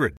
800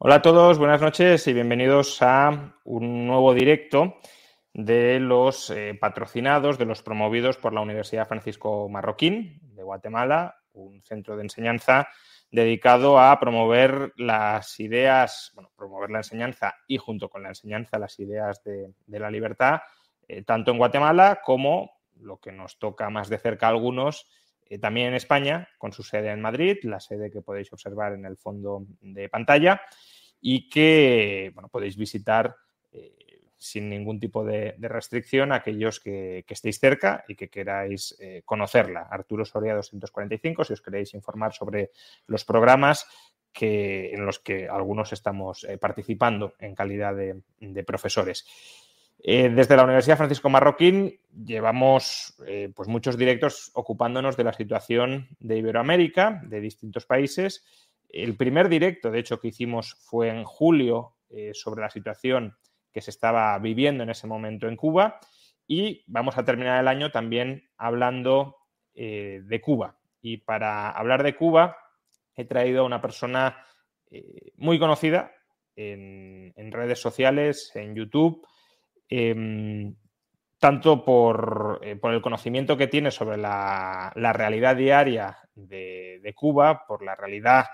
Hola a todos, buenas noches y bienvenidos a un nuevo directo de los eh, patrocinados, de los promovidos por la Universidad Francisco Marroquín de Guatemala, un centro de enseñanza dedicado a promover las ideas, bueno, promover la enseñanza y junto con la enseñanza las ideas de, la libertad, eh, tanto en Guatemala como, lo que nos toca más de cerca a algunos, eh, también en España, con su sede en Madrid, la sede que podéis observar en el fondo de pantalla y que bueno, podéis visitar eh, sin ningún tipo de, restricción aquellos que, que, estéis cerca y que queráis eh, conocerla. Arturo Soria 245, si os queréis informar sobre los programas que, en los que algunos estamos participando en calidad de profesores. Eh, desde la Universidad Francisco Marroquín llevamos eh, pues muchos directos ocupándonos de la situación de Iberoamérica, de distintos países. El primer directo, de hecho, que hicimos fue en julio eh, sobre la situación que se estaba viviendo en ese momento en Cuba. Y vamos a terminar el año también hablando de Cuba. Y para hablar de Cuba he traído a una persona muy conocida en, redes sociales, en YouTube, eh, tanto por, eh, por, el conocimiento que tiene sobre la, realidad diaria de, Cuba, por la realidad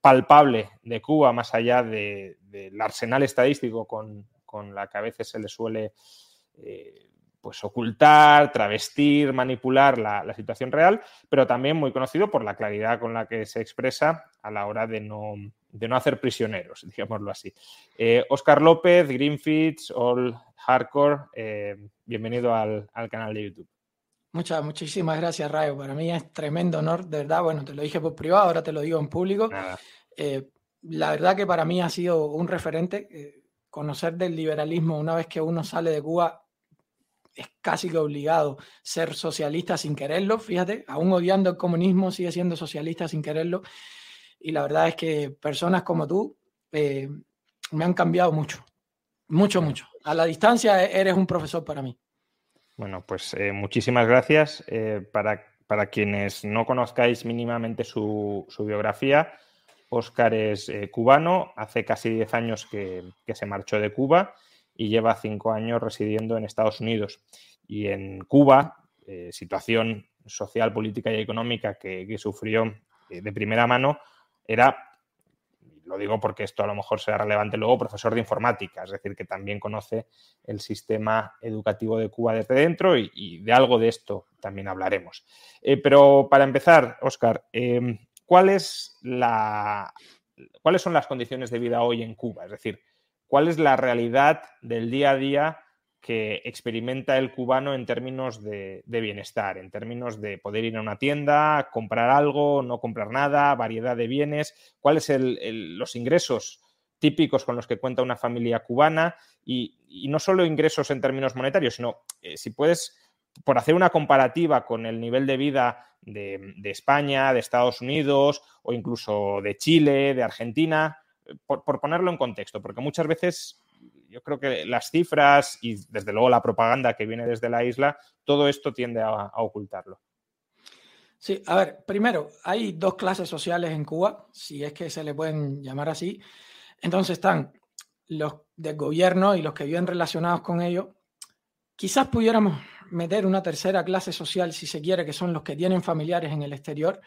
palpable de Cuba, más allá del de, de arsenal estadístico con, con, la que a veces se le suele eh, pues ocultar, travestir, manipular la, situación real, pero también muy conocido por la claridad con la que se expresa a la hora de no, no hacer prisioneros, digámoslo así. Eh, Oscar López, Greenfits, All Hardcore, eh, bienvenido al, al, canal de YouTube. Muchas, muchísimas gracias, Rayo. Para mí es tremendo honor, de verdad. Bueno, te lo dije por privado, ahora te lo digo en público. Eh, la verdad que para mí ha sido un referente. Eh, conocer del liberalismo una vez que uno sale de Cuba es casi que obligado ser socialista sin quererlo. Fíjate, aún odiando el comunismo, sigue siendo socialista sin quererlo. Y la verdad es que personas como tú eh, me han cambiado mucho. Mucho, mucho. A la distancia eres un profesor para mí. Bueno, pues eh, muchísimas gracias. Eh, para, para, quienes no conozcáis mínimamente su, su, biografía, Oscar es eh, cubano, hace casi 10 años que, se marchó de Cuba y lleva 5 años residiendo en Estados Unidos. Y en Cuba, situación social, política y económica que sufrió de primera mano, era lo digo porque esto a lo mejor será relevante luego, profesor de informática, es decir, que también conoce el sistema educativo de Cuba desde dentro y, de algo de esto también hablaremos. Eh, pero para empezar, Oscar, em, ¿cuál es la, ¿cuáles son las condiciones de vida hoy en Cuba? Es decir, ¿cuál es la realidad del día a día que experimenta el cubano en términos de, bienestar, en términos de poder ir a una tienda, comprar algo, no comprar nada, variedad de bienes, cuáles son los ingresos típicos con los que cuenta una familia cubana y, no solo ingresos en términos monetarios, sino eh, si puedes, por hacer una comparativa con el nivel de vida de, España, de Estados Unidos o incluso de Chile, de Argentina, eh, por ponerlo en contexto, porque muchas veces yo creo que las cifras y desde luego la propaganda que viene desde la isla, todo esto tiende a, ocultarlo. Sí, a ver, primero, hay dos clases sociales en Cuba, si es que se le pueden llamar así. Entonces están los del gobierno y los que viven relacionados con ellos. Quizás pudiéramos meter una tercera clase social, si se quiere, que son los que tienen familiares en el exterior.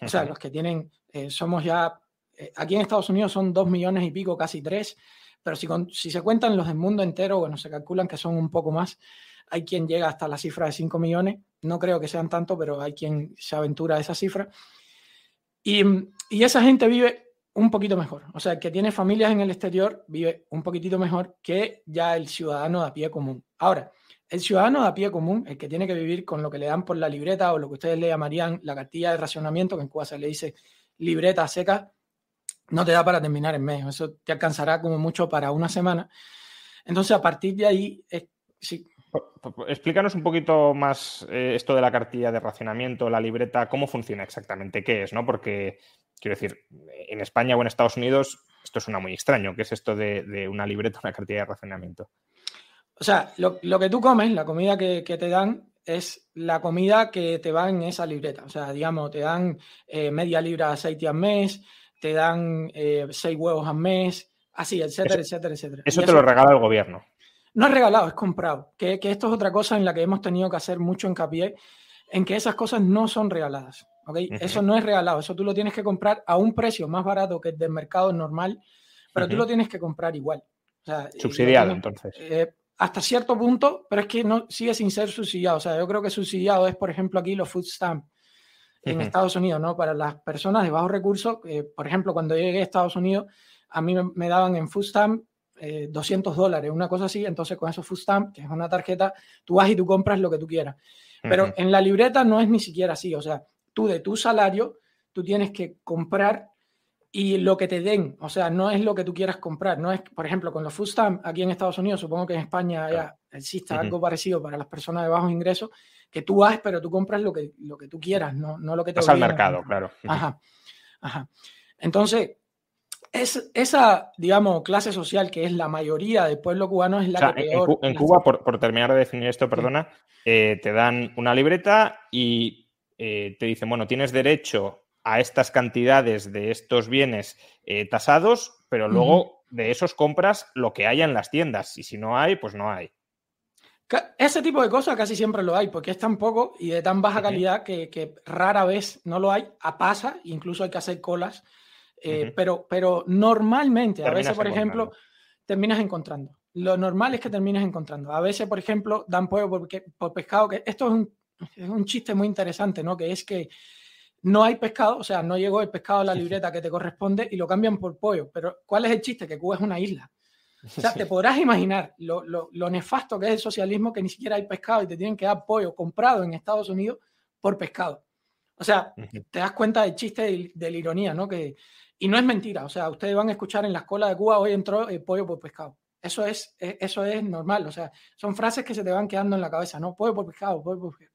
O sea, los que tienen, eh, somos ya, eh, aquí en Estados Unidos son dos millones y pico, casi tres pero si, si se cuentan los del mundo entero, bueno, se calculan que son un poco más. Hay quien llega hasta la cifra de 5 millones, no creo que sean tanto, pero hay quien se aventura a esa cifra. Y, y esa gente vive un poquito mejor. O sea, el que tiene familias en el exterior vive un poquitito mejor que ya el ciudadano de a pie común. Ahora, el ciudadano de a pie común, el que tiene que vivir con lo que le dan por la libreta o lo que ustedes le llamarían la cartilla de racionamiento, que en Cuba se le dice libreta seca, no te da para terminar en mes, eso te alcanzará como mucho para una semana. Entonces, a partir de ahí, sí. Explícanos un poquito más eh, esto de la cartilla de racionamiento, la libreta, cómo funciona exactamente, qué es, ¿no? Porque, quiero decir, en España o en Estados Unidos esto suena muy extraño. ¿Qué es esto de, una libreta, una cartilla de racionamiento? O sea, lo, que tú comes, la comida que, te dan, es la comida que te va en esa libreta. O sea, digamos, te dan eh, media libra de aceite al mes, te dan eh, seis huevos al mes, así, etcétera, etcétera, etcétera. Eso te lo regala el gobierno. No es regalado, es comprado. Que, que, esto es otra cosa en la que hemos tenido que hacer mucho hincapié, en que esas cosas no son regaladas. ¿okay? Eso no es regalado, eso tú lo tienes que comprar a un precio más barato que el del mercado normal, pero tú lo tienes que comprar igual. subsidiado, entonces. Eh, hasta cierto punto, pero es que no sigue sin ser subsidiado. O sea, yo creo que subsidiado es, por ejemplo, aquí los food stamps en Estados Unidos, ¿no? Para las personas de bajos recursos, por ejemplo, cuando llegué a Estados Unidos, a mí me, daban en Food Stamp 200 eh, dólares, una cosa así, entonces con esos Food Stamp, que es una tarjeta, tú vas y tú compras lo que tú quieras. Pero en la libreta no es ni siquiera así, o sea, tú de tu salario, tú tienes que comprar y lo que te den, o sea, no es lo que tú quieras comprar, no es, por ejemplo, con los food stamp aquí en Estados Unidos, supongo que en España ya existe algo parecido para las personas de bajos ingresos, que tú vas, pero tú compras lo que, lo que tú quieras, no, no lo que te Vas al mercado, claro. Ajá, ajá. Entonces, es, esa, digamos, clase social que es la mayoría del pueblo cubano es la que peor... En, Cuba, por, terminar de definir esto, perdona, eh, te dan una libreta y eh, te dicen, bueno, tienes derecho a estas cantidades de estos bienes eh, tasados, pero luego de esos compras lo que haya en las tiendas y si no hay, pues no hay. Ese tipo de cosas casi siempre lo hay, porque es tan poco y de tan baja calidad que, rara vez no lo hay. A pasa, incluso hay que hacer colas, eh, pero, pero normalmente, a veces, por ejemplo, terminas encontrando. Lo normal es que termines encontrando. A veces, por ejemplo, dan pollo por, por pescado, que esto es un, es un chiste muy interesante, ¿no? Que es que no hay pescado, o sea, no llegó el pescado a la libreta que te corresponde y lo cambian por pollo. Pero ¿cuál es el chiste? Que Cuba es una isla. O sea, te podrás imaginar lo, nefasto que es el socialismo, que ni siquiera hay pescado y te tienen que dar pollo comprado en Estados Unidos por pescado. O sea, te das cuenta del chiste de, la ironía, ¿no? Que, y no es mentira, o sea, ustedes van a escuchar en la escuela de Cuba, hoy entró el pollo por pescado. Eso es, e, eso es normal, o sea, son frases que se te van quedando en la cabeza, ¿no? Puede por pescado,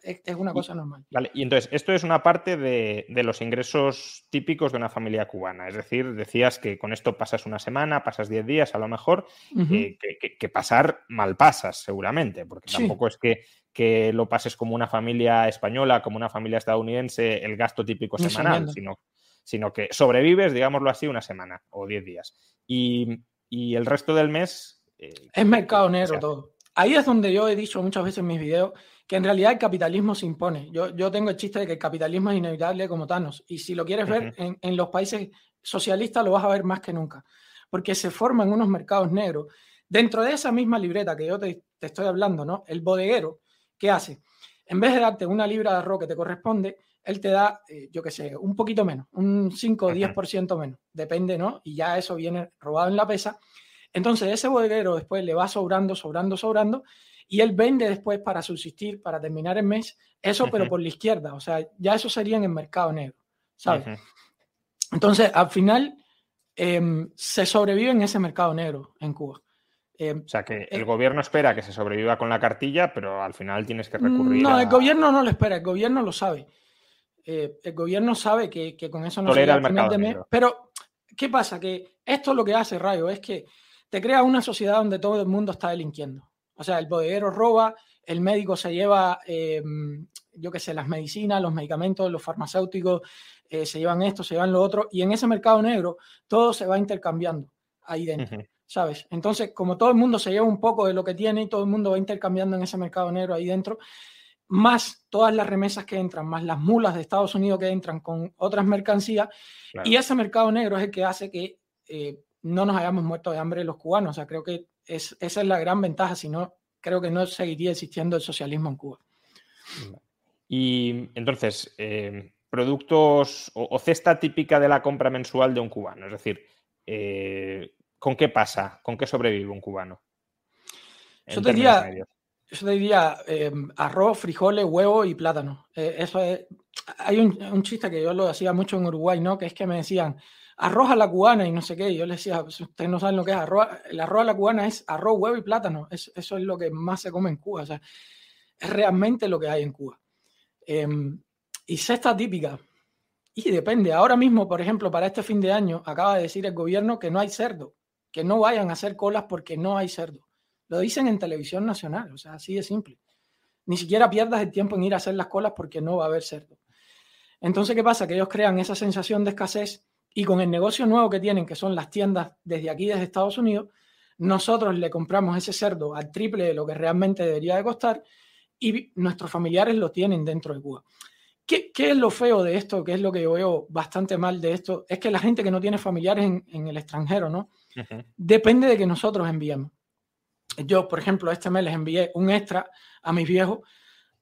es, una cosa normal. Vale, y entonces, esto es una parte de, los ingresos típicos de una familia cubana, es decir, decías que con esto pasas una semana, pasas 10 días a lo mejor, eh, que, pasar mal pasas seguramente, porque tampoco es que, que, lo pases como una familia española, como una familia estadounidense, el gasto típico semanal, sino sino que sobrevives, digámoslo así, una semana o 10 días. Y, el resto del mes... Eh, es mercado negro todo. Ahí es donde yo he dicho muchas veces en mis videos que en realidad el capitalismo se impone. Yo, yo tengo el chiste de que el capitalismo es inevitable como Thanos. Y si lo quieres ver en, en los países socialistas, lo vas a ver más que nunca. Porque se forman unos mercados negros. Dentro de esa misma libreta que yo te, te estoy hablando, ¿no? El bodeguero, ¿qué hace? En vez de darte una libra de arroz que te corresponde, él te da, eh, yo qué sé, un poquito menos, un 5 o 10% menos, depende, ¿no? Y ya eso viene robado en la pesa. Entonces ese bodeguero después le va sobrando, sobrando, sobrando, y él vende después para subsistir, para terminar el mes, eso, pero por la izquierda. O sea, ya eso sería en el mercado negro, ¿sabes? Entonces, al final, em, se sobrevive en ese mercado negro en Cuba. Em, o sea, que el eh, gobierno espera que se sobreviva con la cartilla, pero al final tienes que recurrir. No, el gobierno no lo espera, el gobierno lo sabe. Eh, el gobierno sabe que, con eso no se el mercado de Pero, ¿qué pasa? Que esto lo que hace, Rayo, es que te crea una sociedad donde todo el mundo está delinquiendo. O sea, el bodeguero roba, el médico se lleva, em, yo qué sé, las medicinas, los medicamentos, los farmacéuticos, eh, se llevan esto, se llevan lo otro, y en ese mercado negro todo se va intercambiando ahí dentro, ¿sabes? Entonces, como todo el mundo se lleva un poco de lo que tiene y todo el mundo va intercambiando en ese mercado negro ahí dentro, más todas las remesas que entran, más las mulas de Estados Unidos que entran con otras mercancías, y ese mercado negro es el que hace que eh, no nos hayamos muerto de hambre los cubanos. O sea, creo que esa es la gran ventaja, si no, creo que no seguiría existiendo el socialismo en Cuba. Y entonces, eh, productos o, cesta típica de la compra mensual de un cubano, es decir, eh, ¿con qué pasa? ¿Con qué sobrevive un cubano? Yo te, diría, yo te diría, arroz, frijoles, huevo y plátano. Eh, eso hay un, un, chiste que yo lo hacía mucho en Uruguay, ¿no? Que es que me decían, arroz a la cubana y no sé qué. yo les decía, ustedes no saben lo que es arroz. El arroz a la cubana es arroz, huevo y plátano. eso es lo que más se come en Cuba. O sea, es realmente lo que hay en Cuba. Em, y cesta típica. Y depende. Ahora mismo, por ejemplo, para este fin de año, acaba de decir el gobierno que no hay cerdo, que no vayan a hacer colas porque no hay cerdo. Lo dicen en televisión nacional, o sea, así de simple. Ni siquiera pierdas el tiempo en ir a hacer las colas porque no va a haber cerdo. Entonces, ¿qué pasa? Que ellos crean esa sensación de escasez y con el negocio nuevo que tienen, que son las tiendas desde aquí, desde Estados Unidos, nosotros le compramos ese cerdo al triple de lo que realmente debería de costar y nuestros familiares lo tienen dentro de Cuba. ¿Qué, es lo feo de esto? ¿Qué es lo que yo veo bastante mal de esto? Es que la gente que no tiene familiares en, el extranjero, ¿no? Depende de que nosotros enviemos. Yo, por ejemplo, este mes les envié un extra a mis viejos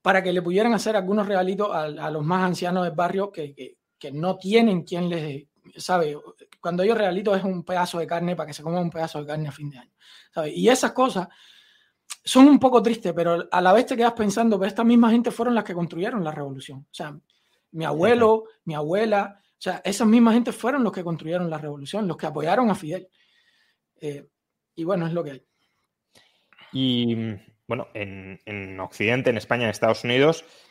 para que le pudieran hacer algunos regalitos a, los más ancianos del barrio que, que no tienen quien les, ¿sabe? Cuando yo realito es un pedazo de carne para que se coma un pedazo de carne a fin de año, ¿sabe? Y esas cosas son un poco tristes, pero a la vez te quedas pensando que esta misma gente fueron las que construyeron la revolución. O sea, mi abuelo, mi abuela, o sea, esas mismas gente fueron los que construyeron la revolución, los que apoyaron a Fidel. Eh, y bueno, es lo que hay. Y bueno, en, en Occidente, en España, en Estados Unidos,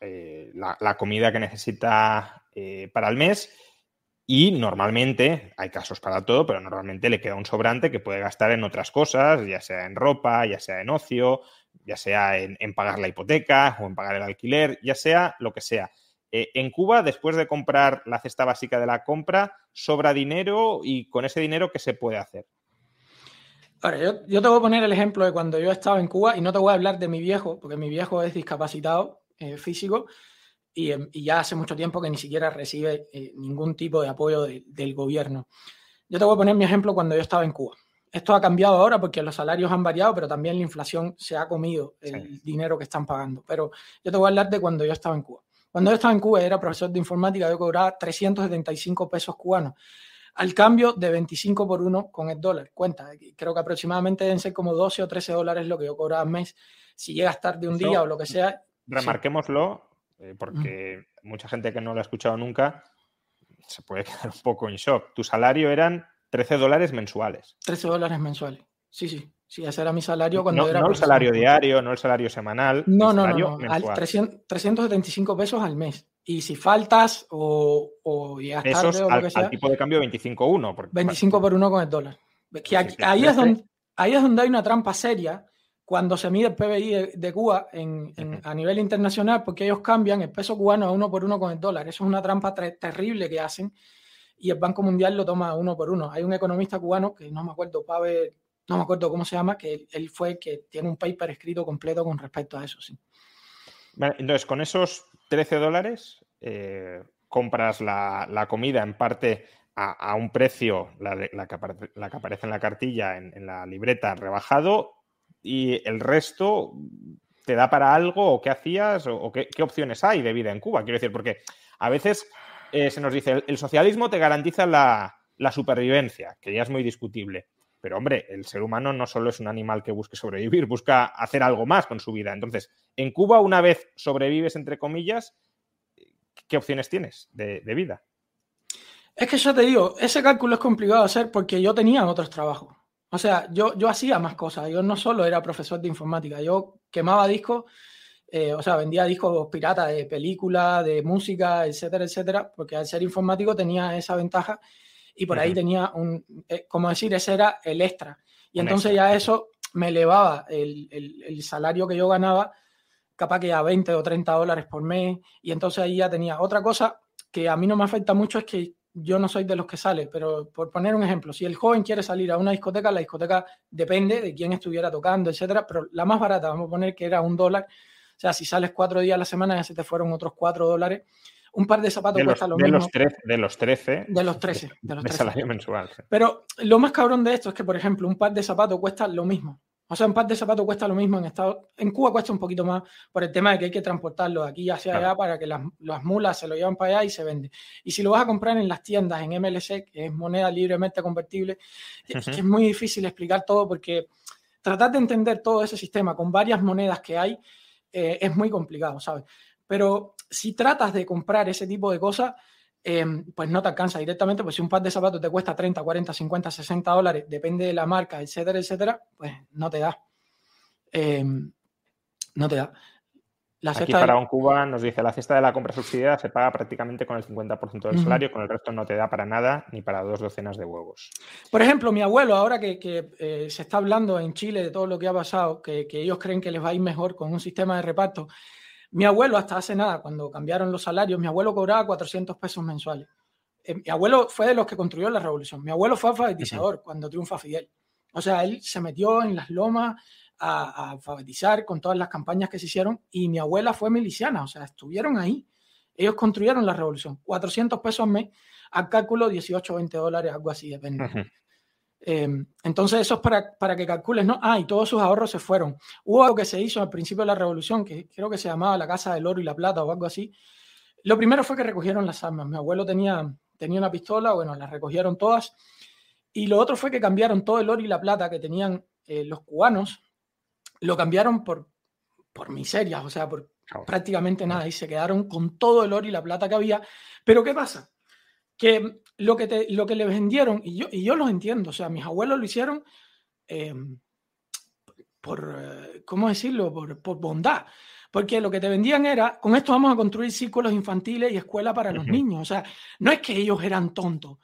eh, la, comida que necesita eh, para el mes y normalmente, hay casos para todo, pero normalmente le queda un sobrante que puede gastar en otras cosas, ya sea en ropa, ya sea en ocio, ya sea en, en pagar la hipoteca o en pagar el alquiler, ya sea lo que sea. Eh, en Cuba, después de comprar la cesta básica de la compra, sobra dinero y con ese dinero, ¿qué se puede hacer? Ahora, yo, yo, te voy a poner el ejemplo de cuando yo estaba en Cuba y no te voy a hablar de mi viejo, porque mi viejo es discapacitado eh, físico y, y, ya hace mucho tiempo que ni siquiera recibe eh, ningún tipo de apoyo de, del gobierno. Yo te voy a poner mi ejemplo cuando yo estaba en Cuba. Esto ha cambiado ahora porque los salarios han variado, pero también la inflación se ha comido el sí. dinero que están pagando. Pero yo te voy a hablar de cuando yo estaba en Cuba. Cuando yo estaba en Cuba era profesor de informática, yo cobraba 375 pesos cubanos al cambio de 25 por 1 con el dólar. Cuenta, creo que aproximadamente deben ser como 12 o 13 dólares lo que yo cobraba al mes. Si llegas tarde un día o lo que sea. Remarquémoslo, eh, porque mm. mucha gente que no lo ha escuchado nunca se puede quedar un poco en shock. Tu salario eran 13 dólares mensuales. 13 dólares mensuales. Sí, sí. Sí, ese era mi salario cuando no, era. No el salario diario, no el salario semanal. No, el no, salario no, no. Al 300, 375 pesos al mes. Y si faltas o, o llegas tarde o lo al, que sea. al tipo de cambio 25-1. porque- 25 por 1 con el dólar. Que aquí- ahí, es 13. donde, ahí es donde hay una trampa seria cuando se mide el PBI de, de Cuba en, en- Ujú. a nivel internacional, porque ellos cambian el peso cubano a uno por uno con el dólar. Eso es una trampa terrible que hacen y el Banco Mundial lo toma uno por uno. Hay un economista cubano que no me acuerdo, Pavel, no me acuerdo cómo se llama, que él, él fue el que tiene un paper escrito completo con respecto a eso, sí. Vale, Entonces, con esos 13 dólares eh, compras la, la comida en parte a, a un precio, la, que aparece, la que aparece en la cartilla, en, en la libreta, rebajado, y el resto te da para algo o qué hacías o, qué, opciones hay de vida en Cuba. Quiero decir, porque a veces eh, se nos dice, el, el socialismo te garantiza la, la supervivencia, que ya es muy discutible. Pero hombre, el ser humano no solo es un animal que busque sobrevivir, busca hacer algo más con su vida. Entonces, en Cuba, una vez sobrevives, entre comillas, ¿qué opciones tienes de, de vida? Es que ya te digo, ese cálculo es complicado de hacer porque yo tenía otros trabajos. O sea, yo, yo hacía más cosas. Yo no solo era profesor de informática, yo quemaba discos, eh, o sea, vendía discos piratas de películas, de música, etcétera, etcétera, porque al ser informático tenía esa ventaja y por ahí tenía un, eh, como decir, ese era el extra. Y Un entonces extra. ya eso me elevaba el, el- el salario que yo ganaba, capaz que a 20 o 30 dólares por mes, y entonces ahí ya tenía otra cosa que a mí no me afecta mucho es que yo no soy de los que sale, pero por poner un ejemplo, si el joven quiere salir a una discoteca, la discoteca depende de quién estuviera tocando, etcétera, pero la más barata, vamos a poner que era un dólar, o sea, si sales cuatro días a la semana, ya se te fueron otros cuatro dólares. Un par de zapatos De los, cuesta lo de mismo. los, de los 13. De los 13, de los 13. salario mensual. Pero lo más cabrón de esto es que, por ejemplo, un par de zapatos cuesta lo mismo. O sea, un par de zapatos cuesta lo mismo en Estados En Cuba cuesta un poquito más por el tema de que hay que transportarlo de aquí hacia Claro. allá para que las, las mulas se lo llevan para allá y se vende. Y si lo vas a comprar en las tiendas, en MLC, que es moneda libremente convertible, es que es muy difícil explicar todo porque tratar de entender todo ese sistema con varias monedas que hay eh, es muy complicado, ¿sabes? Pero si tratas de comprar ese tipo de cosas, em, pues no te alcanza directamente, pues si un par de zapatos te cuesta 30, 40, 50, 60 dólares, depende de la marca, etcétera, etcétera, pues no te da. Em, no te da. Aquí para un Cuba nos dice la cesta de la compra subsidiada se paga prácticamente con el 50% del salario, con el resto no te da para nada ni para dos docenas de huevos. Por ejemplo, mi abuelo, ahora que, eh, se está hablando en Chile de todo lo que ha pasado, que, ellos creen que les va a ir mejor con un sistema de reparto, mi abuelo hasta hace nada, cuando cambiaron los salarios, mi abuelo cobraba 400 pesos mensuales. Eh, mi abuelo fue de los que construyó la revolución. Mi abuelo fue alfabetizador cuando triunfa Fidel. O sea, él se metió en las lomas a, alfabetizar con todas las campañas que se hicieron y mi abuela fue miliciana, o sea, estuvieron ahí. Ellos construyeron la revolución. 400 pesos al mes, al cálculo 18 o 20 dólares, algo así, depende. Em, entonces, eso es para, para, que calcules, ¿no? Ah, y todos sus ahorros se fueron. Hubo algo que se hizo al principio de la revolución, que creo que se llamaba la Casa del Oro y la Plata o algo así. Lo primero fue que recogieron las armas. Mi abuelo tenía, tenía una pistola, bueno, las recogieron todas. Y lo otro fue que cambiaron todo el oro y la plata que tenían eh, los cubanos lo cambiaron por, por miserias, o sea, por prácticamente nada, y se quedaron con todo el oro y la plata que había. Pero ¿qué pasa? Que lo que, te, lo que le vendieron, y yo, y yo los entiendo, o sea, mis abuelos lo hicieron em, por, eh, ¿cómo decirlo?, por, por, bondad. Porque lo que te vendían era, con esto vamos a construir círculos infantiles y escuela para los niños. O sea, no es que ellos eran tontos.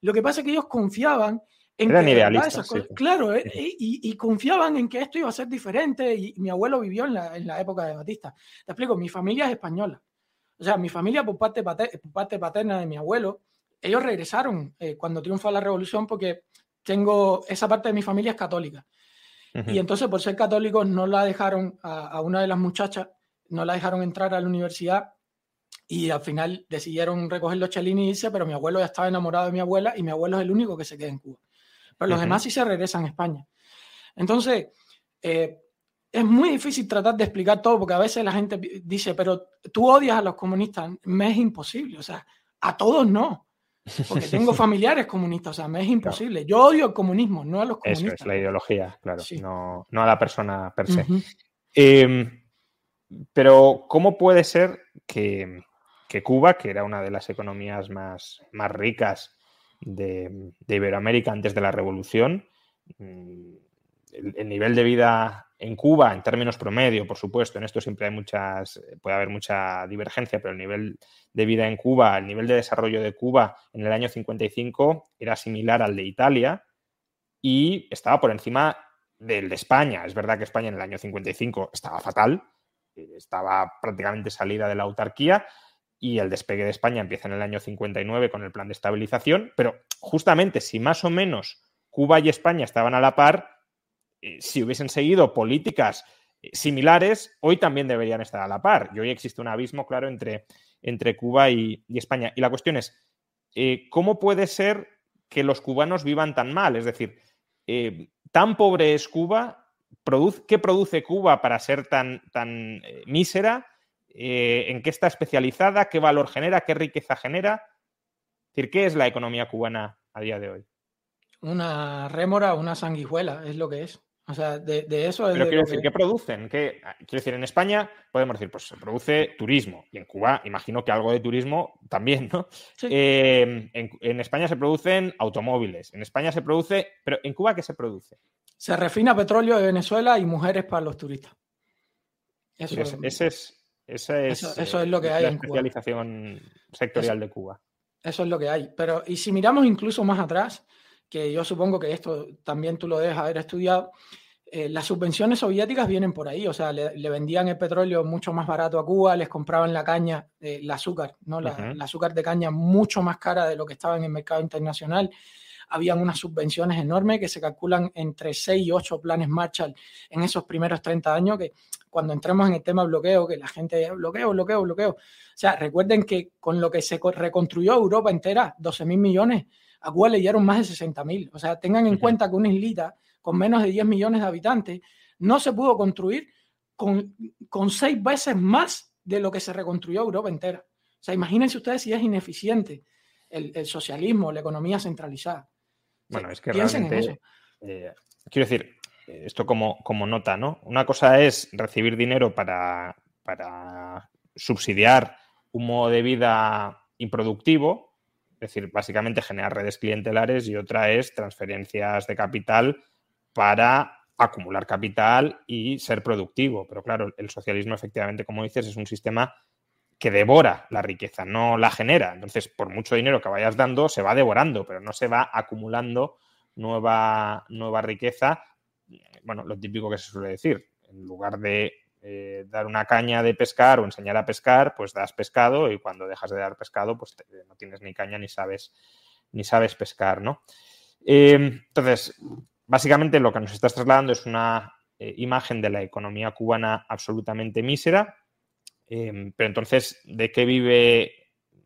Lo que pasa es que ellos confiaban eran idealistas. Claro, eh, y, confiaban en que esto iba a ser diferente. Y mi abuelo vivió en la, época de Batista. Te explico, mi familia es española. O sea, mi familia por parte, parte paterna de mi abuelo, ellos regresaron eh, cuando triunfa la revolución porque tengo, esa parte de mi familia es católica. Y entonces por ser católicos no la dejaron a, una de las muchachas, no la dejaron entrar a la universidad y al final decidieron recoger los chalines y irse, pero mi abuelo ya estaba enamorado de mi abuela y mi abuelo es el único que se queda en Cuba pero los demás sí se regresan a España. Entonces, eh, es muy difícil tratar de explicar todo porque a veces la gente dice, pero tú odias a los comunistas. Me es imposible, o sea, a todos no. Porque tengo familiares comunistas, o sea, me es imposible. Yo odio el comunismo, no a los comunistas. Eso es la ideología, claro, no, no, a la persona per se. Em, pero, ¿cómo puede ser que, que, Cuba, que era una de las economías más, más ricas de, Iberoamérica antes de la revolución. Mm, el, nivel de vida en Cuba, en términos promedio, por supuesto, en esto siempre hay muchas, puede haber mucha divergencia, pero el nivel de vida en Cuba, el nivel de desarrollo de Cuba en el año 55 era similar al de Italia y estaba por encima del de España. Es verdad que España en el año 55 estaba fatal, estaba prácticamente salida de la autarquía, y el despegue de España empieza en el año 59 con el plan de estabilización, pero justamente si más o menos Cuba y España estaban a la par, eh, si hubiesen seguido políticas eh, similares, hoy también deberían estar a la par. Y hoy existe un abismo claro entre, entre Cuba y, España. Y la cuestión es, eh, ¿cómo puede ser que los cubanos vivan tan mal? Es decir, ¿tan pobre es Cuba? ¿Qué produce Cuba para ser tan, tan mísera? En qué está especializada, qué valor genera, qué riqueza genera. Es decir, ¿qué es la economía cubana a día de hoy? Una rémora, una sanguijuela, es lo que es. O sea, de, eso es. Pero quiero decir, ¿qué producen? quiero decir, en España podemos decir, pues se produce turismo. Y en Cuba, imagino que algo de turismo también, ¿no? Eh, en, España se producen automóviles. En España se produce. Pero ¿en Cuba qué se produce? Se refina petróleo de Venezuela y mujeres para los turistas. Eso, ese es eso, es lo que hay la especialización sectorial de Cuba. Eso es lo que hay. Pero, y si miramos incluso más atrás, que yo supongo que esto también tú lo debes haber estudiado, eh, las subvenciones soviéticas vienen por ahí, o sea, le, vendían el petróleo mucho más barato a Cuba, les compraban la caña, eh, el azúcar, ¿no? La, azúcar de caña mucho más cara de lo que estaba en el mercado internacional habían unas subvenciones enormes que se calculan entre 6 y 8 planes Marshall en esos primeros 30 años, que cuando entremos en el tema bloqueo, que la gente bloqueo, bloqueo, bloqueo. O sea, recuerden que con lo que se reconstruyó Europa entera, 12 mil millones, a Cuba le dieron más de 60 mil. O sea, tengan en cuenta que una islita con menos de 10 millones de habitantes no se pudo construir con, con seis veces más de lo que se reconstruyó Europa entera. O sea, imagínense ustedes si es ineficiente el, el socialismo, la economía centralizada. Bueno, es que realmente. Eh, quiero decir, esto como, como nota, ¿no? Una cosa es recibir dinero para, para subsidiar un modo de vida improductivo, es decir, básicamente generar redes clientelares y otra es transferencias de capital para acumular capital y ser productivo. Pero claro, el socialismo efectivamente, como dices, es un sistema que devora la riqueza, no la genera. Entonces, por mucho dinero que vayas dando, se va devorando, pero no se va acumulando nueva, nueva riqueza. Bueno, lo típico que se suele decir, en lugar de eh, dar una caña de pescar o enseñar a pescar, pues das pescado y cuando dejas de dar pescado, pues no tienes ni caña ni sabes, ni sabes pescar, ¿no? Eh, entonces, básicamente lo que nos estás trasladando es una eh, imagen de la economía cubana absolutamente mísera, pero entonces, ¿de qué vive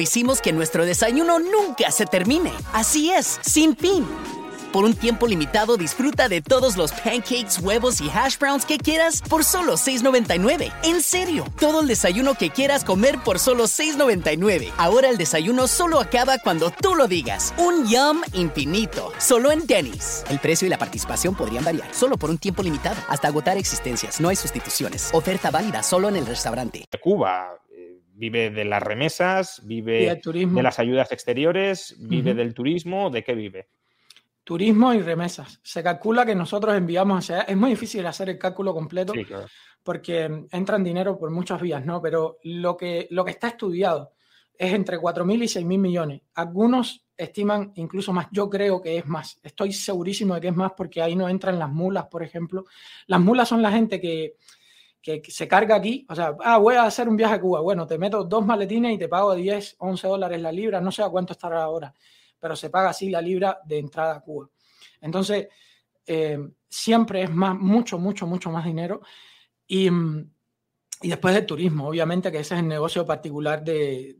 hicimos que nuestro desayuno nunca se termine. Así es, sin fin. Por un tiempo limitado disfruta de todos los pancakes, huevos y hash browns que quieras por solo $6.99. En serio, todo el desayuno que quieras comer por solo $6.99. Ahora el desayuno solo acaba cuando tú lo digas. Un yum infinito. Solo en Denny's. El precio y la participación podrían variar. Solo por un tiempo limitado. Hasta agotar existencias. No hay sustituciones. Oferta válida solo en el restaurante. Cuba vive de las remesas, vive de las ayudas exteriores, vive del turismo. ¿De qué vive? turismo y remesas. Se calcula que nosotros enviamos hacia Es muy difícil hacer el cálculo completo porque entran dinero por muchas vías, ¿no? Pero lo que, lo que está estudiado es entre 4.000 y 6.000 millones. Algunos estiman incluso más. Yo creo que es más. Estoy segurísimo de que es más porque ahí no entran las mulas, por ejemplo. Las mulas son la gente que, que se carga aquí. O sea, ah, voy a hacer un viaje a Cuba. Bueno, te meto dos maletines y te pago 10, 11 dólares la libra. No sé a cuánto estará ahora pero se paga así la libra de entrada a Cuba. Entonces, eh, siempre es más, mucho, mucho, mucho más dinero. Y, y, después del turismo, obviamente, que ese es el negocio particular de,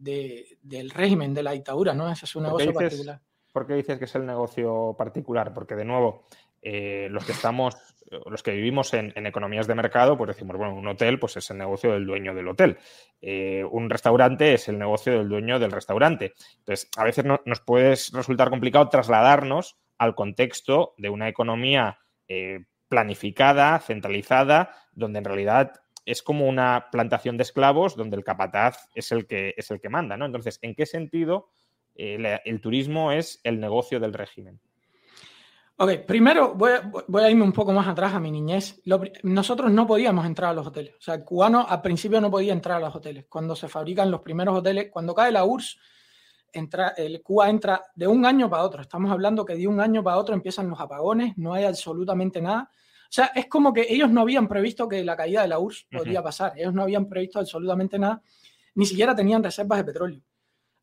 del régimen, de la dictadura, ¿no? Ese es un negocio particular. ¿Por qué dices que es el negocio particular? Porque, de nuevo, eh, los que estamos, los que vivimos en, economías de mercado, pues decimos, bueno, un hotel pues es el negocio del dueño del hotel. Eh, un restaurante es el negocio del dueño del restaurante. Entonces, a veces nos puede resultar complicado trasladarnos al contexto de una economía eh, planificada, centralizada, donde en realidad es como una plantación de esclavos donde el capataz es el que, es el que manda, ¿no? Entonces, ¿en qué sentido el turismo es el negocio del régimen? Ok, primero voy a, irme un poco más atrás a mi niñez. nosotros no podíamos entrar a los hoteles. O sea, el cubano al principio no podía entrar a los hoteles. Cuando se fabrican los primeros hoteles, cuando cae la URSS, entra, el Cuba entra de un año para otro. Estamos hablando que de un año para otro empiezan los apagones, no hay absolutamente nada. O sea, es como que ellos no habían previsto que la caída de la URSS podría pasar. Ellos no habían previsto absolutamente nada. ni siquiera tenían reservas de petróleo.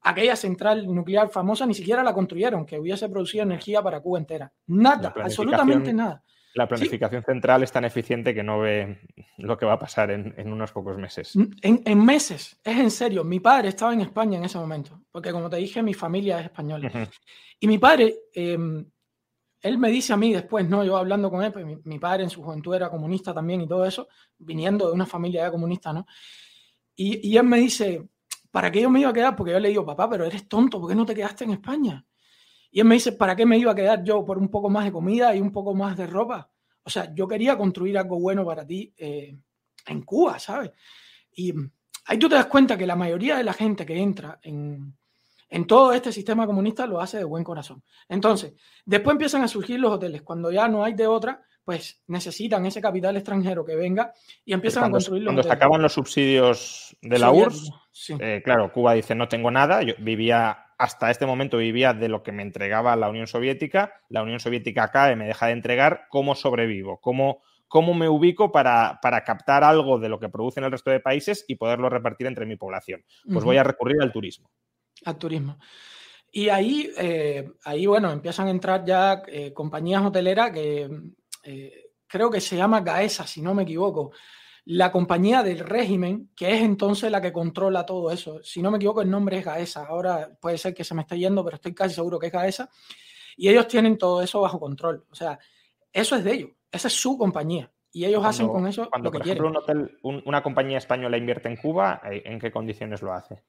Aquella central nuclear famosa ni siquiera la construyeron, que hubiese producido energía para Cuba entera. Nada, absolutamente nada. La planificación central es tan eficiente que no ve lo que va a pasar en, unos pocos meses. En, meses, es en serio. Mi padre estaba en España en ese momento, porque como te dije, mi familia es española. Y mi padre, em, él me dice a mí después, ¿no? Yo hablando con él, pues mi, padre en su juventud era comunista también y todo eso, viniendo de una familia ya comunista, ¿no? Y, y él me dice, ¿para qué yo me iba a quedar? Porque yo le digo, papá, pero eres tonto, ¿por qué no te quedaste en España? Y él me dice, ¿para qué me iba a quedar yo por un poco más de comida y un poco más de ropa? O sea, yo quería construir algo bueno para ti eh, en Cuba, ¿sabes? Y ahí tú te das cuenta que la mayoría de la gente que entra en, en todo este sistema comunista lo hace de buen corazón. Entonces, después empiezan a surgir los hoteles. Cuando ya no hay de otra, pues necesitan ese capital extranjero que venga y empiezan a construir los Cuando se acaban los subsidios de la URSS, eh, claro, Cuba dice no tengo nada, yo vivía hasta este momento vivía de lo que me entregaba la Unión Soviética, la Unión Soviética cae, me deja de entregar, ¿cómo sobrevivo? ¿Cómo, cómo me ubico para, captar algo de lo que producen el resto de países y poderlo repartir entre mi población? Pues voy a recurrir al turismo al turismo. Y ahí, eh, ahí bueno, empiezan a entrar ya eh, compañías hoteleras que eh, creo que se llama Gaesa, si no me equivoco, la compañía del régimen, que es entonces la que controla todo eso. Si no me equivoco, el nombre es Gaesa. Ahora puede ser que se me esté yendo, pero estoy casi seguro que es Gaesa. Y ellos tienen todo eso bajo control. O sea, eso es de ellos. Esa es su compañía. Y ellos hacen con eso cuando, lo que por ejemplo, Un hotel, una compañía española invierte en Cuba, ¿en qué condiciones lo hace?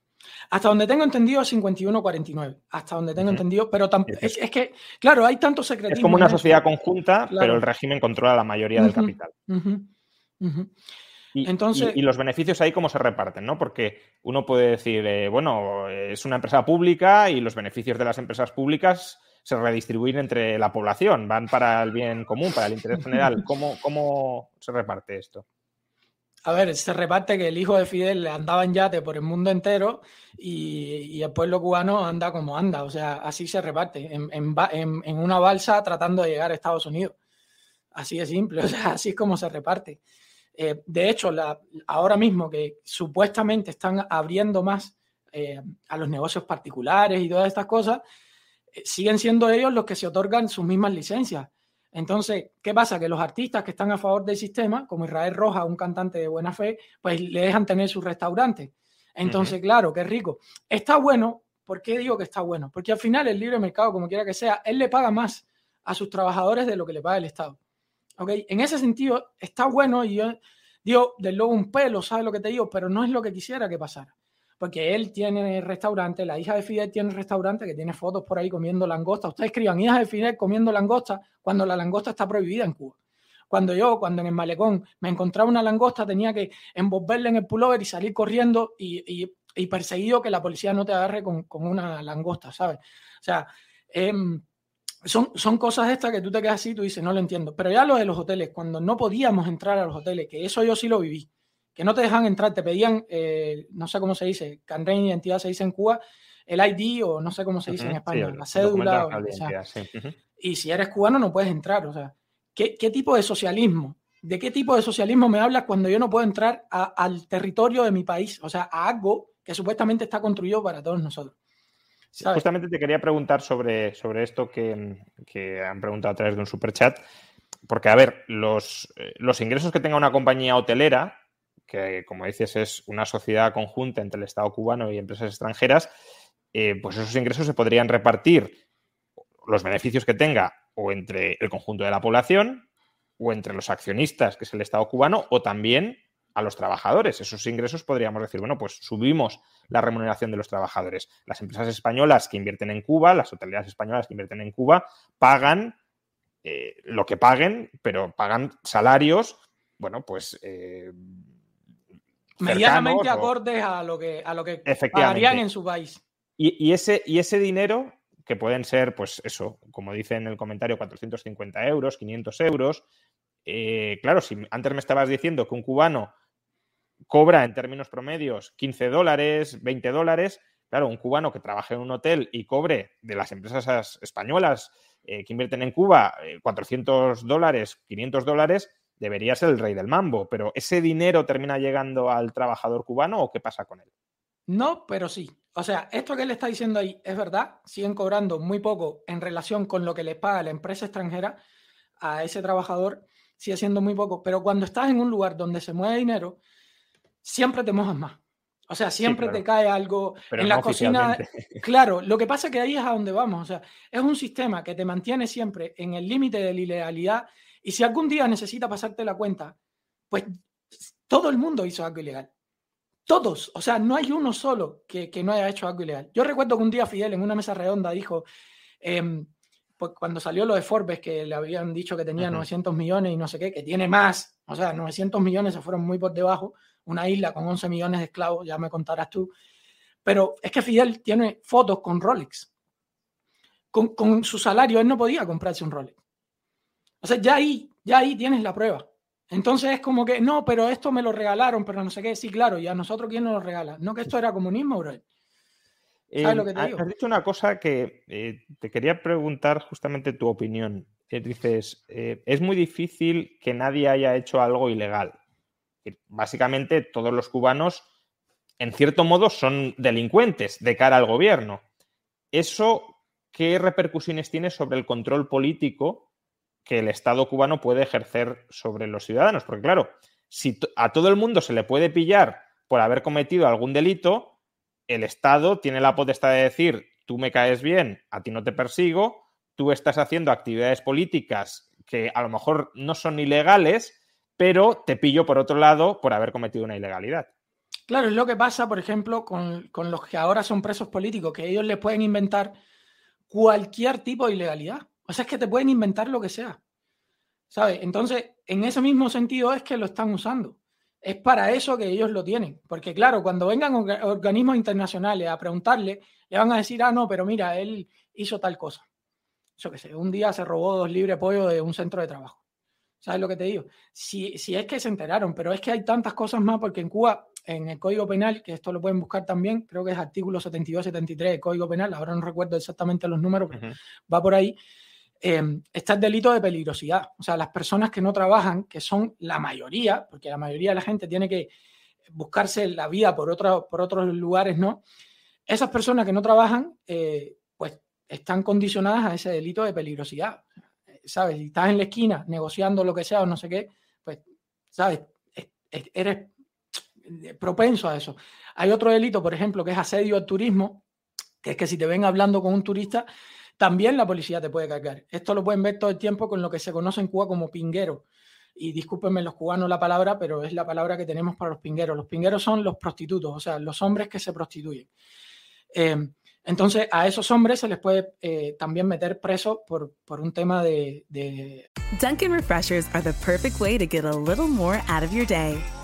Hasta donde tengo entendido es 51-49. Hasta donde tengo entendido, pero es, es, que, claro, hay tantos secretos. Es como una sociedad conjunta, pero el régimen controla la mayoría del capital. Y, Entonces, y, los beneficios ahí cómo se reparten, ¿no? Porque uno puede decir, eh, bueno, es una empresa pública y los beneficios de las empresas públicas se redistribuyen entre la población, van para el bien común, para el interés general. ¿Cómo, cómo se reparte esto? A ver, se reparte que el hijo de Fidel andaba en yate por el mundo entero y, el pueblo cubano anda como anda. O sea, así se reparte, en, una balsa tratando de llegar a Estados Unidos. Así de simple, o sea, así es como se reparte. Eh, de hecho, ahora mismo que supuestamente están abriendo más eh, a los negocios particulares y todas estas cosas, eh, siguen siendo ellos los que se otorgan sus mismas licencias. Entonces, ¿qué pasa? Que los artistas que están a favor del sistema, como Israel Roja, un cantante de buena fe, pues le dejan tener su restaurante. Entonces, claro, qué rico. Está bueno. ¿Por qué digo que está bueno? Porque al final el libre mercado, como quiera que sea, él le paga más a sus trabajadores de lo que le paga el Estado. ¿Ok? En ese sentido, está bueno y yo digo, del lobo un pelo, ¿sabes lo que te digo? Pero no es lo que quisiera que pasara porque él tiene restaurante, la hija de Fidel tiene restaurante que tiene fotos por ahí comiendo langosta. Ustedes escriban hija de Fidel comiendo langosta cuando la langosta está prohibida en Cuba. Cuando yo, cuando en el malecón me encontraba una langosta, tenía que envolverla en el pullover y salir corriendo y, perseguido que la policía no te agarre con, una langosta, ¿sabes? O sea, em, son, son cosas estas que tú te quedas así y tú dices, no lo entiendo. Pero ya lo de los hoteles, cuando no podíamos entrar a los hoteles, que eso yo sí lo viví que no te dejan entrar, te pedían, eh, no sé cómo se dice, carnet de identidad se dice en Cuba, el ID o no sé cómo se dice en español, la cédula. Y si eres cubano no puedes entrar. O sea, ¿qué, tipo de socialismo? ¿De qué tipo de socialismo me hablas cuando yo no puedo entrar al territorio de mi país? O sea, a algo que supuestamente está construido para todos nosotros. Justamente te quería preguntar sobre, sobre esto que, que, han preguntado a través de un superchat. Porque, a ver, los, eh, los ingresos que tenga una compañía hotelera que como dices es una sociedad conjunta entre el Estado cubano y empresas extranjeras, eh, pues esos ingresos se podrían repartir los beneficios que tenga o entre el conjunto de la población o entre los accionistas, que es el Estado cubano, o también a los trabajadores. Esos ingresos podríamos decir, bueno, pues subimos la remuneración de los trabajadores. Las empresas españolas que invierten en Cuba, las hotelerías españolas que invierten en Cuba, pagan eh, lo que paguen, pero pagan salarios, bueno, pues eh, medianamente acordes a lo que, a lo que pagarían en su país. Y, ese, y ese dinero, que pueden ser, pues eso, como dice en el comentario, 450 euros, 500 euros. Eh, claro, si antes me estabas diciendo que un cubano cobra en términos promedios 15 dólares, 20 dólares, claro, un cubano que trabaje en un hotel y cobre de las empresas españolas eh, que invierten en Cuba 400 eh, dólares, 500 dólares, debería ser el rey del mambo, pero ¿ese dinero termina llegando al trabajador cubano o qué pasa con él? No, pero sí. O sea, esto que él está diciendo ahí es verdad, siguen cobrando muy poco en relación con lo que les paga la empresa extranjera a ese trabajador, sigue siendo muy poco, pero cuando estás en un lugar donde se mueve dinero, siempre te mojas más. O sea, siempre te cae algo en la cocina. Claro, lo que pasa es que ahí es a donde vamos. O sea, es un sistema que te mantiene siempre en el límite de la ilegalidad y si algún día necesita pasarte la cuenta, pues todo el mundo hizo algo ilegal. Todos. O sea, no hay uno solo que, no haya hecho algo ilegal. Yo recuerdo que un día Fidel en una mesa redonda dijo, em, pues cuando salió lo de Forbes, que le habían dicho que tenía 900 millones y no sé qué, que tiene más, o sea, 900 millones se fueron muy por debajo, una isla con 11 millones de esclavos, ya me contarás tú. Pero es que Fidel tiene fotos con Rolex. Con, con su salario él no podía comprarse un Rolex. O sea, ya ahí, ya ahí tienes la prueba. Entonces es como que, no, pero esto me lo regalaron, pero no sé qué. Sí, claro, y a nosotros quién nos lo regala. No que esto era comunismo, bro. ¿Sabes lo que te digo? Has dicho una cosa que eh, te quería preguntar justamente tu opinión. Eh, dices, eh, es muy difícil que nadie haya hecho algo ilegal. Básicamente todos los cubanos, en cierto modo, son delincuentes de cara al gobierno. ¿Eso qué repercusiones tiene sobre el control político que el Estado cubano puede ejercer sobre los ciudadanos? Porque claro, si a todo el mundo se le puede pillar por haber cometido algún delito, el Estado tiene la potestad de decir, tú me caes bien, a ti no te persigo, tú estás haciendo actividades políticas que a lo mejor no son ilegales, pero te pillo por otro lado por haber cometido una ilegalidad. Claro, es lo que pasa, por ejemplo, con, los que ahora son presos políticos, que ellos les pueden inventar cualquier tipo de ilegalidad. O sea, es que te pueden inventar lo que sea. ¿Sabes? Entonces, en ese mismo sentido es que lo están usando. Es para eso que ellos lo tienen. Porque claro, cuando vengan organismos internacionales a preguntarle, le van a decir, ah, no, pero mira, él hizo tal cosa. Eso que sé, un día se robó dos libres pollo de un centro de trabajo. ¿Sabes lo que te digo? Si, si es que se enteraron, pero es que hay tantas cosas más, porque en Cuba, en el Código Penal, que esto lo pueden buscar también, creo que es artículo 72, 73 del Código Penal, ahora no recuerdo exactamente los números, pero va por ahí, eh, está el delito de peligrosidad. O sea, las personas que no trabajan, que son la mayoría, porque la mayoría de la gente tiene que buscarse la vida por, por otros lugares, ¿no? Esas personas que no trabajan, eh, pues están condicionadas a ese delito de peligrosidad. ¿Sabes? Si estás en la esquina negociando lo que sea o no sé qué, pues, ¿sabes? Eres propenso a eso. Hay otro delito, por ejemplo, que es asedio al turismo, que es que si te ven hablando con un turista, también la policía te puede cargar. Esto lo pueden ver todo el tiempo con lo que se conoce en Cuba como pinguero. Y discúlpenme los cubanos la palabra, pero es la palabra que tenemos para los pingueros. Los pingueros son los prostitutos, o sea, los hombres que se prostituyen. Eh, entonces, a esos hombres se les puede eh, también meter preso por, por un tema de, de... Dunkin' Refreshers are the perfect way to get a little more out of your day.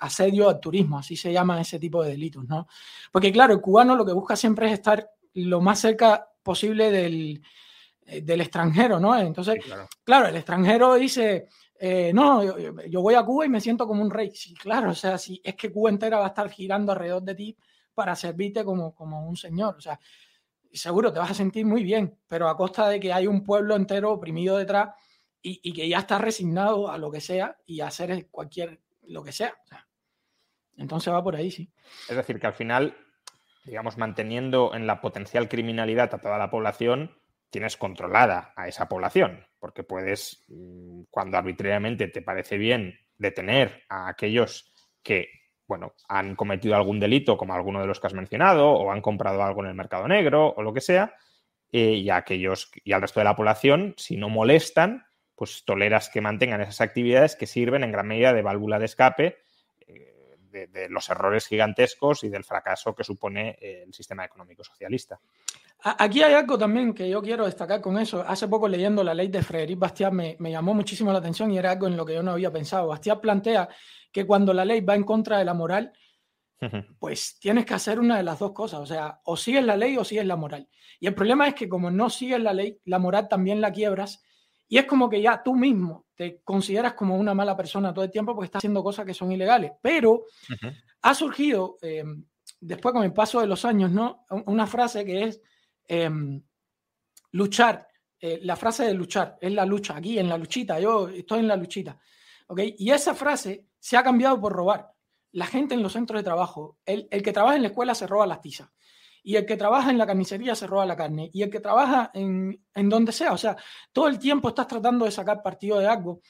Asedio al turismo, así se llaman ese tipo de delitos, ¿no? Porque claro, el cubano lo que busca siempre es estar lo más cerca posible del, eh, del extranjero, ¿no? Entonces, claro. el extranjero dice, eh, no, yo, voy a Cuba y me siento como un rey. Sí, claro, o sea, si es que Cuba entera va a estar girando alrededor de ti para servirte como, como un señor, o sea, seguro te vas a sentir muy bien, pero a costa de que hay un pueblo entero oprimido detrás y, que ya está resignado a lo que sea y a hacer cualquier, lo que sea. entonces va por ahí, sí. Es decir, que al final, digamos, manteniendo en la potencial criminalidad a toda la población, tienes controlada a esa población, porque puedes, mm, cuando arbitrariamente te parece bien detener a aquellos que bueno, han cometido algún delito, como alguno de los que has mencionado, o han comprado algo en el mercado negro, o lo que sea, eh, y aquellos y al resto de la población, si no molestan, pues toleras que mantengan esas actividades que sirven en gran medida de válvula de escape eh, de, los errores gigantescos y del fracaso que supone eh, el sistema económico socialista. Aquí hay algo también que yo quiero destacar con eso. Hace poco leyendo la ley de Frederic Bastiat me, me llamó muchísimo la atención y era algo en lo que yo no había pensado. Bastiat plantea que cuando la ley va en contra de la moral, pues tienes que hacer una de las dos cosas, o sea, o sigues la ley o sigues la moral. Y el problema es que como no sigues la ley, la moral también la quiebras y es como que ya tú mismo te consideras como una mala persona todo el tiempo porque estás haciendo cosas que son ilegales. Pero ha surgido, em, después con el paso de los años, ¿no? Una frase que es em, luchar. Eh, la frase de luchar es la lucha, aquí en la luchita, yo estoy en la luchita. ¿okay? Y esa frase se ha cambiado por robar. La gente en los centros de trabajo, el, que trabaja en la escuela se roba las tizas. Y el que trabaja en la carnicería se roba la carne. Y el que trabaja en, donde sea. O sea, todo el tiempo estás tratando de sacar partido de algo.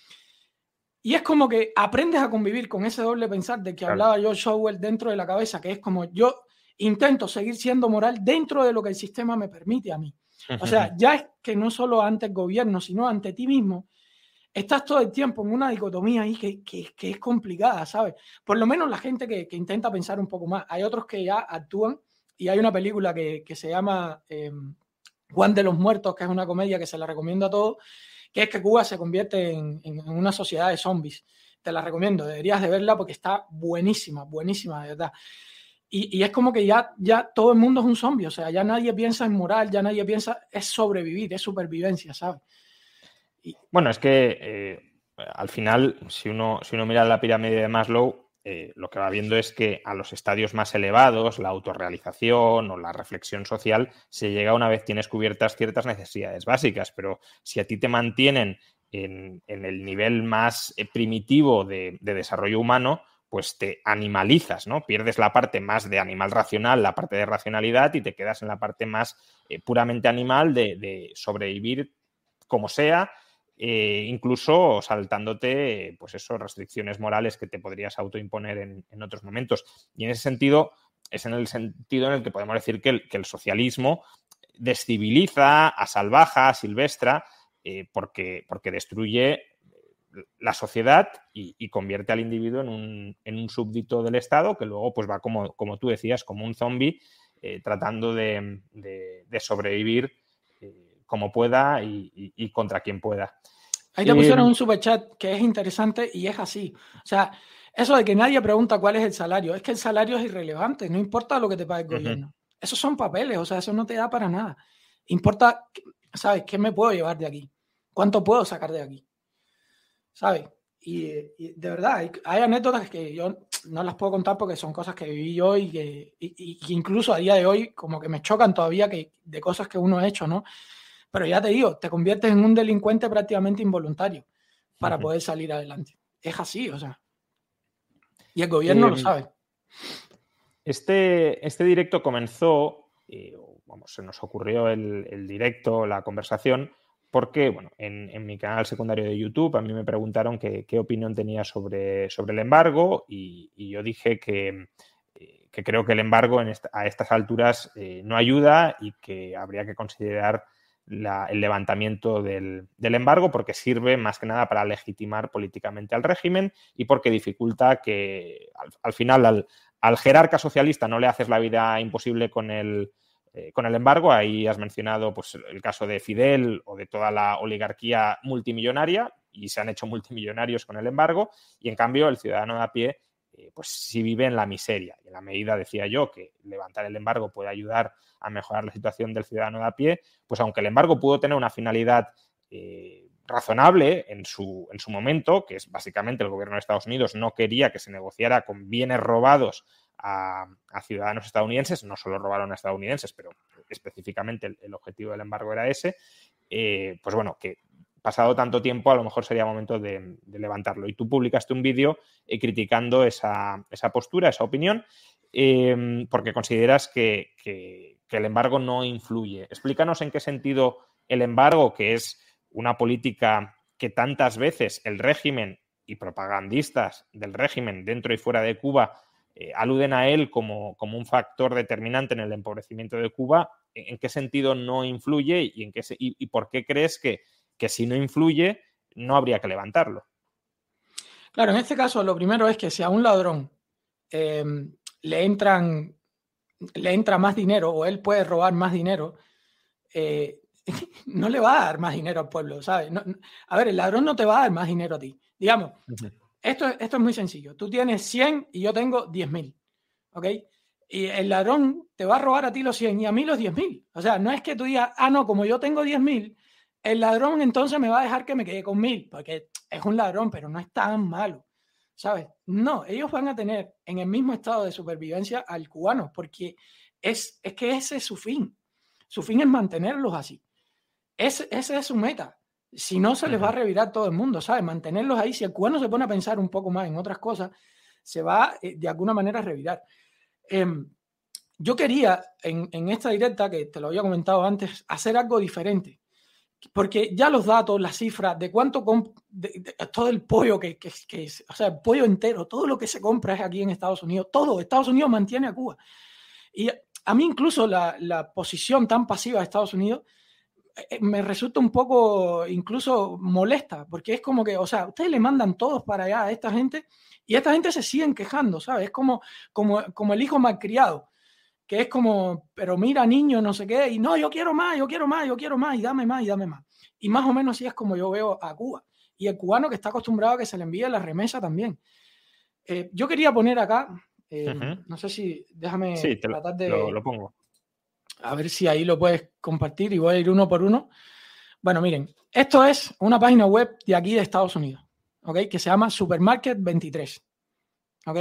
Y es como que aprendes a convivir con ese doble pensar de que hablaba George Showell dentro de la cabeza, que es como yo intento seguir siendo moral dentro de lo que el sistema me permite a mí. O sea, ya es que no solo ante el gobierno, sino ante ti mismo, estás todo el tiempo en una dicotomía ahí que, que, es complicada, ¿sabes? Por lo menos la gente que, que, intenta pensar un poco más. Hay otros que ya actúan y hay una película que, se llama eh, Juan de los Muertos, que es una comedia que se la recomiendo a todos, que es que Cuba se convierte en, en, una sociedad de zombies. Te la recomiendo, deberías de verla porque está buenísima, buenísima, de verdad. Y, y, es como que ya, ya todo el mundo es un zombie, o sea, ya nadie piensa en moral, ya nadie piensa, es sobrevivir, es supervivencia, ¿sabes? Bueno, es que eh, al final, si uno, si uno mira la pirámide de Maslow, eh, lo que va viendo es que a los estadios más elevados, la autorrealización o la reflexión social, se llega una vez tienes cubiertas ciertas necesidades básicas, pero si a ti te mantienen en, el nivel más eh, primitivo de, desarrollo humano, pues te animalizas, ¿no? Pierdes la parte más de animal racional, la parte de racionalidad y te quedas en la parte más puramente animal de sobrevivir como sea eh, incluso saltándote, pues eso, restricciones morales que te podrías autoimponer en, en, otros momentos. Y en ese sentido, es en el sentido en el que podemos decir que el, socialismo desciviliza, a silvestra, eh, porque, porque destruye la sociedad y, convierte al individuo en un, en un, súbdito del Estado que luego pues va como, como tú decías, como un zombie eh, tratando de sobrevivir como pueda y, contra quien pueda. Ahí te pusieron un super chat que es interesante y es así. O sea, eso de que nadie pregunta cuál es el salario, es que el salario es irrelevante, no importa lo que te pague el gobierno. Esos son papeles, o sea, eso no te da para nada. Importa, ¿sabes? ¿Qué me puedo llevar de aquí? ¿Cuánto puedo sacar de aquí? ¿Sabes? Y, de verdad, hay, anécdotas que yo no las puedo contar porque son cosas que viví yo y que, incluso a día de hoy como que me chocan todavía que, de cosas que uno ha hecho, ¿no? Pero ya te digo, te conviertes en un delincuente prácticamente involuntario para poder salir adelante. Es así, o sea. Y el gobierno lo em, sabe. Este, este directo comenzó, vamos, se nos ocurrió el, directo, la conversación, porque, bueno, en, mi canal secundario de YouTube a mí me preguntaron qué opinión tenía sobre, sobre el embargo y, yo dije que, eh, que, creo que el embargo a estas alturas eh, no ayuda y que habría que considerar el levantamiento del, embargo porque sirve más que nada para legitimar políticamente al régimen y porque dificulta que al, final al, al, jerarca socialista no le haces la vida imposible con el, eh, con el embargo. Ahí has mencionado pues, el caso de Fidel o de toda la oligarquía multimillonaria y se han hecho multimillonarios con el embargo y en cambio el ciudadano de a pie eh, pues si vive en la miseria. Y en la medida, decía yo, que levantar el embargo puede ayudar a mejorar la situación del ciudadano de a pie, pues aunque el embargo pudo tener una finalidad eh, razonable en su, en su momento, que es básicamente el gobierno de Estados Unidos no quería que se negociara con bienes robados a, ciudadanos estadounidenses, no solo robaron a estadounidenses, pero específicamente el, objetivo del embargo era ese, eh, pues bueno, que pasado tanto tiempo a lo mejor sería momento de, levantarlo. Y tú publicaste un vídeo eh, criticando esa, postura, esa opinión, em, porque consideras que, el embargo no influye. Explícanos en qué sentido el embargo, que es una política que tantas veces el régimen y propagandistas del régimen dentro y fuera de Cuba eh, aluden a él como, un factor determinante en el empobrecimiento de Cuba, ¿en qué sentido no influye y, en qué y, por qué crees que, que, si no influye no habría que levantarlo? Claro, en este caso lo primero es que si a un ladrón em, le entran le entra más dinero o él puede robar más dinero, eh, no le va a dar más dinero al pueblo, ¿sabes? a ver, el ladrón no te va a dar más dinero a ti. Digamos, esto, esto es muy sencillo. Tú tienes 100 y yo tengo 10 mil. ¿Ok? Y el ladrón te va a robar a ti los 100 y a mí los 10 mil. O sea, no es que tú digas, ah, no, como yo tengo 10 mil, el ladrón entonces me va a dejar que me quede con mil, porque es un ladrón, pero no es tan malo. ¿Sabes? No, ellos van a tener en el mismo estado de supervivencia al cubano, porque es, es que ese es su fin. Su fin es mantenerlos así. esa es su meta si no se les va a revirar todo el mundo, ¿sabes? Mantenerlos ahí, si el cubano se pone a pensar un poco más en otras cosas, se va eh, de alguna manera a revirar. Em, yo quería en, esta directa, que te lo había comentado antes, hacer algo diferente. Porque ya los datos, las cifras de cuánto todo el pollo que, que, que, o sea, el pollo entero, todo lo que se compra es aquí en Estados Unidos, todo, Estados Unidos mantiene a Cuba. Y a mí incluso la, la posición tan pasiva de Estados Unidos eh, me resulta un poco incluso molesta, porque es como que, o sea, ustedes le mandan todos para allá a esta gente y esta gente se siguen quejando, ¿sabes? Es como, como, como el hijo malcriado, que es como, pero mira, niño, no sé qué, y no, yo quiero más, yo quiero más, yo quiero más, y dame más, y dame más. Y más o menos así es como yo veo a Cuba. Y el cubano que está acostumbrado a que se le envíe la remesa también. Eh, yo quería poner acá, eh, no sé si, déjame tratar de... lo pongo a ver si ahí lo puedes compartir y voy a ir uno por uno. Bueno, miren, esto es una página web de aquí de Estados Unidos, ¿ok? Que se llama Supermarket 23, ¿ok?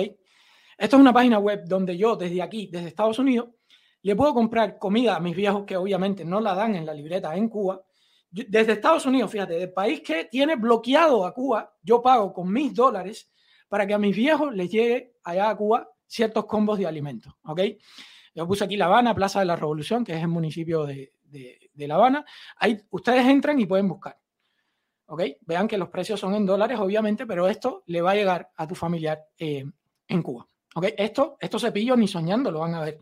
Esto es una página web donde yo desde aquí, desde Estados Unidos, le puedo comprar comida a mis viejos que obviamente no la dan en la libreta en Cuba. desde Estados Unidos, fíjate, del país que tiene bloqueado a Cuba, yo pago con mis dólares para que a mis viejos les llegue allá a Cuba ciertos combos de alimentos, ¿ok? Yo puse aquí La Habana, Plaza de la Revolución, que es el municipio de, La Habana. Ahí ustedes entran y pueden buscar. ¿Ok? Vean que los precios son en dólares, obviamente, pero esto le va a llegar a tu familiar eh, en Cuba. ¿Ok? Esto, estos cepillos ni soñando lo van a ver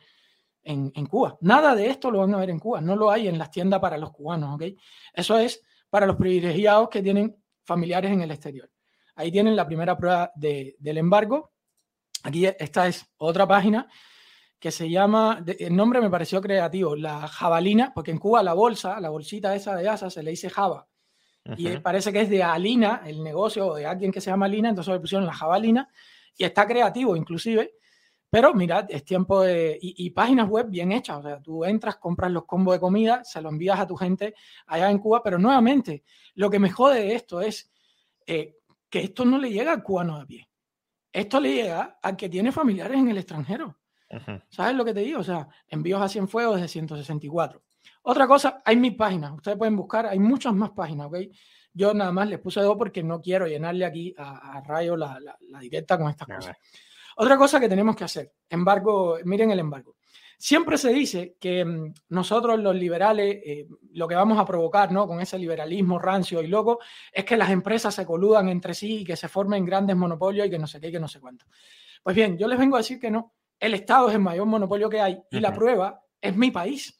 en, en, Cuba. Nada de esto lo van a ver en Cuba. No lo hay en las tiendas para los cubanos. ¿Ok? Eso es para los privilegiados que tienen familiares en el exterior. Ahí tienen la primera prueba del embargo. Aquí esta es otra página que se llama, el nombre me pareció creativo, la jabalina, porque en Cuba la bolsa, la bolsita esa de asa se le dice java. Y parece que es de Alina, el negocio de alguien que se llama Alina, entonces le pusieron la jabalina y está creativo inclusive. Pero mirad, es tiempo de... Y, páginas web bien hechas, o sea, tú entras, compras los combos de comida, se lo envías a tu gente allá en Cuba, pero nuevamente, lo que me jode de esto es eh, que esto no le llega al cubano de pie. Esto le llega al que tiene familiares en el extranjero. ¿Sabes lo que te digo? O sea, envíos a Cienfuegos desde 164. Otra cosa, hay mil páginas. Ustedes pueden buscar, hay muchas más páginas, ¿ok? Yo nada más les puse dos porque no quiero llenarle aquí a, Rayo la, directa con estas cosas. Otra cosa que tenemos que hacer, embargo, miren el embargo. Siempre se dice que mm, nosotros los liberales eh, lo que vamos a provocar ¿no? con ese liberalismo rancio y loco es que las empresas se coludan entre sí y que se formen grandes monopolios y que no sé qué, y que no sé cuánto. Pues bien, yo les vengo a decir que no, el Estado es el mayor monopolio que hay y la prueba es mi país.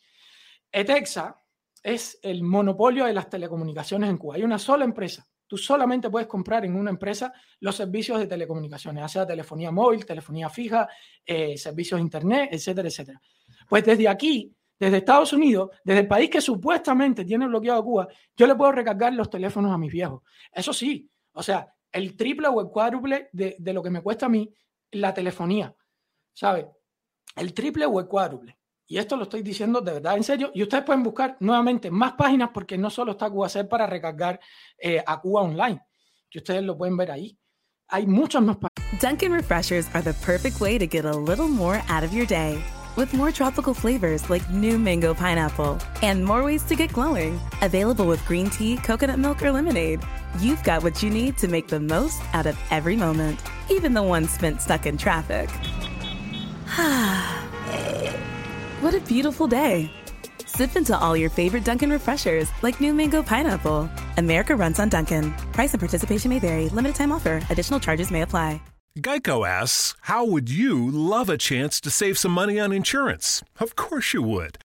ETEXA es el monopolio de las telecomunicaciones en Cuba. Hay una sola empresa. Tú solamente puedes comprar en una empresa los servicios de telecomunicaciones, ya sea telefonía móvil, telefonía fija, eh, servicios de internet, etcétera, etcétera. Pues desde aquí, desde Estados Unidos, desde el país que supuestamente tiene bloqueado a Cuba, yo le puedo recargar los teléfonos a mis viejos. Eso sí, o sea, el triple o el cuádruple de, de lo que me cuesta a mí la telefonía. ¿sabe? El triple o el cuádruple. Y esto lo estoy diciendo de verdad en serio. Y ustedes pueden buscar nuevamente más páginas porque no solo está para recargar eh, a Cuba Online, que ustedes lo pueden ver ahí. hay muchas más Dunkin' Refreshers are the perfect way to get a little more out of your day. With more tropical flavors like new mango pineapple and more ways to get glowing. Available with green tea, coconut milk, or lemonade. You've got what you need to make the most out of every moment, even the ones spent stuck in traffic. what a beautiful day. Sip into all your favorite Dunkin' refreshers like new mango pineapple. America runs on Dunkin'. Price and participation may vary. Limited time offer. Additional charges may apply. Geico asks, How would you love a chance to save some money on insurance? Of course you would.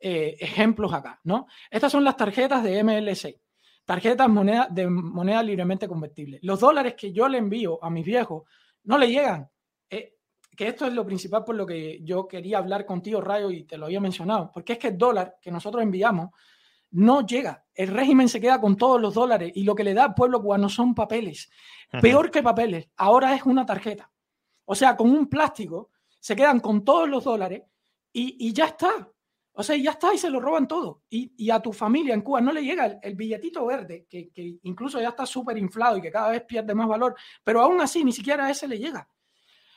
Eh, ejemplos acá, ¿no? Estas son las tarjetas de MLC, tarjetas moneda, de moneda libremente convertible. Los dólares que yo le envío a mis viejos no le llegan. Eh, que esto es lo principal por lo que yo quería hablar contigo, Rayo, y te lo había mencionado, porque es que el dólar que nosotros enviamos no llega. El régimen se queda con todos los dólares y lo que le da al pueblo cubano son papeles. Peor que papeles, ahora es una tarjeta. O sea, con un plástico se quedan con todos los dólares y, y ya está. O sea, ya está y se lo roban todo. Y, a tu familia en Cuba no le llega el, billetito verde, que, incluso ya está súper inflado y que cada vez pierde más valor, pero aún así ni siquiera a ese le llega.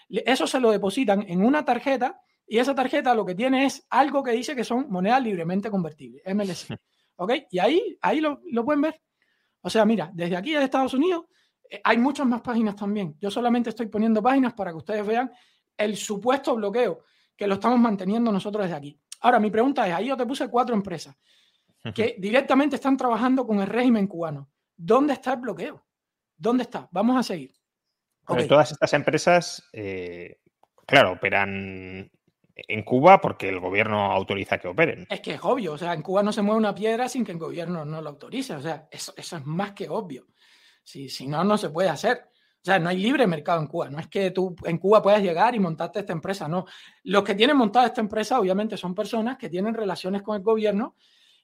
Eso se lo depositan en una tarjeta y esa tarjeta lo que tiene es algo que dice que son monedas libremente convertibles, MLC. ¿Ok? Y ahí, ahí lo, lo pueden ver. O sea, mira, desde aquí de Estados Unidos eh, hay muchas más páginas también. Yo solamente estoy poniendo páginas para que ustedes vean el supuesto bloqueo que lo estamos manteniendo nosotros desde aquí. Ahora, mi pregunta es, ahí yo te puse cuatro empresas que directamente están trabajando con el régimen cubano. ¿Dónde está el bloqueo? ¿Dónde está? Vamos a seguir. Todas estas empresas, eh, claro, operan en Cuba porque el gobierno autoriza que operen. Es que es obvio, o sea, en Cuba no se mueve una piedra sin que el gobierno no lo autorice, o sea, eso, es más que obvio. Si, si no, no se puede hacer. O sea, no hay libre mercado en Cuba. No es que tú en Cuba puedas llegar y montarte esta empresa. No. Los que tienen montada esta empresa, obviamente, son personas que tienen relaciones con el gobierno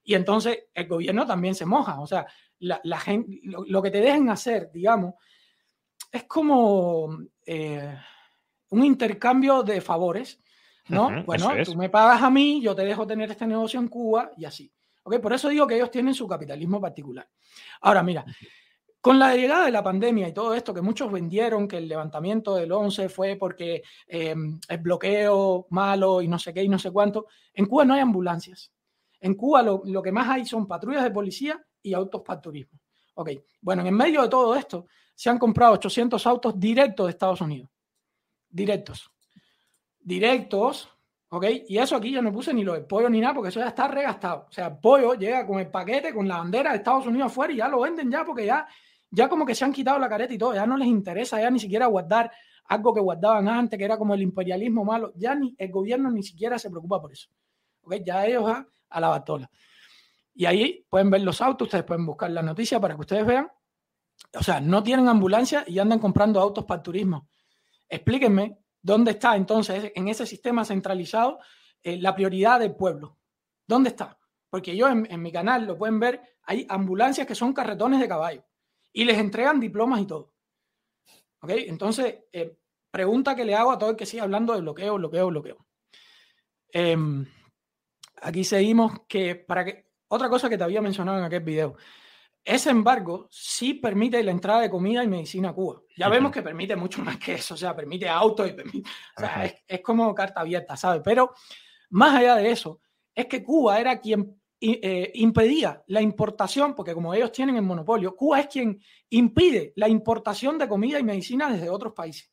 y entonces el gobierno también se moja. O sea, la, gente, lo, que te dejen hacer, digamos, es como eh, un intercambio de favores. ¿no? bueno, tú me pagas a mí, yo te dejo tener este negocio en Cuba y así. ¿Okay? Por eso digo que ellos tienen su capitalismo particular. Ahora, mira, con la llegada de la pandemia y todo esto, que muchos vendieron que el levantamiento del 11 fue porque eh, el bloqueo malo y no sé qué y no sé cuánto, en Cuba no hay ambulancias. En Cuba lo, que más hay son patrullas de policía y autos para turismo. Ok, bueno, en medio de todo esto se han comprado 800 autos directos de Estados Unidos. Directos. Directos, ¿ok? Y eso aquí yo no puse ni lo de pollo ni nada porque eso ya está regastado. O sea, el pollo llega con el paquete, con la bandera de Estados Unidos afuera y ya lo venden ya porque ya ya como que se han quitado la careta y todo, ya no les interesa ya ni siquiera guardar algo que guardaban antes, que era como el imperialismo malo, ya ni el gobierno ni siquiera se preocupa por eso. ¿Okay? Ya ellos van a la batola. Y ahí pueden ver los autos, ustedes pueden buscar la noticia para que ustedes vean. O sea, no tienen ambulancia y andan comprando autos para el turismo. Explíquenme dónde está entonces en ese sistema centralizado eh, la prioridad del pueblo. ¿Dónde está? Porque yo en, en mi canal lo pueden ver, hay ambulancias que son carretones de caballo y les entregan diplomas y todo. ¿Ok? Entonces, eh, pregunta que le hago a todo el que siga hablando de bloqueo, bloqueo, bloqueo. Em, aquí seguimos que para que otra cosa que te había mencionado en aquel video. Ese embargo sí permite la entrada de comida y medicina a Cuba. Ya vemos que permite mucho más que eso, o sea, permite autos y permite, o sea, es, es, como carta abierta, ¿sabes? Pero más allá de eso, es que Cuba era quien eh, impedía la importación, porque como ellos tienen el monopolio, Cuba es quien impide la importación de comida y medicina desde otros países.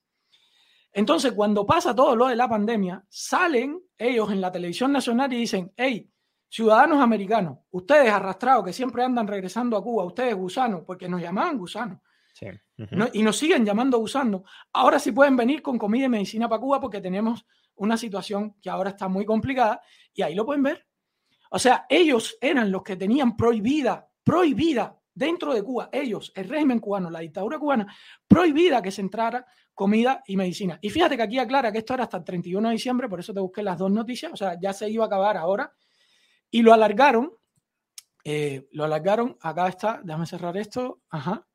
Entonces, cuando pasa todo lo de la pandemia, salen ellos en la televisión nacional y dicen, hey, ciudadanos americanos, ustedes arrastrados que siempre andan regresando a Cuba, ustedes gusanos, porque nos llamaban gusanos. y nos siguen llamando gusanos. Ahora sí pueden venir con comida y medicina para Cuba porque tenemos una situación que ahora está muy complicada y ahí lo pueden ver. O sea, ellos eran los que tenían prohibida, prohibida dentro de Cuba, ellos, el régimen cubano, la dictadura cubana, prohibida que se entrara comida y medicina. Y fíjate que aquí aclara que esto era hasta el 31 de diciembre, por eso te busqué las dos noticias, o sea, ya se iba a acabar ahora. Y lo alargaron, eh, lo alargaron, acá está, déjame cerrar esto, ajá.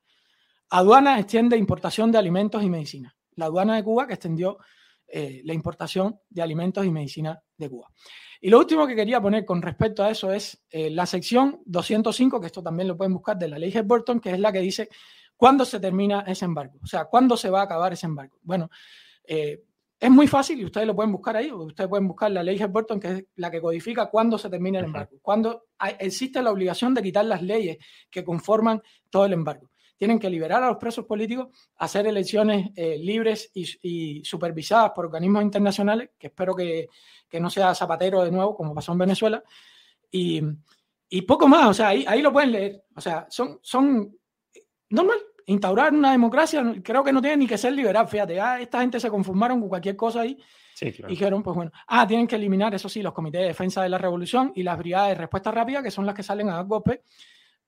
Aduana extiende importación de alimentos y medicina. La aduana de Cuba que extendió eh, la importación de alimentos y medicina de Cuba. Y lo último que quería poner con respecto a eso es eh, la sección 205, que esto también lo pueden buscar de la ley Burton, que es la que dice cuándo se termina ese embargo, o sea, cuándo se va a acabar ese embargo. Bueno, eh, es muy fácil y ustedes lo pueden buscar ahí, o ustedes pueden buscar la ley Burton, que es la que codifica cuándo se termina el embargo, cuándo existe la obligación de quitar las leyes que conforman todo el embargo tienen que liberar a los presos políticos, hacer elecciones eh, libres y, supervisadas por organismos internacionales, que espero que, no sea Zapatero de nuevo, como pasó en Venezuela, y, poco más, o sea, ahí, ahí, lo pueden leer, o sea, son, son normal, instaurar una democracia, creo que no tiene ni que ser liberal, fíjate, ah, esta gente se conformaron con cualquier cosa ahí, y dijeron, pues bueno, ah, tienen que eliminar, eso sí, los comités de defensa de la revolución y las brigadas de respuesta rápida, que son las que salen a golpe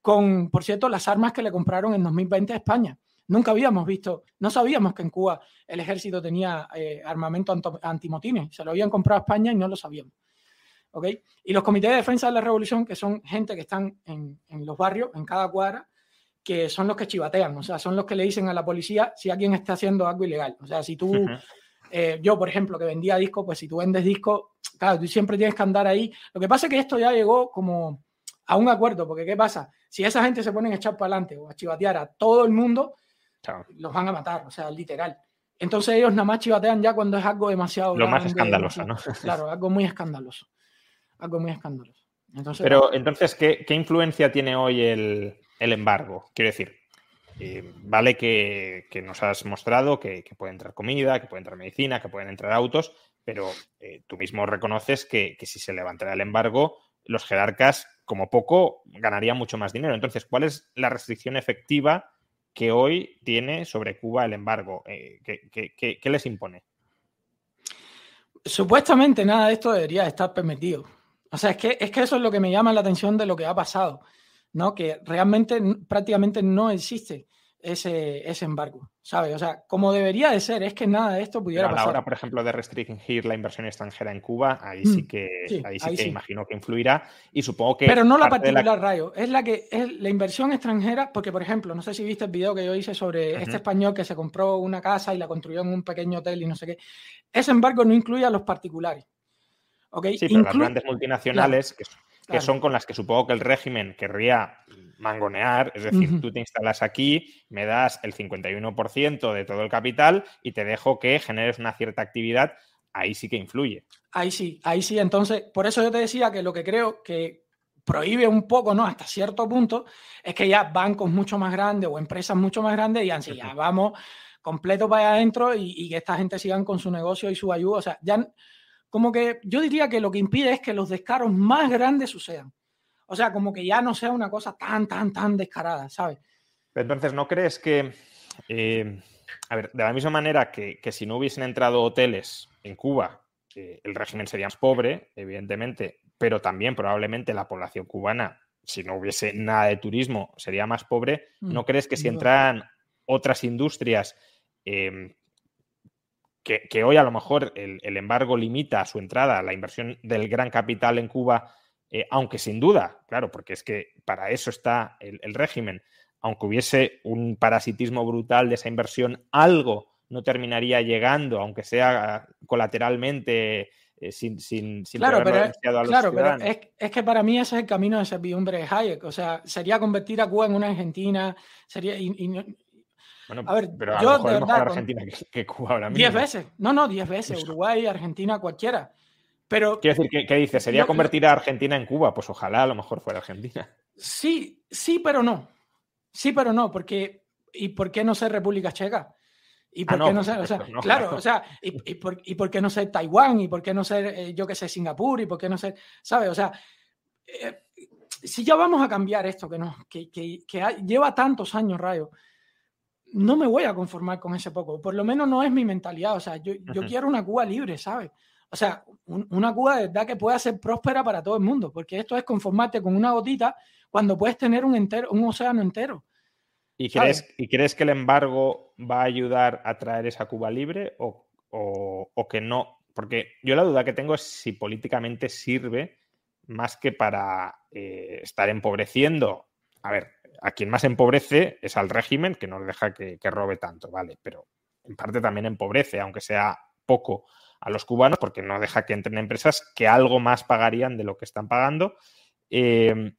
con, por cierto, las armas que le compraron en 2020 a España. Nunca habíamos visto, no sabíamos que en Cuba el ejército tenía eh, armamento antimotines. Se lo habían comprado a España y no lo sabíamos. ¿ok? Y los comités de defensa de la revolución, que son gente que están en, los barrios, en cada cuadra, que son los que chivatean, o sea, son los que le dicen a la policía si alguien está haciendo algo ilegal. O sea, si tú, eh, yo por ejemplo, que vendía discos, pues si tú vendes discos, claro, tú siempre tienes que andar ahí. Lo que pasa es que esto ya llegó como a un acuerdo, porque ¿qué pasa? Si esa gente se pone a echar para adelante o a chivatear a todo el mundo, los van a matar, o sea, literal. Entonces ellos nada más chivatean ya cuando es algo demasiado... Lo más escandaloso, ¿no? Claro, algo muy escandaloso. Algo muy escandaloso. Entonces, Pero entonces, ¿qué, influencia tiene hoy el, embargo? Quiero decir, eh, vale que, nos has mostrado que, puede entrar comida, que puede entrar medicina, que pueden entrar autos, pero eh, tú mismo reconoces que, si se levantara el embargo, los jerarcas como poco, ganaría mucho más dinero. Entonces, ¿cuál es la restricción efectiva que hoy tiene sobre Cuba el embargo? Eh, ¿qué, les impone? Supuestamente nada de esto debería estar permitido. O sea, es que, es que eso es lo que me llama la atención de lo que ha pasado, ¿no? Que realmente prácticamente no existe ese, ese embargo, ¿sabes? O sea, como debería de ser, es que nada de esto pudiera Pero a la hora, por ejemplo, de restringir la inversión extranjera en Cuba, ahí sí mm, que, ahí sí que imagino que influirá y supongo que... Pero no la particular, Rayo, es la que es la inversión extranjera, porque, por ejemplo, no sé si viste el video que yo hice sobre este español que se compró una casa y la construyó en un pequeño hotel y no sé qué. Ese embargo no incluye a los particulares. ¿okay? Sí, pero las grandes multinacionales, que que son con las que supongo que el régimen querría mangonear, es decir, tú te instalas aquí, me das el 51% de todo el capital y te dejo que generes una cierta actividad, ahí sí que influye. Ahí sí, ahí sí, entonces, por eso yo te decía que lo que creo que prohíbe un poco, ¿no? Hasta cierto punto, es que ya bancos mucho más grandes o empresas mucho más grandes digan, sí, ya vamos completo para adentro y, y que esta gente sigan con su negocio y su ayuda, o sea, ya como que yo diría que lo que impide es que los descaros más grandes sucedan. O sea, como que ya no sea una cosa tan, tan, tan descarada, ¿sabes? Entonces, ¿no crees que, eh, a ver, de la misma manera que, si no hubiesen entrado hoteles en Cuba, eh, el régimen sería más pobre, evidentemente, pero también probablemente la población cubana, si no hubiese nada de turismo, sería más pobre. ¿No mm, crees que si entran otras industrias eh, que, hoy a lo mejor el, embargo limita su entrada a la inversión del gran capital en Cuba, eh, aunque sin duda, claro, porque es que para eso está el, régimen, aunque hubiese un parasitismo brutal de esa inversión, algo no terminaría llegando, aunque sea colateralmente, eh, sin, sin, claro, pero, a los claro, pero es, que para mí ese es el camino de servidumbre de Hayek. O sea, sería convertir a Cuba en una Argentina, sería, a ver, pero a yo lo mejor Argentina que, Cuba ahora mismo. Diez veces. No, no, diez veces. Uruguay, Argentina, cualquiera. Pero. Quiero decir, ¿qué, dice? ¿Sería convertir a Argentina en Cuba? Pues ojalá a lo mejor fuera Argentina. Sí, sí, pero no. Sí, pero no, porque. ¿Y por qué no ser República Checa? ¿Y por qué no ser, o sea, claro, o sea, y, por, qué no ser Taiwán? ¿Y por qué no ser, eh, yo que sé, Singapur? ¿Y por qué no ser, ¿sabes? O sea, eh, si ya vamos a cambiar esto que, no, que, que, lleva tantos años, Rayo, no me voy a conformar con ese poco. Por lo menos no es mi mentalidad. O sea, yo, yo quiero una Cuba libre, ¿sabes? O sea, una Cuba de verdad que pueda ser próspera para todo el mundo, porque esto es conformarte con una gotita cuando puedes tener un, entero, un océano entero. ¿Y crees, ¿Y crees que el embargo va a ayudar a traer esa Cuba libre o, que no? Porque yo la duda que tengo es si políticamente sirve más que para eh, estar empobreciendo. A ver, a quien más empobrece es al régimen que no deja que, robe tanto, ¿vale? Pero en parte también empobrece, aunque sea poco a los cubanos, porque no deja que entren empresas que algo más pagarían de lo que están pagando. Eh,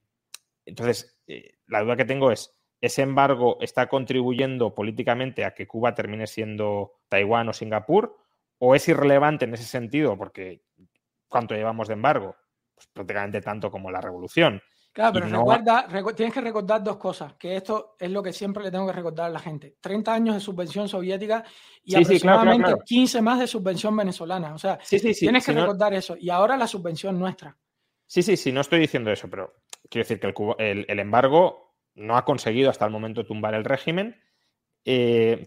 entonces, eh, la duda que tengo es, ese embargo está contribuyendo políticamente a que Cuba termine siendo Taiwán o Singapur, o es irrelevante en ese sentido, porque ¿cuánto llevamos de embargo? Pues prácticamente tanto como la revolución. Claro, pero recuerda, tienes que recordar dos cosas, que esto es lo que siempre le tengo que recordar a la gente. 30 años de subvención soviética y aproximadamente 15 más de subvención venezolana. O sea, tienes que recordar eso. Y ahora la subvención nuestra. Sí, sí, sí, no estoy diciendo eso, pero quiero decir que el, el embargo no ha conseguido hasta el momento tumbar el régimen. Eh,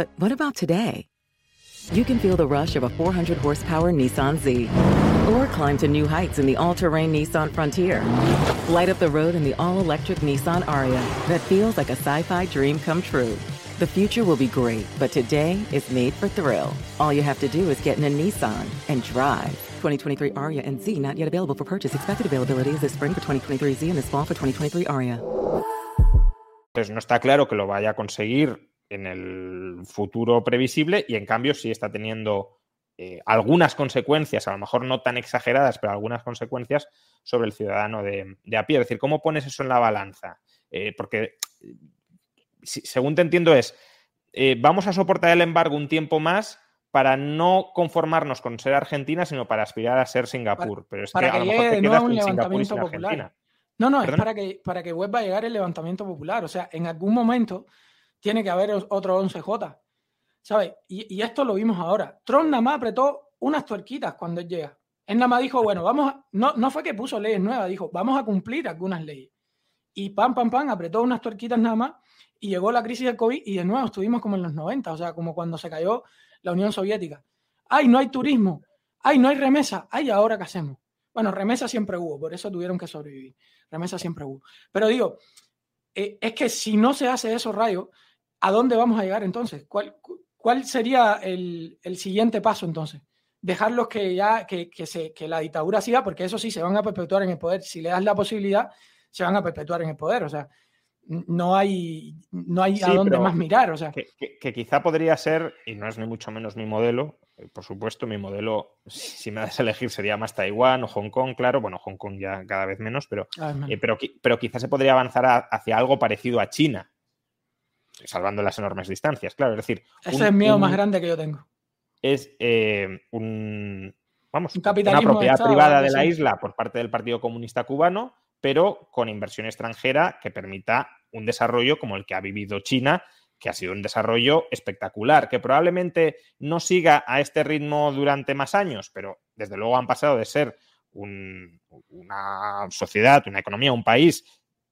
But what about today? You can feel the rush of a 400 horsepower Nissan Z, or climb to new heights in the all terrain Nissan Frontier. Light up the road in the all electric Nissan Aria that feels like a sci fi dream come true. The future will be great, but today is made for thrill. All you have to do is get in a Nissan and drive. 2023 Aria and Z not yet available for purchase. Expected availability is this spring for 2023 Z and this fall for 2023 Aria. Entonces no está claro que lo vaya a conseguir en el futuro previsible y en cambio sí está teniendo eh, algunas consecuencias, a lo mejor no tan exageradas, pero algunas consecuencias sobre el ciudadano de, de a pie. Es decir, ¿cómo pones eso en la balanza? Eh, porque, si, según te entiendo, es, eh, vamos a soportar el embargo un tiempo más para no conformarnos con ser Argentina, sino para aspirar a ser Singapur. Pero es que, a lo mejor te quedas un levantamiento popular. No, no, es para que, para que vuelva a llegar el levantamiento popular. O sea, en algún momento tiene que haber otro 11J. ¿Sabes? Y, esto lo vimos ahora. Trump nada más apretó unas tuerquitas cuando él llega. Él nada más dijo, bueno, vamos a... No, no fue que puso leyes nuevas, dijo, vamos a cumplir algunas leyes. Y pam, pam, pam, apretó unas tuerquitas nada más y llegó la crisis del COVID y de nuevo estuvimos como en los 90, o sea, como cuando se cayó la Unión Soviética. ¡Ay, no hay turismo! ¡Ay, no hay remesa! ¡Ay, ahora qué hacemos! Bueno, remesa siempre hubo, por eso tuvieron que sobrevivir. Remesa siempre hubo. Pero digo, eh, es que si no se hace eso, Rayo, ¿a dónde vamos a llegar entonces? ¿Cuál, cuál sería el, siguiente paso entonces? Dejarlos que ya, que, se, que la dictadura siga, porque eso sí, se van a perpetuar en el poder. Si le das la posibilidad, se van a perpetuar en el poder. O sea, no hay, no hay a dónde más mirar. O sea. Que, quizá podría ser, y no es ni mucho menos mi modelo, eh, por supuesto, mi modelo, si me das a elegir, sería más Taiwán o Hong Kong, claro, bueno, Hong Kong ya cada vez menos, pero, eh, pero, pero, quizá se podría avanzar hacia algo parecido a China, salvando las enormes distancias, claro, es decir... Ese es el miedo más grande que yo tengo. Es eh, un... Vamos, una propiedad privada de la isla por parte del Partido Comunista Cubano, pero con inversión extranjera que permita un desarrollo como el que ha vivido China, que ha sido un desarrollo espectacular, que probablemente no siga a este ritmo durante más años, pero desde luego han pasado de ser una sociedad, una economía, un país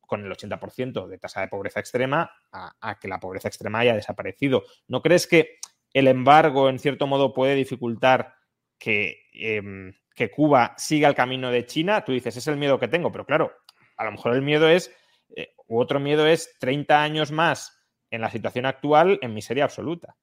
con el 80% de tasa de pobreza extrema a, que la pobreza extrema haya desaparecido. ¿No crees que el embargo, en cierto modo, puede dificultar que, em, que Cuba siga el camino de China? Tú dices, es el miedo que tengo, pero claro, a lo mejor el miedo es eh, u otro miedo es 30 años más en la situación actual en miseria absoluta.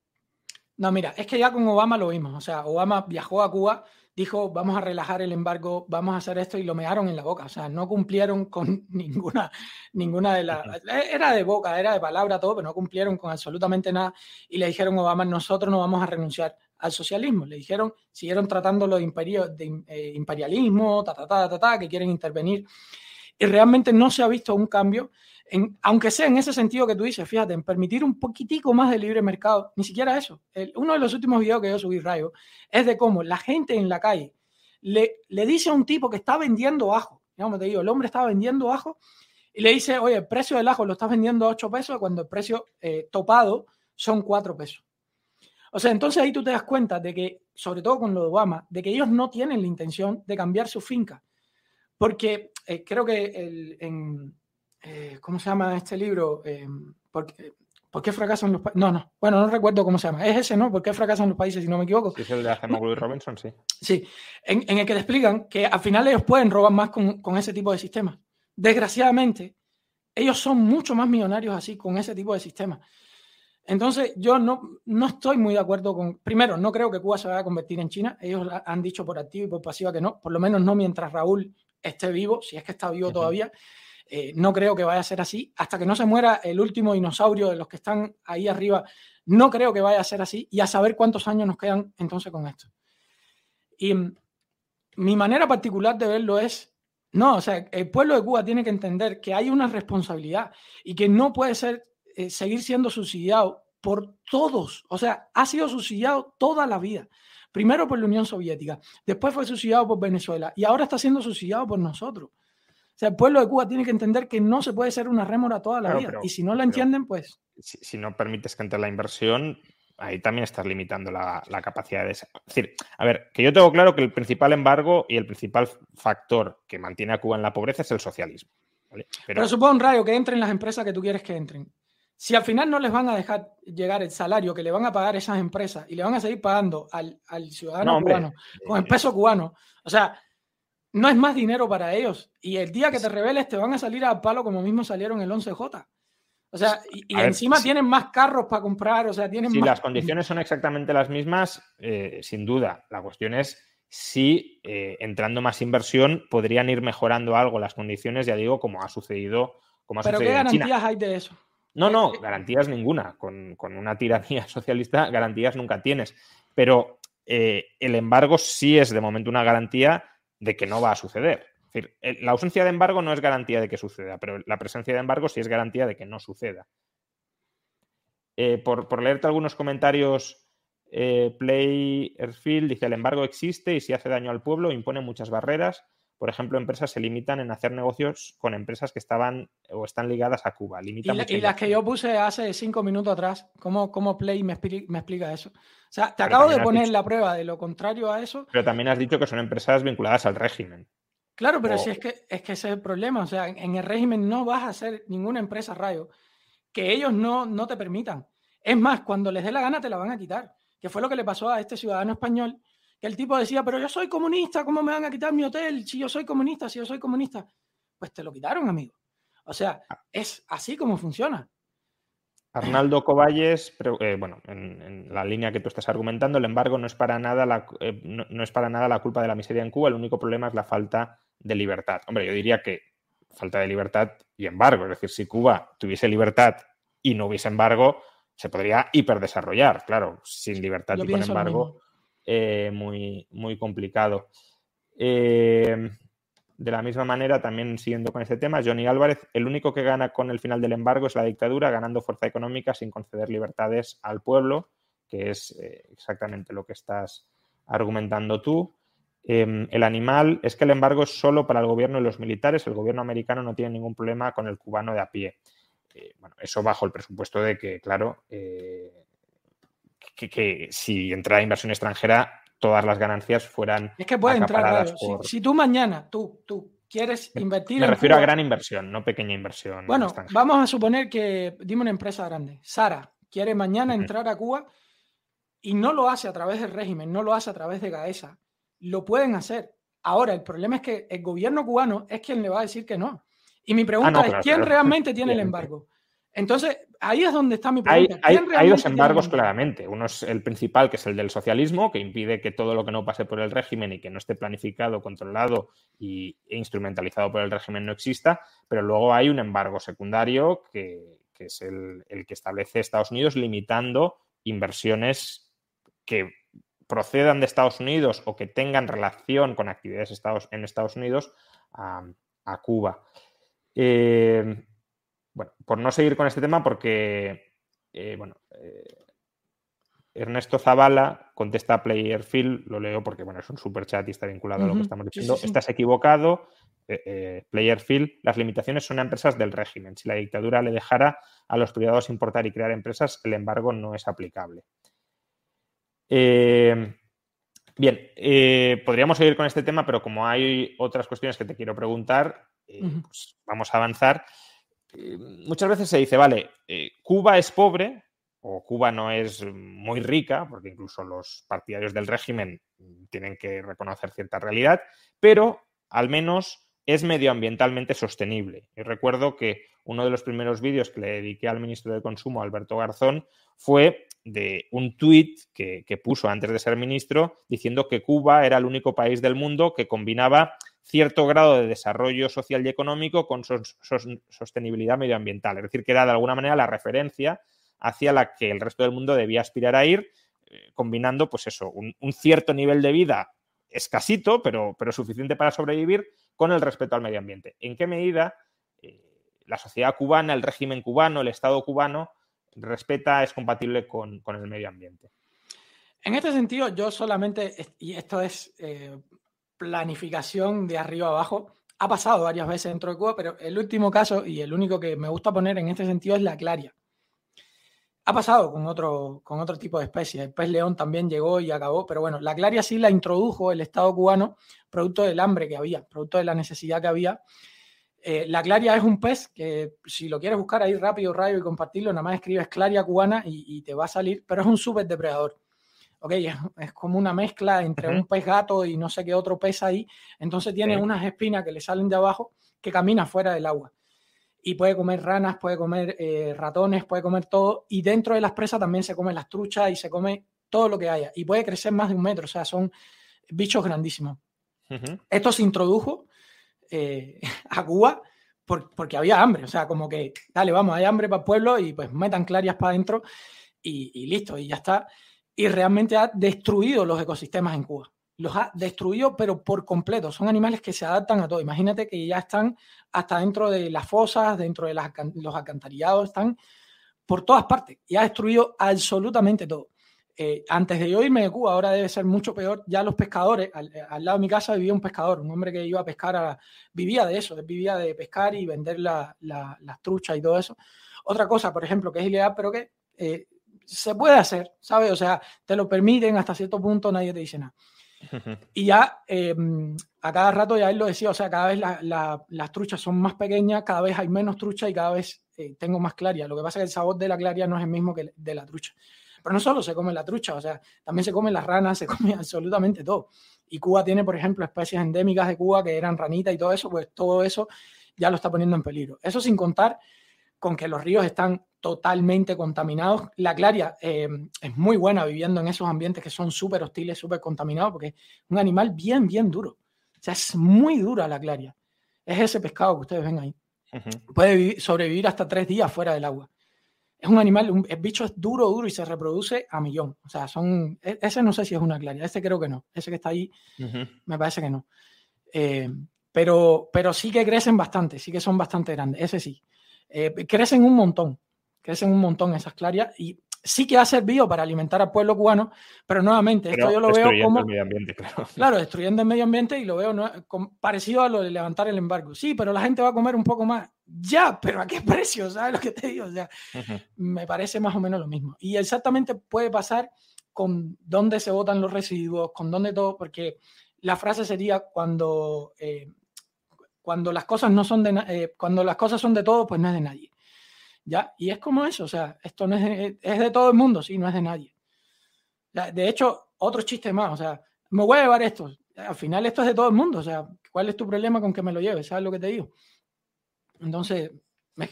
No, mira, es que ya con Obama lo vimos. O sea, Obama viajó a Cuba, dijo, vamos a relajar el embargo, vamos a hacer esto y lo mearon en la boca. O sea, no cumplieron con ninguna, ninguna de las... Era de boca, era de palabra todo, pero no cumplieron con absolutamente nada. Y le dijeron a Obama, nosotros no vamos a renunciar al socialismo. Le dijeron, siguieron tratándolo de, imperio, de eh, imperialismo, ta, ta, ta, ta, ta, que quieren intervenir. Y realmente no se ha visto un cambio aunque sea en ese sentido que tú dices, fíjate, en permitir un poquitico más de libre mercado, ni siquiera eso. uno de los últimos videos que yo subí, Rayo, es de cómo la gente en la calle le, le dice a un tipo que está vendiendo ajo, digamos, te digo, el hombre estaba vendiendo ajo y le dice, oye, el precio del ajo lo estás vendiendo a 8 pesos cuando el precio eh, topado son 4 pesos. O sea, entonces ahí tú te das cuenta de que, sobre todo con lo de Obama, de que ellos no tienen la intención de cambiar su finca. Porque eh, creo que en, eh, ¿cómo se llama este libro? Eh, ¿por, qué, fracasan los países? No, no, bueno, no recuerdo cómo se llama. Es ese, ¿no? ¿Por qué fracasan los países, si no me equivoco? es el de Acemoglu y Robinson, sí. Sí, en, el que te explican que al final ellos pueden robar más con, con ese tipo de sistemas. Desgraciadamente, ellos son mucho más millonarios así con ese tipo de sistemas. Entonces, yo no, no estoy muy de acuerdo con. Primero, no creo que Cuba se vaya a convertir en China. Ellos han dicho por activo y por pasiva que no, por lo menos no mientras Raúl esté vivo, si es que está vivo todavía. Eh, no creo que vaya a ser así. Hasta que no se muera el último dinosaurio de los que están ahí arriba, no creo que vaya a ser así. Y a saber cuántos años nos quedan entonces con esto. Y mm, mi manera particular de verlo es, no, o sea, el pueblo de Cuba tiene que entender que hay una responsabilidad y que no puede ser eh, seguir siendo subsidiado por todos. O sea, ha sido subsidiado toda la vida. Primero por la Unión Soviética, después fue subsidiado por Venezuela y ahora está siendo subsidiado por nosotros. O sea, el pueblo de Cuba tiene que entender que no se puede ser una rémora toda la vida. y si no la entienden, pues... Si, no permites que entre la inversión, ahí también estás limitando la, capacidad de... Es decir, a ver, que yo tengo claro que el principal embargo y el principal factor que mantiene a Cuba en la pobreza es el socialismo. Pero, Pero supón, Rayo, que entren las empresas que tú quieres que entren. Si al final no les van a dejar llegar el salario que le van a pagar esas empresas y le van a seguir pagando al, ciudadano cubano con el eh, peso cubano, o sea, no es más dinero para ellos. Y el día que te rebeles te van a salir al palo como mismo salieron el 11J. O sea, y, encima tienen más carros para comprar, o sea, tienen si más... las condiciones son exactamente las mismas, eh, sin duda. La cuestión es si eh, entrando más inversión podrían ir mejorando algo las condiciones, ya digo, como ha sucedido. Como Pero ¿qué garantías hay de eso? No, no, garantías ninguna. Con, una tiranía socialista, garantías nunca tienes. Pero eh, el embargo sí es de momento una garantía de que no va a suceder. Es decir, la ausencia de embargo no es garantía de que suceda, pero la presencia de embargo sí es garantía de que no suceda. Eh, por, leerte algunos comentarios, eh, Play Airfield dice: el embargo existe y si hace daño al pueblo impone muchas barreras. Por ejemplo, empresas se limitan en hacer negocios con empresas que estaban o están ligadas a Cuba. y, las que yo puse hace cinco minutos atrás, ¿cómo, cómo Play me, explica eso? O sea, te acabo de poner la prueba de lo contrario a eso. Pero también has dicho que son empresas vinculadas al régimen. Claro, pero si es que, es que ese es el problema. O sea, en el régimen no vas a ser ninguna empresa rayo que ellos no, no te permitan. Es más, cuando les dé la gana te la van a quitar. Que fue lo que le pasó a este ciudadano español que el tipo decía, pero yo soy comunista, ¿cómo me van a quitar mi hotel si yo soy comunista, si yo soy comunista? Pues te lo quitaron, amigo. O sea, ah. es así como funciona. Arnaldo Coballes, eh, bueno, en, la línea que tú estás argumentando, el embargo no es, para nada la, eh, no, es para nada la culpa de la miseria en Cuba, el único problema es la falta de libertad. Hombre, yo diría que falta de libertad y embargo, es decir, si Cuba tuviese libertad y no hubiese embargo, se podría hiperdesarrollar, claro, sin libertad y con embargo eh, muy, muy complicado. Eh, de la misma manera, también siguiendo con este tema, Johnny Álvarez, el único que gana con el final del embargo es la dictadura, ganando fuerza económica sin conceder libertades al pueblo, que es eh, exactamente lo que estás argumentando tú. Em, el animal es que el embargo es solo para el gobierno y los militares, el gobierno americano no tiene ningún problema con el cubano de a pie. bueno, eso bajo el presupuesto de que, claro, que, si entrara inversión extranjera, todas las ganancias fueran. Es que puede entrar, si, tú mañana, tú, tú quieres invertir. Me refiero a gran inversión, no pequeña inversión. Bueno, vamos a suponer que, dime una empresa grande, Sara, quiere mañana entrar a Cuba y no lo hace a través del régimen, no lo hace a través de GAESA. Lo pueden hacer. Ahora, el problema es que el gobierno cubano es quien le va a decir que no. Y mi pregunta ah, es, ¿quién realmente tiene el embargo? Entonces, ahí es donde está mi pregunta. Hay, dos embargos claramente. Uno es el principal, que es el del socialismo, que impide que todo lo que no pase por el régimen y que no esté planificado, controlado y, e instrumentalizado por el régimen no exista. Pero luego hay un embargo secundario, que, es el, que establece Estados Unidos, limitando inversiones que procedan de Estados Unidos o que tengan relación con actividades en Estados Unidos a, Cuba. Eh, bueno, por no seguir con este tema, porque, eh, bueno, eh, Ernesto Zavala contesta a Playerfield, lo leo porque, bueno, es un super chat y está vinculado a lo que estamos diciendo. Estás equivocado, eh, Playerfield, las limitaciones son empresas del régimen. Si la dictadura le dejara a los privados importar y crear empresas, el embargo no es aplicable. bien, podríamos seguir con este tema, pero como hay otras cuestiones que te quiero preguntar, pues vamos a avanzar. Eh, muchas veces se dice, vale, eh, Cuba es pobre o Cuba no es muy rica, porque incluso los partidarios del régimen tienen que reconocer cierta realidad, pero al menos es medioambientalmente sostenible. Y recuerdo que uno de los primeros vídeos que le dediqué al ministro de Consumo, Alberto Garzón, fue de un tuit que, que, puso antes de ser ministro diciendo que Cuba era el único país del mundo que combinaba cierto grado de desarrollo social y económico con sostenibilidad medioambiental. Es decir, que era de alguna manera la referencia hacia la que el resto del mundo debía aspirar a ir, eh, combinando, pues eso, un, cierto nivel de vida escasito, pero, pero suficiente para sobrevivir, con el respeto al medio ambiente. ¿En qué medida eh, la sociedad cubana, el régimen cubano, el Estado cubano respeta, es compatible con, el medio ambiente? En este sentido, yo solamente, y esto es eh, planificación de arriba abajo. Ha pasado varias veces dentro de Cuba, pero el último caso y el único que me gusta poner en este sentido es la claria. Ha pasado con otro, con otro tipo de especies. El pez león también llegó y acabó, pero bueno, la claria sí la introdujo el Estado cubano, producto del hambre que había, producto de la necesidad que había. Eh, la claria es un pez que, si lo quieres buscar ahí rápido, rayo y compartirlo, nada más escribes claria cubana y, y te va a salir, pero es un súper depredador ok, es, como una mezcla entre un pez gato y no sé qué otro pez ahí, entonces tiene unas espinas que le salen de abajo que camina fuera del agua. Y puede comer ranas, puede comer eh, ratones, puede comer todo. Y dentro de las presas también se come las truchas y se come todo lo que haya. Y puede crecer más de un metro, o sea, son bichos grandísimos. Esto se introdujo eh, a Cuba porque había hambre, o sea, como que, dale, vamos, hay hambre para el pueblo y pues metan clarias para adentro y, y listo, y ya está y realmente ha destruido los ecosistemas en Cuba. Los ha destruido, pero por completo. Son animales que se adaptan a todo. Imagínate que ya están hasta dentro de las fosas, dentro de los alcantarillados, están por todas partes y ha destruido absolutamente todo. Eh, antes de yo irme de Cuba, ahora debe ser mucho peor, ya los pescadores, al, lado de mi casa vivía un pescador, un hombre que iba a pescar, a, vivía de eso, vivía de pescar y vender las truchas y todo eso. Otra cosa, por ejemplo, que es ilegal, pero que eh, se puede hacer, ¿sabes? O sea, te lo permiten hasta cierto punto, nadie te dice nada. Y ya em, a cada rato, ya él lo decía, o sea, cada vez las truchas son más pequeñas, cada vez hay menos trucha y cada vez eh, tengo más claria. Lo que pasa es que el sabor de la claria no es el mismo que de la trucha. Pero no solo se come la trucha, o sea, también se comen las ranas, se come absolutamente todo. Y Cuba tiene, por ejemplo, especies endémicas de Cuba que eran ranitas y todo eso, pues todo eso ya lo está poniendo en peligro. Eso sin contar con que los ríos están totalmente contaminados. La claria eh, es muy buena viviendo en esos ambientes que son súper hostiles, súper contaminados, porque es un animal bien, bien duro. O sea, es muy dura la claria. Es ese pescado que ustedes ven ahí. Puede sobrevivir hasta tres días fuera del agua. Es un animal, un, el bicho es duro, duro y se reproduce a millón. O sea, son. E, ese no sé si es una claria, ese creo que no. Ese que está ahí, me parece que no. Eh, pero, pero sí que crecen bastante, sí que son bastante grandes, ese sí. Eh, crecen un montón crecen un montón esas clarias y sí que ha servido para alimentar al pueblo cubano, pero nuevamente, esto yo lo veo como... El medio ambiente, claro. claro, destruyendo el medio ambiente y lo veo parecido a lo de levantar el embargo. Sí, pero la gente va a comer un poco más. Ya, pero ¿a qué precio? ¿Sabes lo que te digo? O sea, me parece más o menos lo mismo. Y exactamente puede pasar con dónde se votan los residuos, con dónde todo, porque la frase sería cuando... Eh, cuando las cosas no son de eh, cuando las cosas son de todos, pues no es de nadie. ¿Ya? Y es como eso, o sea, esto no es de, es de todo el mundo, sí, no es de nadie. De hecho, otro chiste más, o sea, me voy a llevar esto. Al final esto es de todo el mundo, o sea, ¿cuál es tu problema con que me lo lleves? ¿Sabes lo que te digo? Entonces,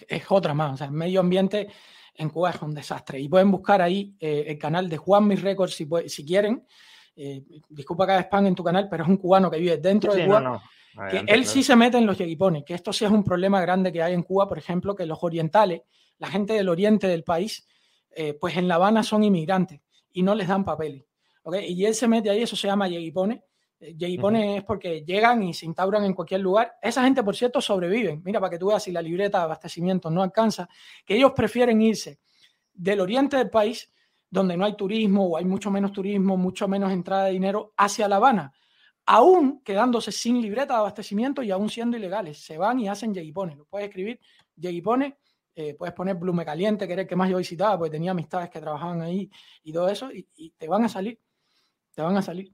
es, otra más. O sea, el medio ambiente en Cuba es un desastre. Y pueden buscar ahí eh, el canal de Juan Mis Records si, si quieren. Eh, disculpa que haga spam en tu canal, pero es un cubano que vive dentro de Cuba. Que él sí se mete en los yeguipones, que esto sí es un problema grande que hay en Cuba, por ejemplo, que los orientales, la gente del oriente del país, eh, pues en La Habana son inmigrantes y no les dan papeles. Y él se mete ahí, eso se llama yeguipone. Yeguipone es porque llegan y se instauran en cualquier lugar. Esa gente, por cierto, sobreviven. Mira, para que tú veas si la libreta de abastecimiento no alcanza, que ellos prefieren irse del oriente del país donde no hay turismo o hay mucho menos turismo, mucho menos entrada de dinero hacia La Habana, aún quedándose sin libreta de abastecimiento y aún siendo ilegales. Se van y hacen Yeguipone. Lo puedes escribir Yeguipone, eh, puedes poner Blume Caliente, que que más yo visitaba, porque tenía amistades que trabajaban ahí y todo eso, y, te van a salir. Te van a salir.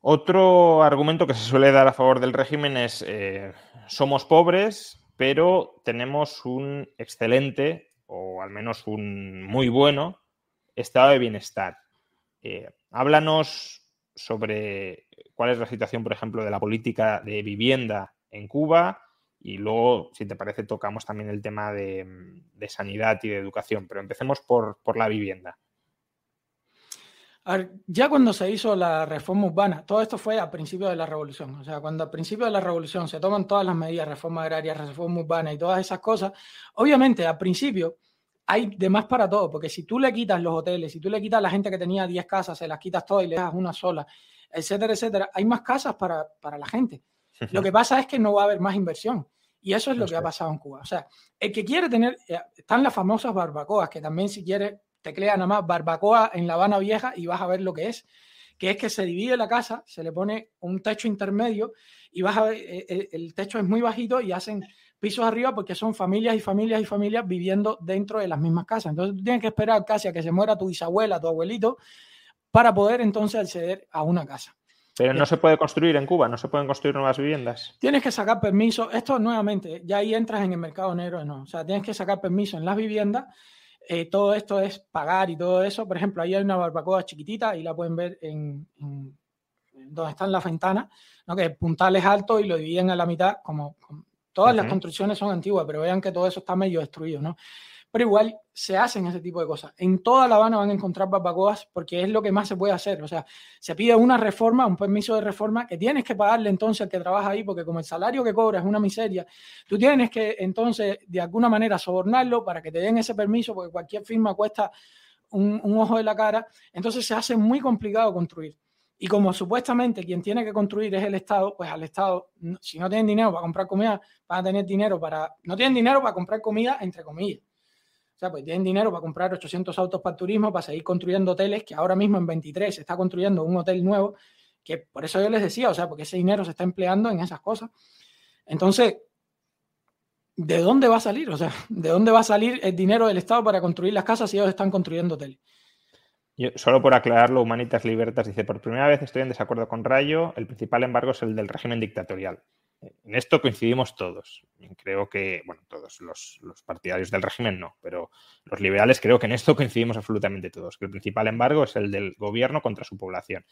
Otro argumento que se suele dar a favor del régimen es eh, somos pobres, pero tenemos un excelente, o al menos un muy bueno, estado de bienestar. Eh, háblanos sobre cuál es la situación, por ejemplo, de la política de vivienda en Cuba y luego, si te parece, tocamos también el tema de, sanidad y de educación, pero empecemos por, la vivienda. ya cuando se hizo la reforma urbana, todo esto fue a principio de la revolución. O sea, cuando a principio de la revolución se toman todas las medidas, reforma agraria, reforma urbana y todas esas cosas, obviamente al principio hay de más para todo, porque si tú le quitas los hoteles, si tú le quitas a la gente que tenía 10 casas, se las quitas todas y le das una sola, etcétera, etcétera, hay más casas para, la gente. Lo que pasa es que no va a haber más inversión. Y eso es lo que ha pasado en Cuba. O sea, el que quiere tener, eh, están las famosas barbacoas, que también si quiere teclea nada más barbacoa en La Habana Vieja y vas a ver lo que es, que es que se divide la casa, se le pone un techo intermedio y vas a ver, eh, el, el techo es muy bajito y hacen pisos arriba porque son familias y familias y familias viviendo dentro de las mismas casas. Entonces tú tienes que esperar casi a que se muera tu bisabuela, tu abuelito, para poder entonces acceder a una casa. Pero no se puede construir en Cuba, no se pueden construir nuevas viviendas. Tienes que sacar permiso. Esto nuevamente, ya ahí entras en el mercado negro, no. O sea, tienes que sacar permiso en las viviendas. Eh, todo esto es pagar y todo eso. Por ejemplo, ahí hay una barbacoa chiquitita y la pueden ver en, donde están las ventanas, ¿no? que puntales altos y lo dividen a la mitad como Todas las construcciones son antiguas, pero vean que todo eso está medio destruido, ¿no? Pero igual se hacen ese tipo de cosas. En toda La Habana van a encontrar barbacoas porque es lo que más se puede hacer. O sea, se pide una reforma, un permiso de reforma que tienes que pagarle entonces al que trabaja ahí, porque como el salario que cobra es una miseria, tú tienes que entonces de alguna manera sobornarlo para que te den ese permiso, porque cualquier firma cuesta un, un ojo de la cara. Entonces se hace muy complicado construir. Y como supuestamente quien tiene que construir es el Estado, pues al Estado, si no tienen dinero para comprar comida, van a tener dinero para... No tienen dinero para comprar comida, entre comillas. O sea, pues tienen dinero para comprar 800 autos para turismo, para seguir construyendo hoteles, que ahora mismo en 23 se está construyendo un hotel nuevo, que por eso yo les decía, o sea, porque ese dinero se está empleando en esas cosas. Entonces, ¿de dónde va a salir? O sea, ¿de dónde va a salir el dinero del Estado para construir las casas si ellos están construyendo hoteles? Solo por aclararlo, Humanitas Libertas dice, por primera vez estoy en desacuerdo con Rayo, el principal embargo es el del régimen dictatorial. En esto coincidimos todos. Creo que, bueno, todos los, partidarios del régimen no, pero los liberales creo que en esto coincidimos absolutamente todos, que el principal embargo es el del gobierno contra su población.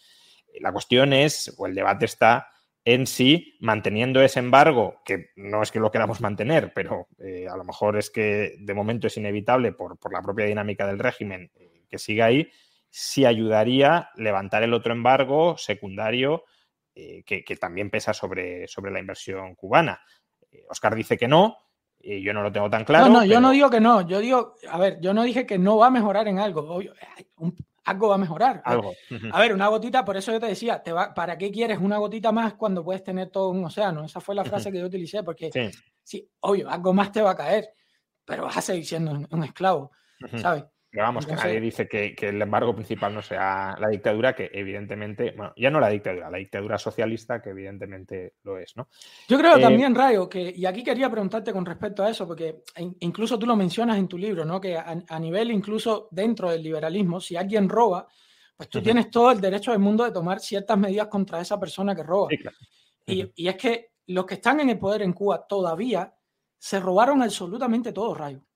La cuestión es, o el debate está en sí, manteniendo ese embargo, que no es que lo queramos mantener, pero eh, a lo mejor es que de momento es inevitable por, por la propia dinámica del régimen eh, que siga ahí, si ayudaría levantar el otro embargo secundario eh, que, también pesa sobre, sobre la inversión cubana. Oscar eh, dice que no, y yo no lo tengo tan claro. No, no, yo no digo que no, yo digo, a ver, yo no dije que no va a mejorar en algo, algo va a mejorar. Algo. A ver, una gotita, por eso yo te decía, te va, ¿para qué quieres una gotita más cuando puedes tener todo un océano? Esa fue la frase que yo utilicé, porque sí. obvio, algo más te va a caer, pero vas a seguir siendo un, esclavo, ¿sabes? Pero vamos, que nadie dice que, el embargo principal no sea la dictadura, que evidentemente, bueno, ya no la dictadura, la dictadura socialista, que evidentemente lo es, ¿no? Yo creo eh, también, Rayo, que, y aquí quería preguntarte con respecto a eso, porque incluso tú lo mencionas en tu libro, ¿no? Que a, nivel incluso dentro del liberalismo, si alguien roba, pues tú tienes todo el derecho del mundo de tomar ciertas medidas contra esa persona que roba. y, y es que los que están en el poder en Cuba todavía se robaron absolutamente todo, Rayo.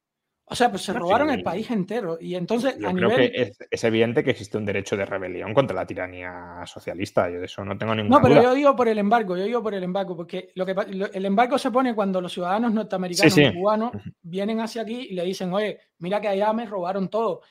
O sea, pues se robaron el país entero. Y entonces, a creo que es, evidente que existe un derecho de rebelión contra la tiranía socialista. Yo de eso no tengo ninguna No, pero yo digo por el embargo, yo digo por el embargo, porque lo que, el embargo se pone cuando los ciudadanos norteamericanos y cubanos vienen hacia aquí y le dicen, oye, mira que allá me robaron todo.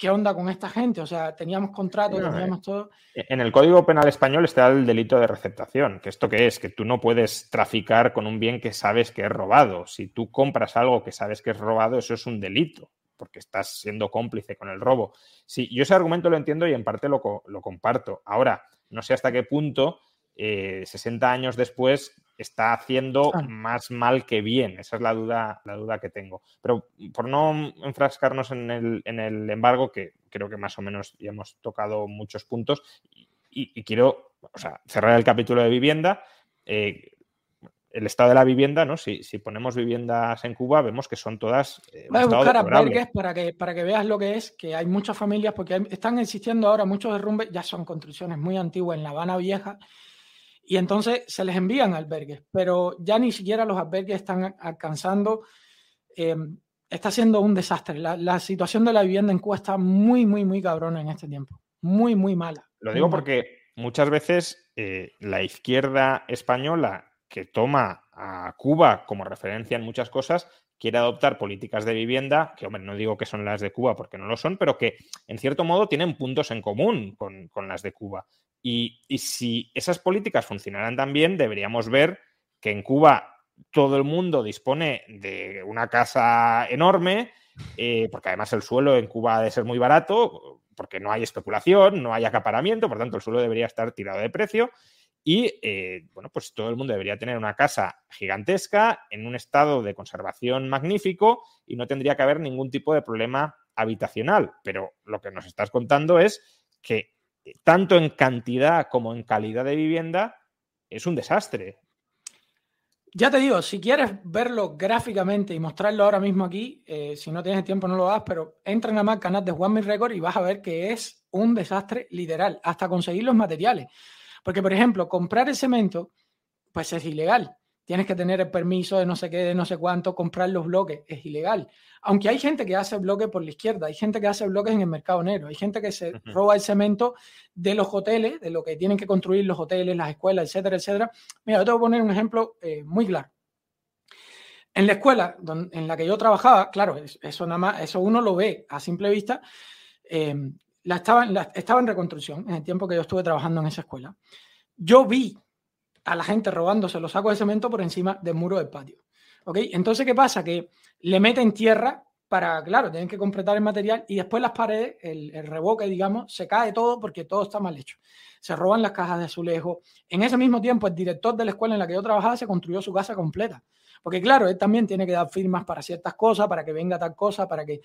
¿Qué onda con esta gente? O sea, teníamos contratos, teníamos todo. E-, en el Código Penal Español está el delito de receptación, que esto qué es, que tú no puedes traficar con un bien que sabes que es robado. Si tú compras algo que sabes que es robado, eso es un delito, porque estás siendo cómplice con el robo. Sí, yo ese argumento lo entiendo y en parte lo, lo comparto. Ahora, no sé hasta qué punto 60 eh, años después está haciendo más mal que bien. Esa es la duda, la duda que tengo. Pero por no enfrascarnos en el, en el embargo, que creo que más o menos ya hemos tocado muchos puntos, y, quiero cerrar el capítulo de vivienda. Eh, el estado de la vivienda, ¿no? Si, si, ponemos viviendas en Cuba, vemos que son todas. Eh, Voy a buscar albergues para que, para que veas lo que es, que hay muchas familias, porque están existiendo ahora muchos derrumbes, ya son construcciones muy antiguas en La Habana Vieja, y entonces se les envían albergues, pero ya ni siquiera los albergues están alcanzando, eh, está siendo un desastre. La, situación de la vivienda en Cuba está muy, muy, muy cabrona en este tiempo, muy, muy mala. Lo digo porque muchas veces eh, la izquierda española que toma a Cuba como referencia en muchas cosas, quiere adoptar políticas de vivienda, que hombre, no digo que son las de Cuba porque no lo son, pero que en cierto modo tienen puntos en común con, con las de Cuba. Y, si esas políticas funcionaran tan bien, deberíamos ver que en Cuba todo el mundo dispone de una casa enorme, eh, porque además el suelo en Cuba ha de ser muy barato, porque no hay especulación, no hay acaparamiento, por tanto el suelo debería estar tirado de precio. Y eh, bueno, pues todo el mundo debería tener una casa gigantesca, en un estado de conservación magnífico, y no tendría que haber ningún tipo de problema habitacional. Pero lo que nos estás contando es que tanto en cantidad como en calidad de vivienda, es un desastre. Ya te digo, si quieres verlo gráficamente y mostrarlo ahora mismo aquí, eh, si no tienes tiempo no lo hagas, pero entra en el canal de Juan Mi Record y vas a ver que es un desastre literal, hasta conseguir los materiales. Porque, por ejemplo, comprar el cemento, pues es ilegal tienes que tener el permiso de no sé qué, de no sé cuánto, comprar los bloques, es ilegal. Aunque hay gente que hace bloques por la izquierda, hay gente que hace bloques en el mercado negro, hay gente que se roba el cemento de los hoteles, de lo que tienen que construir los hoteles, las escuelas, etcétera, etcétera. Mira, yo te voy a poner un ejemplo eh, muy claro. En la escuela en la que yo trabajaba, claro, eso nada más, eso uno lo ve a simple vista, eh, la estaba, estaba en reconstrucción en el tiempo que yo estuve trabajando en esa escuela. Yo vi a la gente robándose los sacos de cemento por encima del muro del patio. ¿Ok? Entonces, ¿qué pasa? Que le meten tierra para, claro, tienen que completar el material y después las paredes, el, el, revoque, digamos, se cae todo porque todo está mal hecho. Se roban las cajas de azulejo. En ese mismo tiempo, el director de la escuela en la que yo trabajaba se construyó su casa completa. Porque, claro, él también tiene que dar firmas para ciertas cosas, para que venga tal cosa, para que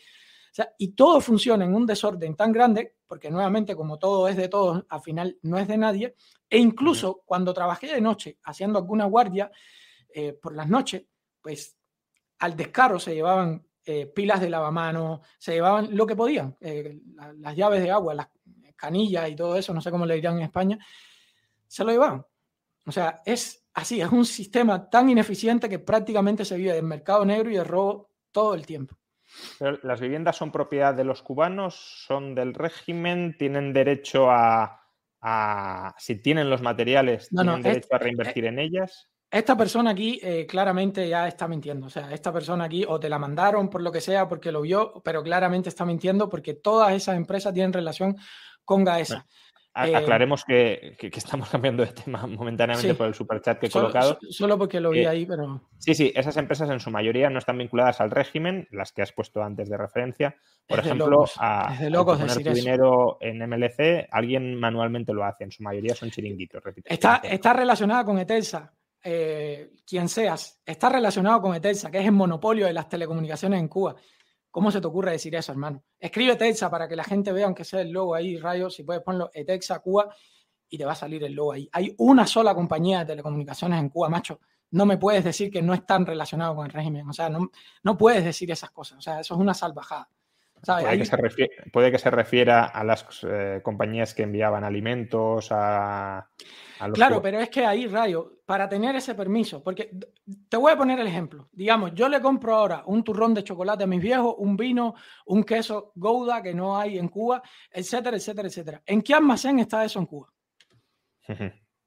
y todo funciona en un desorden tan grande, porque nuevamente como todo es de todos, al final no es de nadie, e incluso cuando trabajé de noche haciendo alguna guardia eh, por las noches, pues al descaro se llevaban eh, pilas de lavamanos, se llevaban lo que podían, eh, las llaves de agua, las canillas y todo eso, no sé cómo le dirán en España, se lo llevaban. O sea, es así, es un sistema tan ineficiente que prácticamente se vive del mercado negro y de robo todo el tiempo. ¿Las viviendas son propiedad de los cubanos? ¿Son del régimen? ¿Tienen derecho a, si tienen los materiales, tienen derecho a reinvertir en ellas? Esta persona aquí eh, claramente ya está mintiendo. O sea, esta persona aquí o te la mandaron por lo que sea porque lo vio, pero claramente está mintiendo porque todas esas empresas tienen relación con Gaesa. Eh, aclaremos que, estamos cambiando de tema momentáneamente por el superchat que he colocado. Solo porque lo vi eh, ahí, pero. Sí, sí, esas empresas en su mayoría no están vinculadas al régimen, las que has puesto antes de referencia. Por ejemplo, a, poner tu dinero en MLC, alguien manualmente lo hace, en su mayoría son chiringuitos. está, está relacionada con Etelsa, eh, quien seas, está relacionado con Etelsa, que es el monopolio de las telecomunicaciones en Cuba. ¿Cómo se te ocurre decir eso, hermano? Escribe Etexa para que la gente vea, aunque sea el logo ahí, Rayo, si puedes ponerlo Etexa Cuba y te va a salir el logo ahí. Hay una sola compañía de telecomunicaciones en Cuba, macho. No me puedes decir que no están relacionados con el régimen. O sea, no, no puedes decir esas cosas. O sea, eso es una salvajada. Puede, que se refiera, a las eh, compañías que enviaban alimentos a, Claro, pero es que ahí, Rayo, para tener ese permiso, porque te voy a poner el ejemplo. Digamos, yo le compro ahora un turrón de chocolate a mis viejos, un vino, un queso Gouda que no hay en Cuba, etcétera, etcétera, etcétera. ¿En qué almacén está eso en Cuba?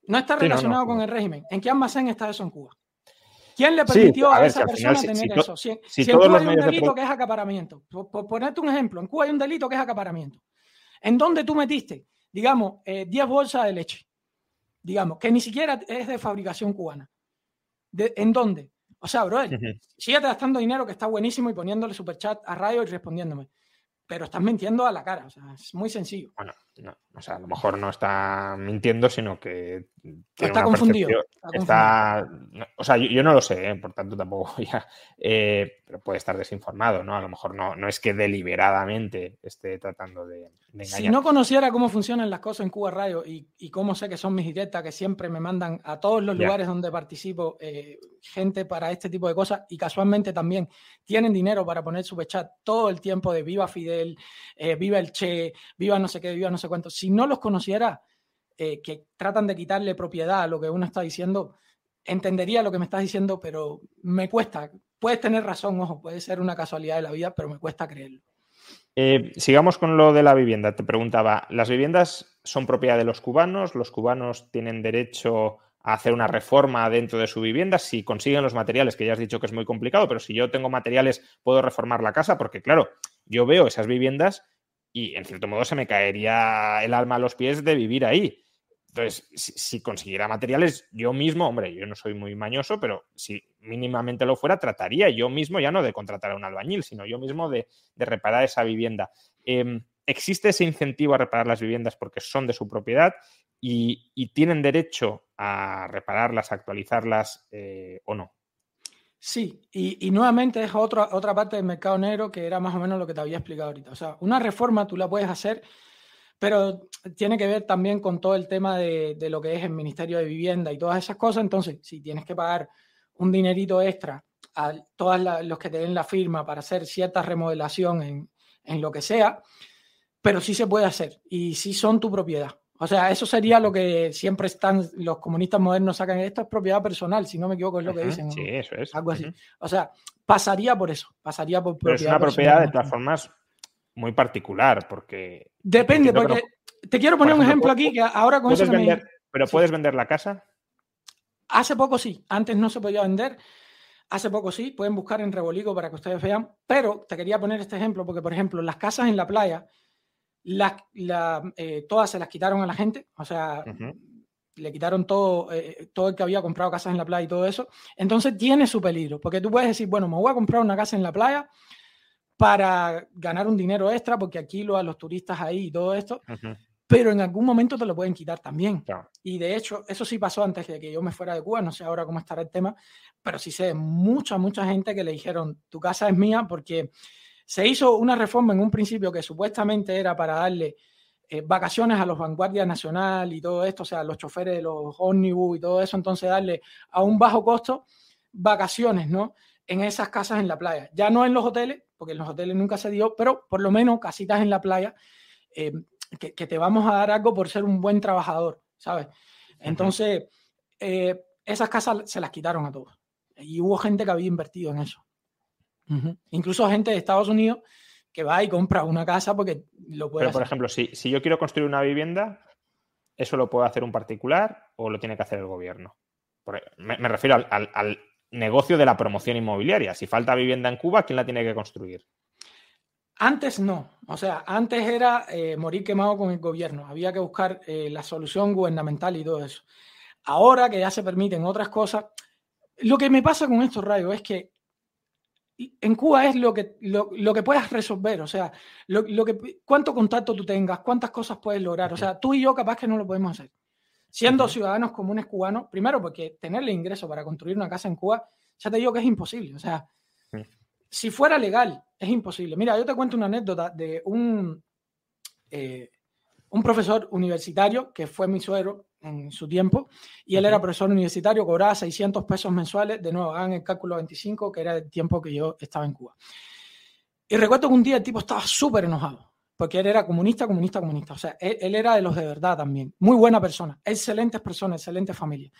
No está relacionado con el régimen. ¿En qué almacén está eso en Cuba? ¿Quién le permitió a, esa persona tener eso? Si, en Cuba hay un delito que es acaparamiento, por, ponerte un ejemplo, en Cuba hay un delito que es acaparamiento. ¿En dónde tú metiste, digamos, 10 eh, bolsas de leche? Digamos, que ni siquiera es de fabricación cubana. ¿En dónde? O sea, bro, sigue gastando dinero que está buenísimo y poniéndole superchat a radio y respondiéndome pero estás mintiendo a la cara. O sea, es muy sencillo. Bueno, no, o sea, a lo mejor no está mintiendo, sino que. está, confundido, está, o sea, yo, no lo sé, ¿eh? por tanto tampoco ya. Eh, pero puede estar desinformado, ¿no? A lo mejor no, no es que deliberadamente esté tratando de, si no conociera cómo funcionan las cosas en Cuba Radio y, y cómo sé que son mis directas, que siempre me mandan a todos los lugares donde participo eh, gente para este tipo de cosas y casualmente también tienen dinero para poner su chat todo el tiempo de viva Fidel, viva el Che, viva no sé qué, viva no sé cuánto. Si no los conociera, eh, que tratan de quitarle propiedad a lo que uno está diciendo, entendería lo que me estás diciendo, pero me cuesta. Puedes tener razón, ojo, puede ser una casualidad de la vida, pero me cuesta creerlo. Eh, sigamos con lo de la vivienda. Te preguntaba, ¿las viviendas son propiedad de los cubanos? ¿Los cubanos tienen derecho a hacer una reforma dentro de su vivienda? Si consiguen los materiales, que ya has dicho que es muy complicado, pero si yo tengo materiales, puedo reformar la casa, porque claro, yo veo esas viviendas y en cierto modo se me caería el alma a los pies de vivir ahí. Entonces, si, consiguiera materiales, yo mismo, hombre, yo no soy muy mañoso, pero si mínimamente lo fuera, trataría yo mismo ya no de contratar a un albañil, sino yo mismo de, reparar esa vivienda. Em, ¿Existe ese incentivo a reparar las viviendas porque son de su propiedad y, tienen derecho a repararlas, a actualizarlas eh, o no? Sí, y, nuevamente es otra, otra parte del mercado negro que era más o menos lo que te había explicado ahorita. O sea, una reforma tú la puedes hacer pero tiene que ver también con todo el tema de, lo que es el Ministerio de Vivienda y todas esas cosas. Entonces, si tienes que pagar un dinerito extra a todos los que te den la firma para hacer cierta remodelación en, en, lo que sea, pero sí se puede hacer y sí son tu propiedad. O sea, eso sería lo que siempre están los comunistas modernos sacan. Esto es propiedad personal, si no me equivoco, es lo que dicen. Sí, eso es. Algo así. O sea, pasaría por eso, pasaría por propiedad. Pero es una propiedad de todas formas muy particular, porque... Depende, porque te quiero poner un ejemplo aquí que ahora con eso... ¿Pero puedes vender la casa? Hace poco sí, antes no se podía vender, hace poco sí, pueden buscar en Rebolico para que ustedes vean, pero te quería poner este ejemplo porque, por ejemplo, las casas en la playa, las, eh, todas se las quitaron a la gente, o sea, le quitaron todo, eh, todo el que había comprado casas en la playa y todo eso, entonces tiene su peligro, porque tú puedes decir, bueno, me voy a comprar una casa en la playa, para ganar un dinero extra, porque aquí lo a los turistas ahí y todo esto, pero en algún momento te lo pueden quitar también. Y de hecho, eso sí pasó antes de que yo me fuera de Cuba, no sé ahora cómo estará el tema, pero sí sé mucha, mucha gente que le dijeron, tu casa es mía, porque se hizo una reforma en un principio que supuestamente era para darle eh, vacaciones a los vanguardias nacional y todo esto, o sea, los choferes de los ómnibus y todo eso, entonces darle a un bajo costo vacaciones, ¿no? En esas casas en la playa, ya no en los hoteles, porque en los hoteles nunca se dio, pero por lo menos casitas en la playa, eh, que, te vamos a dar algo por ser un buen trabajador, ¿sabes? Entonces, eh, esas casas se las quitaron a todos. Y hubo gente que había invertido en eso. Incluso gente de Estados Unidos que va y compra una casa porque lo puede Pero, por ejemplo, si, si, yo quiero construir una vivienda, ¿eso lo puede hacer un particular o lo tiene que hacer el gobierno? Me, refiero al, negocio de la promoción inmobiliaria. Si falta vivienda en Cuba, ¿quién la tiene que construir? Antes no, o sea, antes era eh, morir quemado con el gobierno, había que buscar eh, la solución gubernamental y todo eso. Ahora que ya se permiten otras cosas, lo que me pasa con estos rayos es que en Cuba es lo que, lo, que puedas resolver, o sea, lo, que, cuánto contacto tú tengas, cuántas cosas puedes lograr, o sea, tú y yo capaz que no lo podemos hacer. Siendo ciudadanos comunes cubanos, primero porque tenerle ingreso para construir una casa en Cuba, ya te digo que es imposible. O sea, si fuera legal, es imposible. Mira, yo te cuento una anécdota de un, eh, un profesor universitario que fue mi suegro en su tiempo, y él era profesor universitario, cobraba 600 pesos mensuales, de nuevo, hagan el cálculo 25, que era el tiempo que yo estaba en Cuba. Y recuerdo que un día el tipo estaba súper enojado, porque él era comunista, comunista, comunista. O sea, él, era de los de verdad también. Muy buena persona, excelentes personas, excelente familia.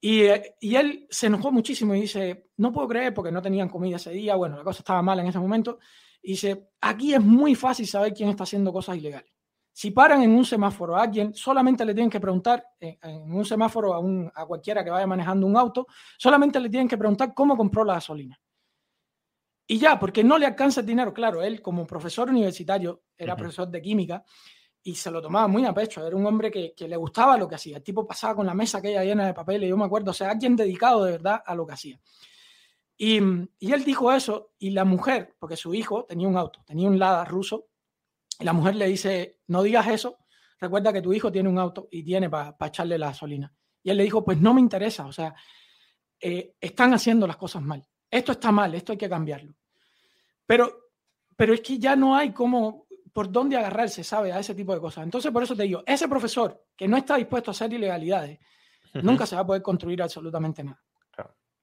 y, y, él se enojó muchísimo y dice, no puedo creer porque no tenían comida ese día, bueno, la cosa estaba mal en ese momento. Y dice, aquí es muy fácil saber quién está haciendo cosas ilegales. Si paran en un semáforo a alguien, solamente le tienen que preguntar, eh, en, un semáforo a, un, a cualquiera que vaya manejando un auto, solamente le tienen que preguntar cómo compró la gasolina. Y ya, porque no le alcanza el dinero. Claro, él como profesor universitario era profesor de química y se lo tomaba muy a pecho. Era un hombre que, que, le gustaba lo que hacía. El tipo pasaba con la mesa aquella llena de papeles, yo me acuerdo, o sea, alguien dedicado de verdad a lo que hacía. Y, y, él dijo eso y la mujer, porque su hijo tenía un auto, tenía un Lada ruso, la mujer le dice, no digas eso, recuerda que tu hijo tiene un auto y tiene para echarle la gasolina. Y él le dijo, pues no me interesa, o sea, eh, están haciendo las cosas mal esto está mal, esto hay que cambiarlo. Pero, pero es que ya no hay como por dónde agarrarse, ¿sabe? A ese tipo de cosas. Entonces, por eso te digo, ese profesor que no está dispuesto a hacer ilegalidades, nunca se va a poder construir absolutamente nada.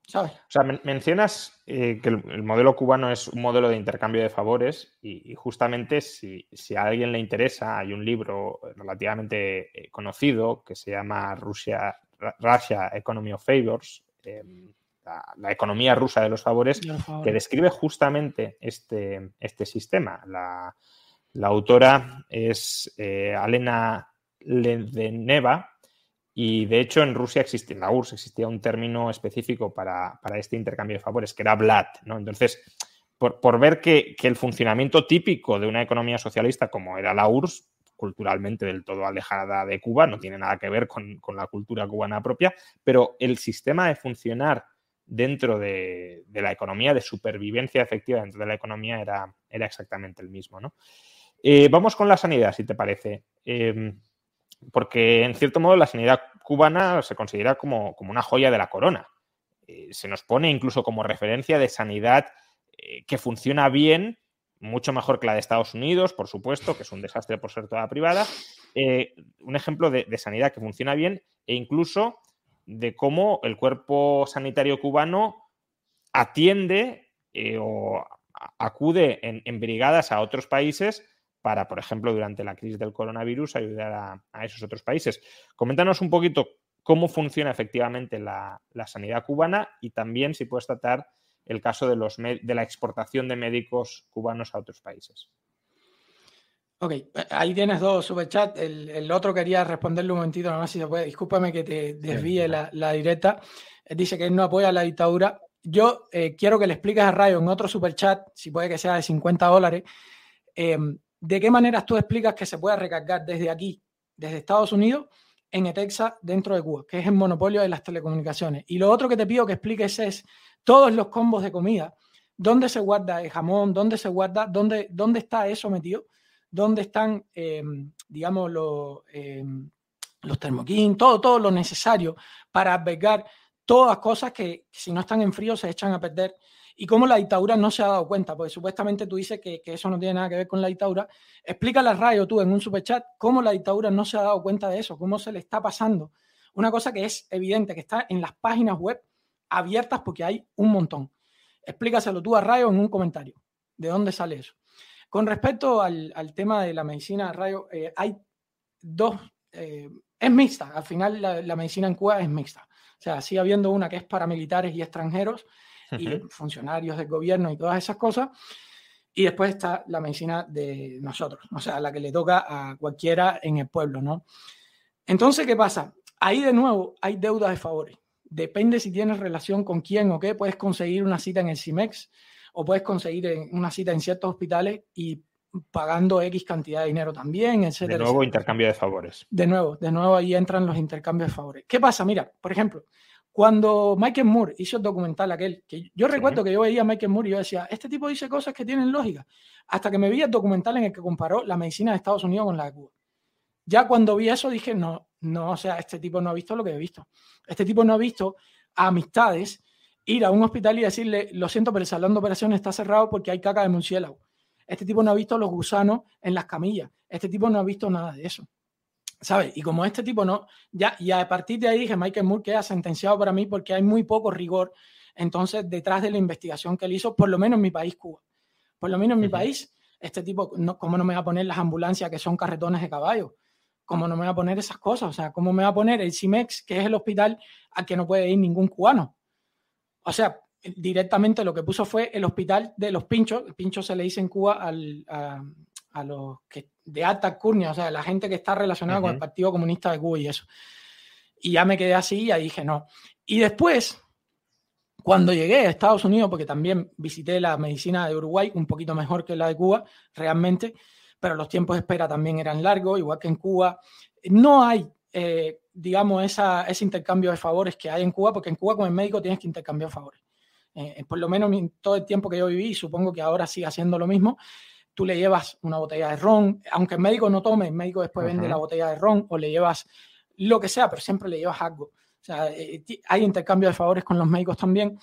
¿Sabes? O sea, mencionas eh, que el, modelo cubano es un modelo de intercambio de favores y, justamente si, a alguien le interesa, hay un libro relativamente eh, conocido que se llama Russia, Russia Economy of Favors, em, la, economía rusa de los favores, que describe justamente este, este sistema. La, autora es eh, Alena Ledeneva y de hecho en Rusia existía, en la URSS existía un término específico para, este intercambio de favores, que era BLAT. ¿no? Entonces, por, ver que, el funcionamiento típico de una economía socialista como era la URSS, culturalmente del todo alejada de Cuba, no tiene nada que ver con, con la cultura cubana propia, pero el sistema de funcionar dentro de, la economía, de supervivencia efectiva dentro de la economía, era, era exactamente el mismo. ¿no? Eh, vamos con la sanidad, si te parece. Em, porque, en cierto modo, la sanidad cubana se considera como, una joya de la corona. Eh, se nos pone incluso como referencia de sanidad eh, que funciona bien, mucho mejor que la de Estados Unidos, por supuesto, que es un desastre por ser toda privada. un ejemplo de, sanidad que funciona bien e incluso de cómo el cuerpo sanitario cubano atiende eh, o acude en, brigadas a otros países para, por ejemplo, durante la crisis del coronavirus, ayudar a, esos otros países. Coméntanos un poquito cómo funciona efectivamente la, sanidad cubana y también si puedes tratar el caso de, los, de la exportación de médicos cubanos a otros países. Ok, ahí tienes dos superchats. El, el otro quería responderle un momentito, no si se puede. Discúlpame que te desvíe la, la, directa. dice que él no apoya la dictadura. Yo eh, quiero que le expliques a Rayo en otro superchat, si puede que sea de 50 dólares, em, de qué manera tú explicas que se pueda recargar desde aquí, desde Estados Unidos, en Etexa dentro de Cuba, que es el monopolio de las telecomunicaciones. Y lo otro que te pido que expliques es todos los combos de comida, dónde se guarda el jamón, dónde se guarda, dónde, dónde está eso metido dónde están, eh, digamos, los, eh, los termoquín, todo, todo lo necesario para albergar todas cosas que, si no están en frío se echan a perder. Y cómo la dictadura no se ha dado cuenta, porque supuestamente tú dices que, eso no tiene nada que ver con la dictadura. Explícale a Rayo tú en un superchat cómo la dictadura no se ha dado cuenta de eso, cómo se le está pasando. Una cosa que es evidente, que está en las páginas web abiertas porque hay un montón. Explícaselo tú a Rayo en un comentario. ¿De dónde sale eso? Con respecto al, tema de la medicina rayo, eh, hay dos, eh, es mixta, al final la, medicina en Cuba es mixta. O sea, sigue habiendo una que es para militares y extranjeros y funcionarios del gobierno y todas esas cosas. Y después está la medicina de nosotros, o sea, la que le toca a cualquiera en el pueblo, ¿no? Entonces, ¿qué pasa? Ahí de nuevo hay deudas de favores. Depende si tienes relación con quién o qué, puedes conseguir una cita en el CIMEX, o puedes conseguir una cita en ciertos hospitales y pagando X cantidad de dinero también, etc. De nuevo, intercambio de favores. De nuevo, de nuevo ahí entran los intercambios de favores. ¿Qué pasa? Mira, por ejemplo, cuando Michael Moore hizo el documental aquel, que yo recuerdo que yo veía a Michael Moore y yo decía, este tipo dice cosas que tienen lógica, hasta que me vi el documental en el que comparó la medicina de Estados Unidos con la de Cuba. Ya cuando vi eso dije, no, no, o sea, este tipo no ha visto lo que he visto. Este tipo no ha visto amistades ir a un hospital y decirle, lo siento, pero el salón de operaciones está cerrado porque hay caca de murciélago. Este tipo no ha visto los gusanos en las camillas. Este tipo no ha visto nada de eso. ¿Sabes? Y como este tipo no, ya, y a partir de ahí dije, Michael Moore queda sentenciado para mí porque hay muy poco rigor entonces detrás de la investigación que él hizo, por lo menos en mi país, Cuba. Por lo menos en mi país, este tipo, no, ¿cómo no me va a poner las ambulancias que son carretones de caballo? ¿Cómo no me va a poner esas cosas? O sea, ¿cómo me va a poner el CIMEX, que es el hospital al que no puede ir ningún cubano? O sea, directamente lo que puso fue el hospital de los pinchos. El pincho se le dice en Cuba al, a, los que de alta curnia, o sea, la gente que está relacionada con el Partido Comunista de Cuba y eso. Y ya me quedé así y ahí dije no. Y después, cuando llegué a Estados Unidos, porque también visité la medicina de Uruguay, un poquito mejor que la de Cuba, realmente, pero los tiempos de espera también eran largos, igual que en Cuba. No hay, eh, digamos, esa, ese intercambio de favores que hay en Cuba, porque en Cuba con el médico tienes que intercambiar favores. Eh, por lo menos en todo el tiempo que yo viví, supongo que ahora sigue haciendo lo mismo, tú le llevas una botella de ron, aunque el médico no tome, el médico después vende la botella de ron o le llevas lo que sea, pero siempre le llevas algo. O sea, eh, hay intercambio de favores con los médicos también.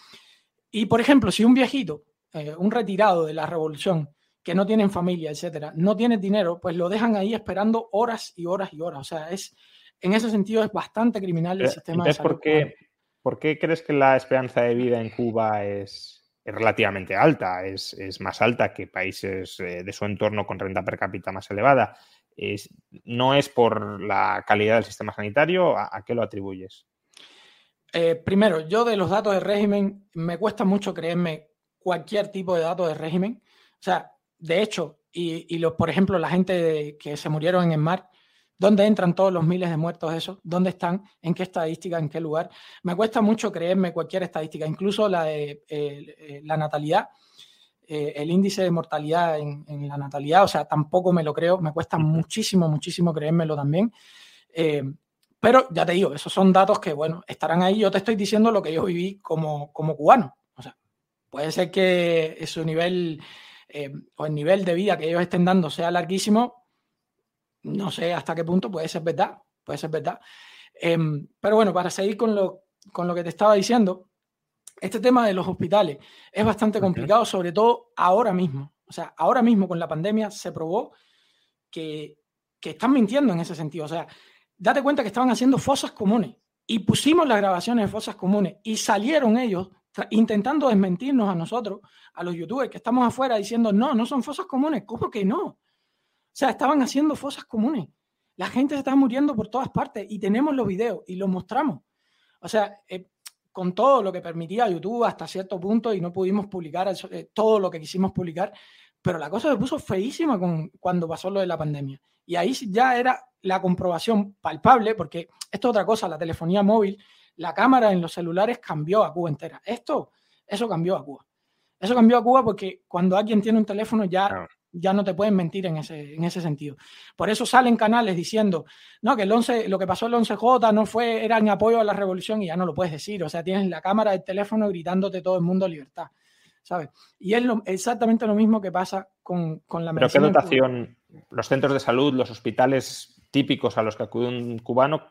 Y, por ejemplo, si un viejito, eh, un retirado de la revolución, que no tienen familia, etcétera, no tiene dinero, pues lo dejan ahí esperando horas y horas y horas. O sea, es, en ese sentido es bastante criminal el sistema de salud. ¿por qué, ¿por qué crees que la esperanza de vida en Cuba es, es relativamente alta, es, es, más alta que países eh, de su entorno con renta per cápita más elevada. Es, ¿No es por la calidad del sistema sanitario? ¿A, qué lo atribuyes? Eh, primero, yo de los datos de régimen me cuesta mucho creerme cualquier tipo de datos de régimen. O sea, de hecho, y, y los, por ejemplo, la gente que se murieron en el mar, ¿Dónde entran todos los miles de muertos esos? ¿Dónde están? ¿En qué estadística? ¿En qué lugar? Me cuesta mucho creerme cualquier estadística, incluso la de eh, la natalidad, eh, el índice de mortalidad en, la natalidad, o sea, tampoco me lo creo, me cuesta muchísimo, muchísimo creérmelo también. Eh, pero ya te digo, esos son datos que, bueno, estarán ahí. Yo te estoy diciendo lo que yo viví como, como cubano. O sea, puede ser que su nivel o el nivel de vida que ellos estén dando sea larguísimo, no sé hasta qué punto puede ser verdad, puede ser verdad. Em, pero bueno, para seguir con lo, con lo que te estaba diciendo, este tema de los hospitales es bastante complicado, sobre todo ahora mismo. O sea, ahora mismo con la pandemia se probó que, que están mintiendo en ese sentido. O sea, date cuenta que estaban haciendo fosas comunes y pusimos las grabaciones de fosas comunes y salieron ellos intentando desmentirnos a nosotros, a los youtubers que estamos afuera diciendo, no, no son fosas comunes. ¿Cómo que no? O sea, estaban haciendo fosas comunes. La gente se estaba muriendo por todas partes y tenemos los videos y los mostramos. O sea, eh, con todo lo que permitía YouTube hasta cierto punto y no pudimos publicar eh, todo lo que quisimos publicar, pero la cosa se puso feísima cuando pasó lo de la pandemia. Y ahí ya era la comprobación palpable, porque esto es otra cosa, la telefonía móvil, la cámara en los celulares cambió a Cuba entera. Esto, eso cambió a Cuba. Eso cambió a Cuba porque cuando alguien tiene un teléfono ya ya no te pueden mentir en ese, en ese sentido. Por eso salen canales diciendo, no, que el 11, lo que pasó el 11J no fue, era en apoyo a la revolución y ya no lo puedes decir. O sea, tienes la cámara del teléfono gritándote todo el mundo libertad. ¿Sabes? Y es exactamente lo mismo que pasa con, con la medicina. Pero qué dotación, los centros de salud, los hospitales típicos a los que acude un cubano,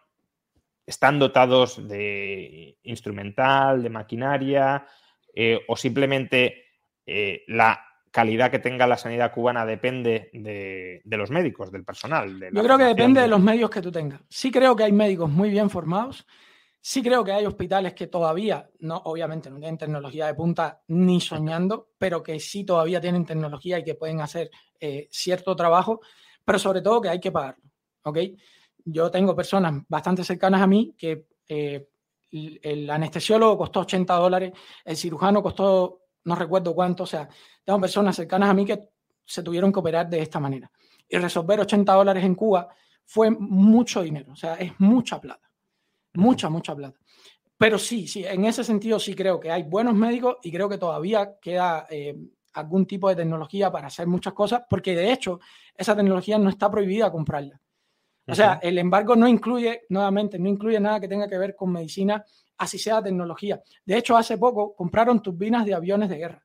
están dotados de instrumental, de maquinaria, eh, o simplemente eh, la calidad que tenga la sanidad cubana depende de, los médicos, del personal. Yo creo que depende de... los medios que tú tengas. Sí creo que hay médicos muy bien formados. Sí creo que hay hospitales que todavía, no, obviamente no tienen tecnología de punta ni soñando, pero que sí todavía tienen tecnología y que pueden hacer eh, cierto trabajo, pero sobre todo que hay que pagarlo. ¿ok? Yo tengo personas bastante cercanas a mí que eh, el anestesiólogo costó 80 dólares, el cirujano costó no recuerdo cuánto, o sea, tengo personas cercanas a mí que se tuvieron que operar de esta manera. Y resolver 80 dólares en Cuba fue mucho dinero, o sea, es mucha plata, mucha, mucha plata. Pero sí, sí, en ese sentido sí creo que hay buenos médicos y creo que todavía queda eh, algún tipo de tecnología para hacer muchas cosas, porque de hecho esa tecnología no está prohibida comprarla. O sea, el embargo no incluye, nuevamente, no incluye nada que tenga que ver con medicina así sea tecnología. De hecho, hace poco compraron turbinas de aviones de guerra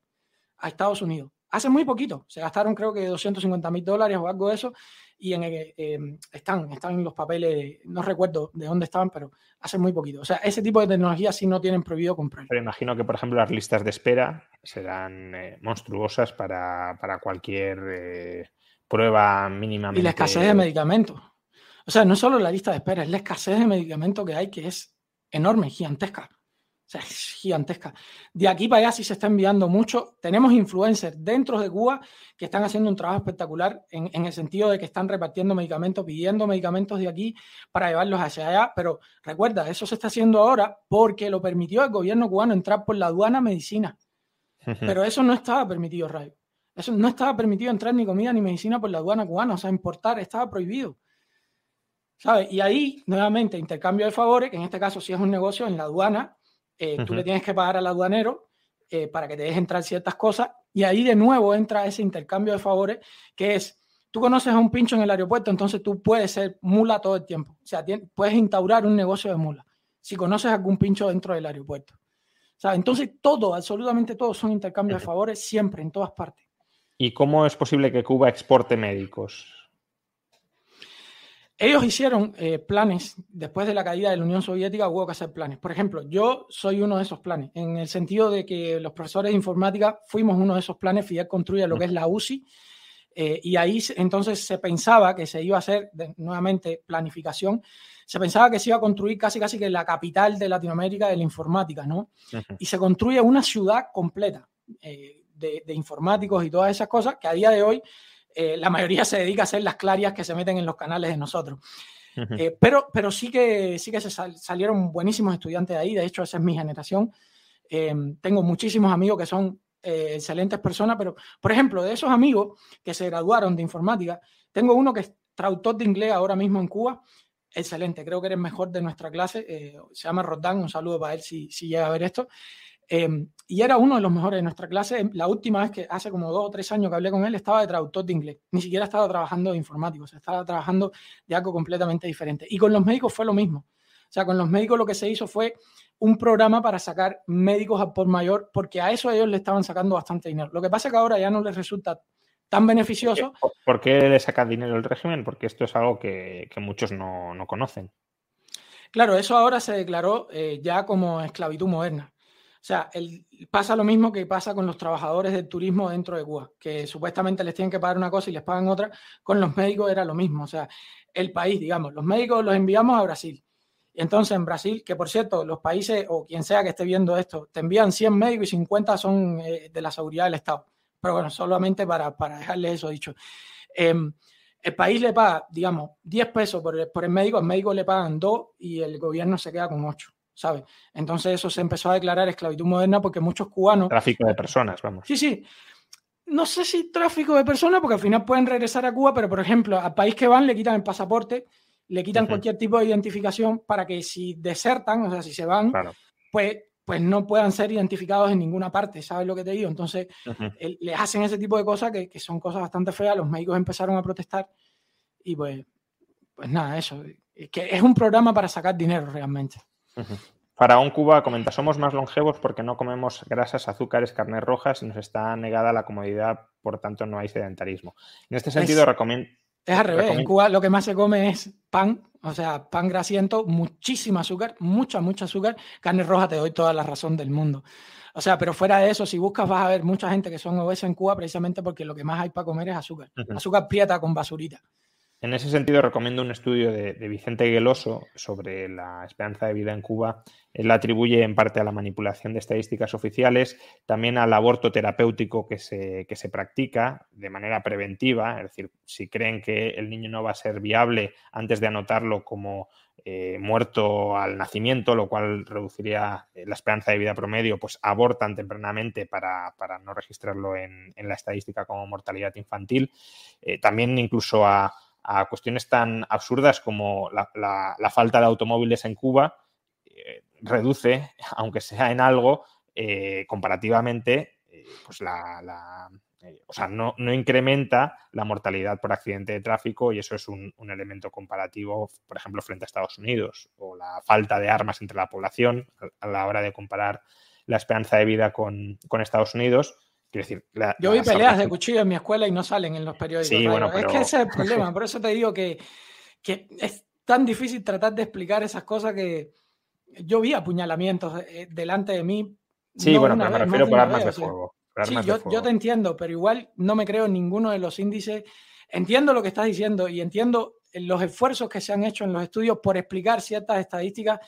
a Estados Unidos. Hace muy poquito, se gastaron creo que 250 mil dólares o algo de eso, y en, em, están, están en los papeles, no recuerdo de dónde estaban, pero hace muy poquito. O sea, ese tipo de tecnología sí no tienen prohibido comprar. Pero imagino que, por ejemplo, las listas de espera serán eh, monstruosas para, cualquier eh, prueba mínima. Y la escasez de medicamentos. O sea, no solo la lista de espera, es la escasez de medicamentos que hay, que es enorme, gigantesca. O sea, es gigantesca. De aquí para allá sí se está enviando mucho. Tenemos influencers dentro de Cuba que están haciendo un trabajo espectacular en, en, el sentido de que están repartiendo medicamentos, pidiendo medicamentos de aquí para llevarlos hacia allá. Pero recuerda, eso se está haciendo ahora porque lo permitió el gobierno cubano entrar por la aduana medicina. Pero eso no estaba permitido, Rayo. Eso no estaba permitido entrar ni comida ni medicina por la aduana cubana. O sea, importar estaba prohibido. Y ahí, nuevamente, intercambio de favores, que en este caso si es un negocio en la aduana, eh, tú le tienes que pagar al aduanero eh, para que te deje entrar ciertas cosas y ahí de nuevo entra ese intercambio de favores que es, tú conoces a un pincho en el aeropuerto, entonces tú puedes ser mula todo el tiempo, o sea, puedes instaurar un negocio de mula si conoces a algún pincho dentro del aeropuerto. O sea, entonces todo, absolutamente todo son intercambios de favores siempre, en todas partes. ¿Y cómo es posible que Cuba exporte médicos? Ellos hicieron eh, planes, después de la caída de la Unión Soviética hubo que hacer planes. Por ejemplo, yo soy uno de esos planes, en el sentido de que los profesores de informática fuimos uno de esos planes, Fidel construye lo que es la UCI, eh, y ahí entonces se pensaba que se iba a hacer nuevamente planificación, se pensaba que se iba a construir casi casi que la capital de Latinoamérica de la informática, ¿no? Y se construye una ciudad completa eh, de, de informáticos y todas esas cosas que a día de hoy eh, la mayoría se dedica a hacer las clarias que se meten en los canales de nosotros. Eh, pero, pero sí que, sí que se salieron buenísimos estudiantes de ahí, de hecho esa es mi generación. Eh, tengo muchísimos amigos que son excelentes personas, pero por ejemplo, de esos amigos que se graduaron de informática, tengo uno que es traductor de inglés ahora mismo en Cuba, excelente, creo que eres mejor de nuestra clase, se llama Rodán, un saludo para él si, si llega a ver esto. Em, y era uno de los mejores de nuestra clase. La última vez que hace como dos o tres años que hablé con él estaba de traductor de inglés. Ni siquiera estaba trabajando de informático, se estaba trabajando de algo completamente diferente. Y con los médicos fue lo mismo. O sea, con los médicos lo que se hizo fue un programa para sacar médicos a por mayor, porque a eso ellos le estaban sacando bastante dinero. Lo que pasa es que ahora ya no les resulta tan beneficioso. ¿Por qué le saca dinero el régimen? Porque esto es algo que, que muchos no, no, conocen. Claro, eso ahora se declaró eh, ya como esclavitud moderna. O sea, el, pasa lo mismo que pasa con los trabajadores del turismo dentro de Cuba, que supuestamente les tienen que pagar una cosa y les pagan otra. Con los médicos era lo mismo. O sea, el país, digamos, los médicos los enviamos a Brasil. Y entonces en Brasil, que por cierto, los países o quien sea que esté viendo esto, te envían 100 médicos y 50 son eh, de la seguridad del Estado. Pero bueno, solamente para, para dejarles eso dicho. Em, el país le paga, digamos, 10 pesos por el, por el médico, al médico le pagan 2 y el gobierno se queda con 8. ¿Sabes? Entonces eso se empezó a declarar esclavitud moderna porque muchos cubanos... Tráfico de personas, vamos. Sí, sí. No sé si tráfico de personas, porque al final pueden regresar a Cuba, pero por ejemplo, al país que van le quitan el pasaporte, le quitan cualquier tipo de identificación para que si desertan, o sea, si se van, pues, pues no puedan ser identificados en ninguna parte, ¿sabes lo que te digo? Entonces, les hacen ese tipo de cosas que, que, son cosas bastante feas, los médicos empezaron a protestar y pues, pues nada, eso, es que es un programa para sacar dinero realmente. Para un Cuba comenta, somos más longevos porque no comemos grasas, azúcares, carnes rojas y nos está negada la comodidad, por tanto no hay sedentarismo. En este sentido, recomiendo... Es al revés, en Cuba lo que más se come es pan, o sea, pan grasiento, muchísimo azúcar, mucha, mucha azúcar. Carne roja te doy toda la razón del mundo. O sea, pero fuera de eso, si buscas vas a ver mucha gente que son obesas en Cuba precisamente porque lo que más hay para comer es azúcar. Azúcar prieta con basurita. En ese sentido, recomiendo un estudio de, Vicente Gueloso sobre la esperanza de vida en Cuba. Él la atribuye en parte a la manipulación de estadísticas oficiales, también al aborto terapéutico que se, se practica de manera preventiva, es decir, si creen que el niño no va a ser viable antes de anotarlo como eh, muerto al nacimiento, lo cual reduciría eh, la esperanza de vida promedio, pues abortan tempranamente para, no registrarlo en, la estadística como mortalidad infantil. Eh, también incluso a a cuestiones tan absurdas como la, falta de automóviles en Cuba, eh, reduce, aunque sea en algo, eh, comparativamente, eh, pues la, o sea, no, incrementa la mortalidad por accidente de tráfico y eso es un, elemento comparativo, por ejemplo, frente a Estados Unidos, o la falta de armas entre la población a, la hora de comparar la esperanza de vida con, con Estados Unidos decir, Yo vi peleas de cuchillo en mi escuela y no salen en los periódicos. Es que ese es el problema, por eso te digo que, que, es tan difícil tratar de explicar esas cosas que yo vi apuñalamientos eh, delante de mí. Sí, bueno, pero me refiero por armas de fuego. sí, yo, yo, te entiendo, pero igual no me creo en ninguno de los índices. Entiendo lo que estás diciendo y entiendo los esfuerzos que se han hecho en los estudios por explicar ciertas estadísticas,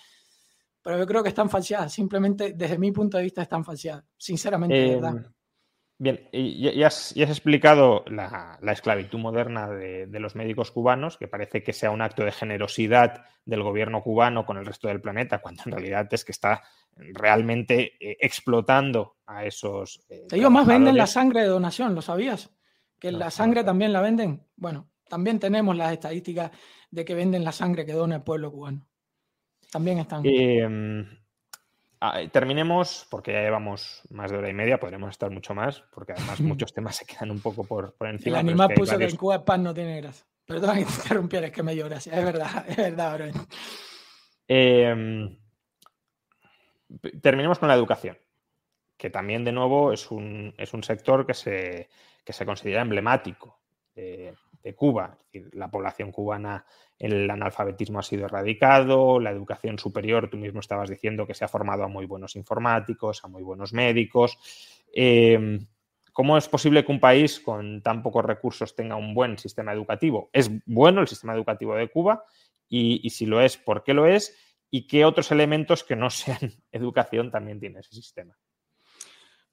pero yo creo que están falseadas. Simplemente desde mi punto de vista están falseadas, sinceramente, verdad. Bien, y, has, explicado la, esclavitud moderna de, los médicos cubanos, que parece que sea un acto de generosidad del gobierno cubano con el resto del planeta, cuando en realidad es que está realmente eh, explotando a esos. Eh, Ellos más venden la sangre de donación, ¿lo sabías? Que la sangre también la venden. Bueno, también tenemos las estadísticas de que venden la sangre que dona el pueblo cubano. También están. Em, ah, terminemos, porque ya llevamos más de hora y media, podremos estar mucho más, porque además muchos temas se quedan un poco por, por encima. El animal puso que en Cuba el pan no tiene grasa. Perdón que interrumpiera, es que me dio gracia. Es verdad, es verdad, bro. Em, terminemos con la educación, que también de nuevo es un, es un sector que se, que se considera emblemático de, Cuba. la población cubana, el analfabetismo ha sido erradicado, la educación superior, tú mismo estabas diciendo que se ha formado a muy buenos informáticos, a muy buenos médicos. Em, ¿Cómo es posible que un país con tan pocos recursos tenga un buen sistema educativo? ¿Es bueno el sistema educativo de Cuba? Y si lo es, ¿por qué lo es? ¿Y qué otros elementos que no sean educación también tiene ese sistema?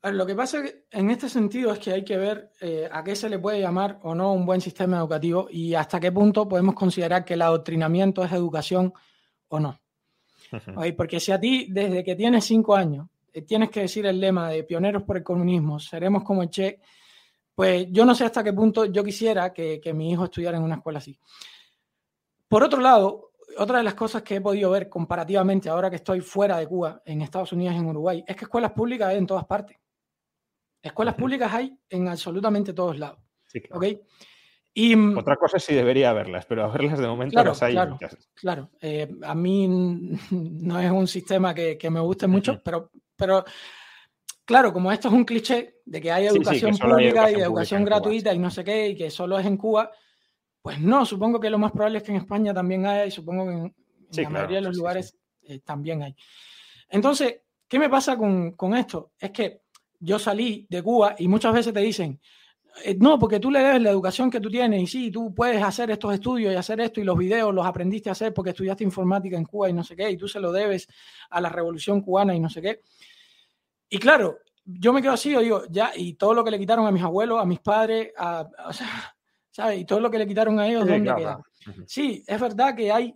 Lo que pasa en este sentido es que hay que ver eh, a qué se le puede llamar o no un buen sistema educativo y hasta qué punto podemos considerar que el adoctrinamiento es educación o no. Porque si a ti, desde que tienes cinco años, eh, tienes que decir el lema de pioneros por el comunismo, seremos como el Che, pues yo no sé hasta qué punto yo quisiera que, que mi hijo estudiara en una escuela así. Por otro lado, otra de las cosas que he podido ver comparativamente ahora que estoy fuera de Cuba, en Estados Unidos y en Uruguay, es que escuelas públicas hay en todas partes. Escuelas públicas hay en absolutamente todos lados. Sí, claro. Y, mm, Otra cosa es si debería haberlas, pero a verlas de momento las hay. Claro, claro. Eh, a mí no es un sistema que, me guste mucho, pero, pero claro, como esto es un cliché de que hay educación pública y educación gratuita y no sé qué, y que solo es en Cuba, pues no, supongo que lo más probable es que en España también haya y supongo que en, la mayoría de los lugares eh, también hay. Entonces, ¿qué me pasa con, con esto? Es que yo salí de Cuba y muchas veces te dicen, eh, no, porque tú le debes la educación que tú tienes y sí, tú puedes hacer estos estudios y hacer esto y los videos los aprendiste a hacer porque estudiaste informática en Cuba y no sé qué, y tú se lo debes a la revolución cubana y no sé qué. Y claro, yo me quedo así, yo digo, ya, y todo lo que le quitaron a mis abuelos, a mis padres, a, o sea, ¿sabes? Y todo lo que le quitaron a ellos, ¿dónde queda? Sí, es verdad que hay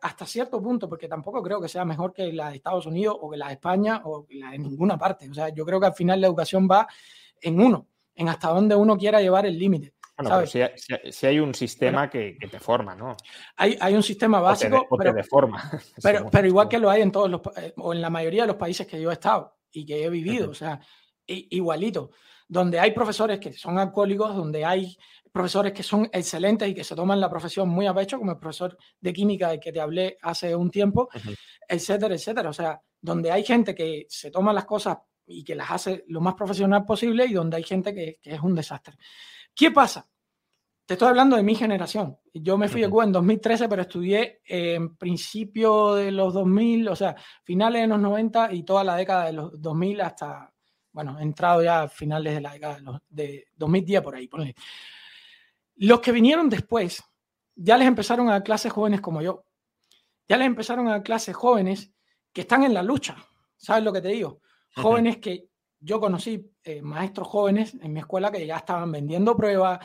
hasta cierto punto, porque tampoco creo que sea mejor que la de Estados Unidos o que la de España o la de ninguna parte. O sea, yo creo que al final la educación va en uno, en hasta donde uno quiera llevar el límite. Bueno, si, hay un sistema que, te forma, ¿no? Hay, hay un sistema básico, o te, pero, deforma. Pero, pero igual que lo hay en todos los, eh, o en la mayoría de los países que yo he estado y que he vivido, o sea, igualito, donde hay profesores que son alcohólicos, donde hay profesores que son excelentes y que se toman la profesión muy a pecho, como el profesor de química del que te hablé hace un tiempo, etcétera, etcétera. O sea, donde hay gente que se toma las cosas y que las hace lo más profesional posible y donde hay gente que, es un desastre. ¿Qué pasa? Te estoy hablando de mi generación. Yo me fui de Cuba en 2013, pero estudié en principio de los 2000, o sea, finales de los 90 y toda la década de los 2000 hasta, bueno, entrado ya a finales de la década de, los, de 2010 por ahí, ponle. Los que vinieron después ya les empezaron a dar clases jóvenes como yo. Ya les empezaron a dar clases jóvenes que están en la lucha. ¿Sabes lo que te digo? Jóvenes que yo conocí, eh, maestros jóvenes en mi escuela que ya estaban vendiendo pruebas,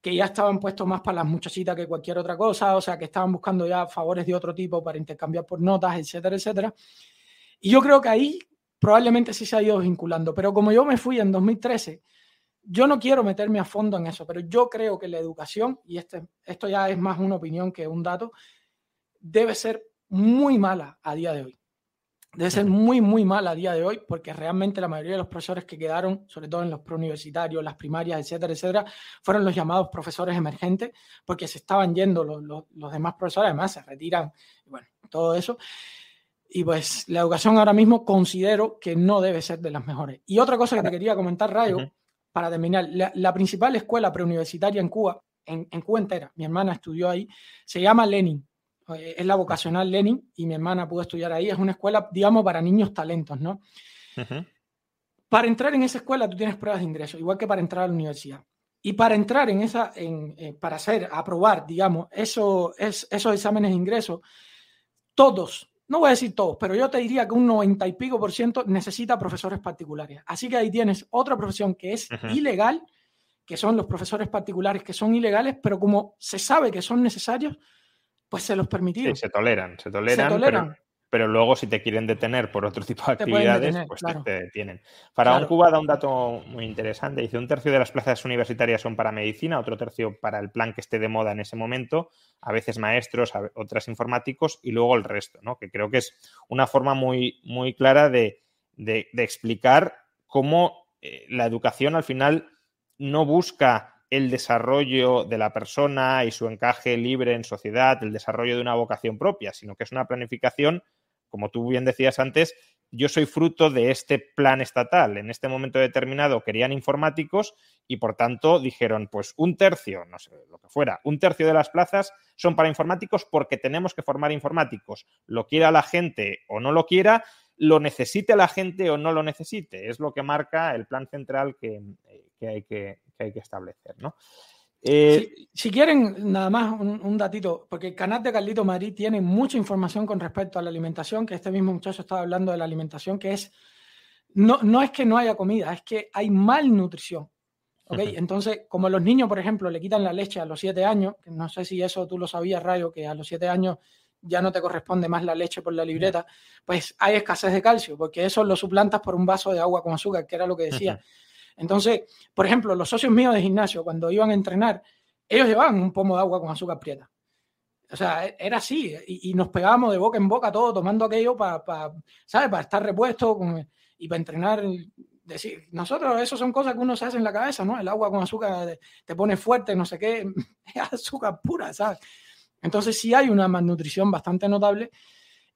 que ya estaban puestos más para las muchachitas que cualquier otra cosa, o sea, que estaban buscando ya favores de otro tipo para intercambiar por notas, etcétera, etcétera. Y yo creo que ahí probablemente sí se ha ido vinculando, pero como yo me fui en 2013, yo no quiero meterme a fondo en eso, pero yo creo que la educación, y este, esto ya es más una opinión que un dato, debe ser muy mala a día de hoy. Debe ser muy, muy mala a día de hoy, porque realmente la mayoría de los profesores que quedaron, sobre todo en los preuniversitarios, las primarias, etcétera, etcétera, fueron los llamados profesores emergentes, porque se estaban yendo los, los demás profesores, además se retiran, bueno, todo eso. Y pues la educación ahora mismo considero que no debe ser de las mejores. Y otra cosa que te quería comentar, Rayo, para terminar, la, principal escuela preuniversitaria en Cuba, en, en, Cuba entera, mi hermana estudió ahí, se llama Lenin. Eh, es la vocacional Lenin y mi hermana pudo estudiar ahí. Es una escuela, digamos, para niños talentos, ¿no? Para entrar en esa escuela tú tienes pruebas de ingreso, igual que para entrar a la universidad. Y para entrar en esa, en, eh, para hacer, aprobar, digamos, eso, es, esos exámenes de ingreso, todos, no voy a decir todos, pero yo te diría que un 90 y pico por ciento necesita profesores particulares. Así que ahí tienes otra profesión que es ilegal, que son los profesores particulares que son ilegales, pero como se sabe que son necesarios, pues se los permitió. Sí, se toleran, se toleran, Pero, luego si te quieren detener por otro tipo de actividades, pues te detienen. Para un Cuba da un dato muy interesante. Dice, un tercio de las plazas universitarias son para medicina, otro tercio para el plan que esté de moda en ese momento, a veces maestros, otras informáticos y luego el resto, ¿no? Que creo que es una forma muy, muy clara de, explicar cómo eh, la educación al final no busca el desarrollo de la persona y su encaje libre en sociedad, el desarrollo de una vocación propia, sino que es una planificación, como tú bien decías antes, yo soy fruto de este plan estatal. En este momento determinado querían informáticos y por tanto dijeron, pues un tercio, no sé lo que fuera, un tercio de las plazas son para informáticos porque tenemos que formar informáticos. Lo quiera la gente o no lo quiera, lo necesite la gente o no lo necesite. Es lo que marca el plan central que, eh, hay, que, hay que establecer. ¿no? Eh, si, quieren, nada más un, datito, porque el canal de Carlito Madrid tiene mucha información con respecto a la alimentación, que este mismo muchacho estaba hablando de la alimentación, que es, no, no es que no haya comida, es que hay malnutrición. ¿okay? Entonces, como los niños, por ejemplo, le quitan la leche a los siete años, que no sé si eso tú lo sabías, Rayo, que a los siete años ya no te corresponde más la leche por la libreta, pues hay escasez de calcio, porque eso lo suplantas por un vaso de agua con azúcar, que era lo que decía. Entonces, por ejemplo, los socios míos de gimnasio, cuando iban a entrenar, ellos llevaban un pomo de agua con azúcar prieta. O sea, e, era así, y, nos pegábamos de boca en boca todo tomando aquello para, ¿sabes? Para estar repuesto y para entrenar. Decir, nosotros, eso son cosas que uno se hace en la cabeza, ¿no? El agua con azúcar te pone fuerte, no sé qué, es azúcar pura, ¿sabes? Entonces sí hay una malnutrición bastante notable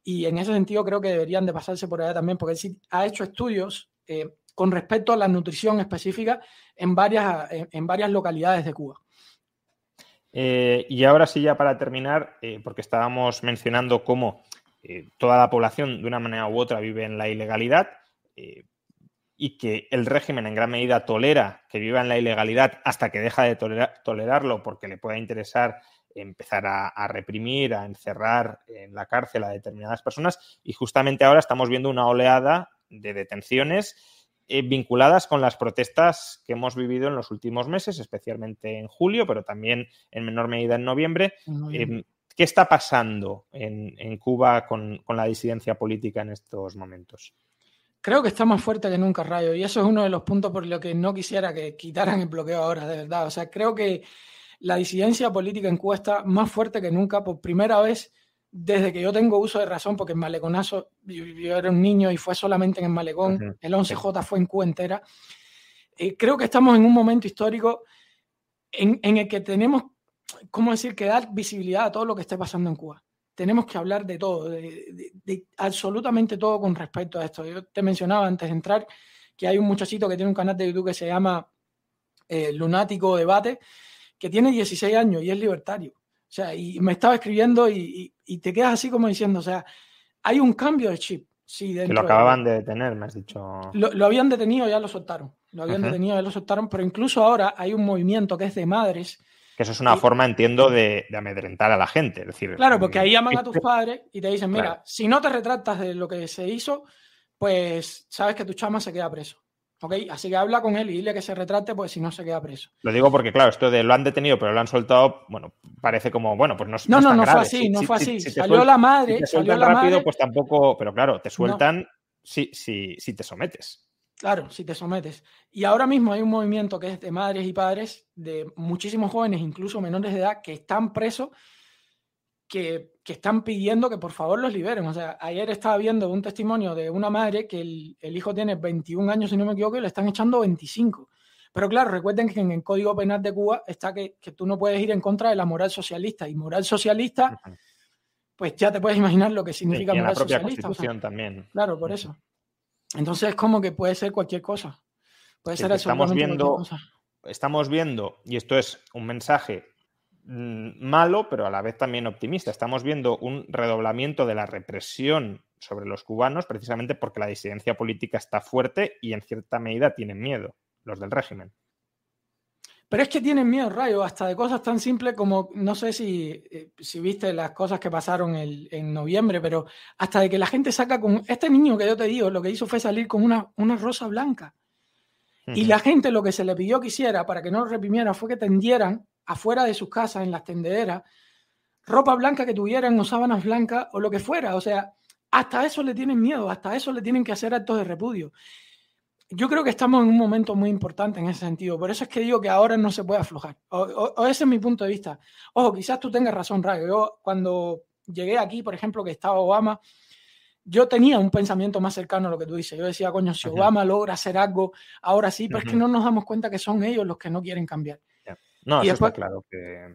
y en ese sentido creo que deberían de pasarse por allá también, porque él sí ha hecho estudios eh, con respecto a la nutrición específica en varias, en, varias localidades de Cuba. Eh, y ahora sí, ya para terminar, eh, porque estábamos mencionando cómo toda la población de una manera u otra vive en la ilegalidad y que el régimen en gran medida tolera que viva en la ilegalidad hasta que deja de tolerarlo porque le pueda interesar empezar a, reprimir, a encerrar en la cárcel a determinadas personas y justamente ahora estamos viendo una oleada de detenciones eh, vinculadas con las protestas que hemos vivido en los últimos meses, especialmente en julio, pero también en menor medida en noviembre. Em, ¿Qué está pasando en, Cuba con, con, la disidencia política en estos momentos? Creo que está más fuerte que nunca, Rayo, y eso es uno de los puntos por los que no quisiera que quitaran el bloqueo ahora, de verdad. O sea, creo que la disidencia política en Cuba está más fuerte que nunca por primera vez desde que yo tengo uso de razón, porque en Maleconazo yo, era un niño y fue solamente en el Malecón, el 11J fue en Cuba entera. Eh, creo que estamos en un momento histórico en, el que tenemos, ¿cómo decir?, que dar visibilidad a todo lo que esté pasando en Cuba. Tenemos que hablar de todo, de, absolutamente todo con respecto a esto. Yo te mencionaba antes de entrar que hay un muchachito que tiene un canal de YouTube que se llama eh, Lunático Debate, que tiene 16 años y es libertario. O sea, y me estaba escribiendo y, te quedas así como diciendo, o sea, hay un cambio de chip. Sí, que lo acababan de, detener, me has dicho. Lo, habían detenido, ya lo soltaron. Lo habían detenido, ya lo soltaron, pero incluso ahora hay un movimiento que es de madres. Que eso es una forma, entiendo, de, amedrentar a la gente. Es decir, claro, porque ahí llaman a tus padres y te dicen, mira, si no te retratas de lo que se hizo, pues sabes que tu chama se queda preso. Ok, así que habla con él y dile que se retrate, pues si no se queda preso. Lo digo porque, claro, esto de lo han detenido, pero lo han soltado, bueno, parece como, bueno, pues no No, no, no, no fue así, no fue así. salió la madre, salió la rápido, pues tampoco, pero claro, te sueltan si, si, si te sometes. Claro, si te sometes. Y ahora mismo hay un movimiento que es de madres y padres, de muchísimos jóvenes, incluso menores de edad, que están presos que, están pidiendo que por favor los liberen. O sea, ayer estaba viendo un testimonio de una madre que el, hijo tiene 21 años, si no me equivoco, y le están echando 25. Pero claro, recuerden que en el Código Penal de Cuba está que, tú no puedes ir en contra de la moral socialista. Y moral socialista, pues ya te puedes imaginar lo que significa moral la propia socialista. Constitución también. Claro, por eso. Entonces es como que puede ser cualquier cosa. Puede ser estamos viendo, estamos viendo, y esto es un mensaje malo, pero a la vez también optimista. Estamos viendo un redoblamiento de la represión sobre los cubanos precisamente porque la disidencia política está fuerte y en cierta medida tienen miedo los del régimen. Pero es que tienen miedo, Rayo, hasta de cosas tan simples como, no sé si, eh, si viste las cosas que pasaron en noviembre, pero hasta de que la gente saca con... Este niño que yo te digo, lo que hizo fue salir con una, una rosa blanca. Y la gente lo que se le pidió que hiciera para que no lo reprimiera fue que tendieran afuera de sus casas, en las tendederas, ropa blanca que tuvieran o sábanas blancas o lo que fuera. O sea, hasta eso le tienen miedo, hasta eso le tienen que hacer actos de repudio yo creo que estamos en un momento muy importante en ese sentido. Por eso es que digo que ahora no se puede aflojar. O, ese es mi punto de vista. Ojo, quizás tú tengas razón, Rayo. Yo cuando llegué aquí, por ejemplo, que estaba Obama, yo tenía un pensamiento más cercano a lo que tú dices. Yo decía, coño, si Obama logra hacer algo, ahora sí, pero es que no nos damos cuenta que son ellos los que no quieren cambiar. No, eso está claro que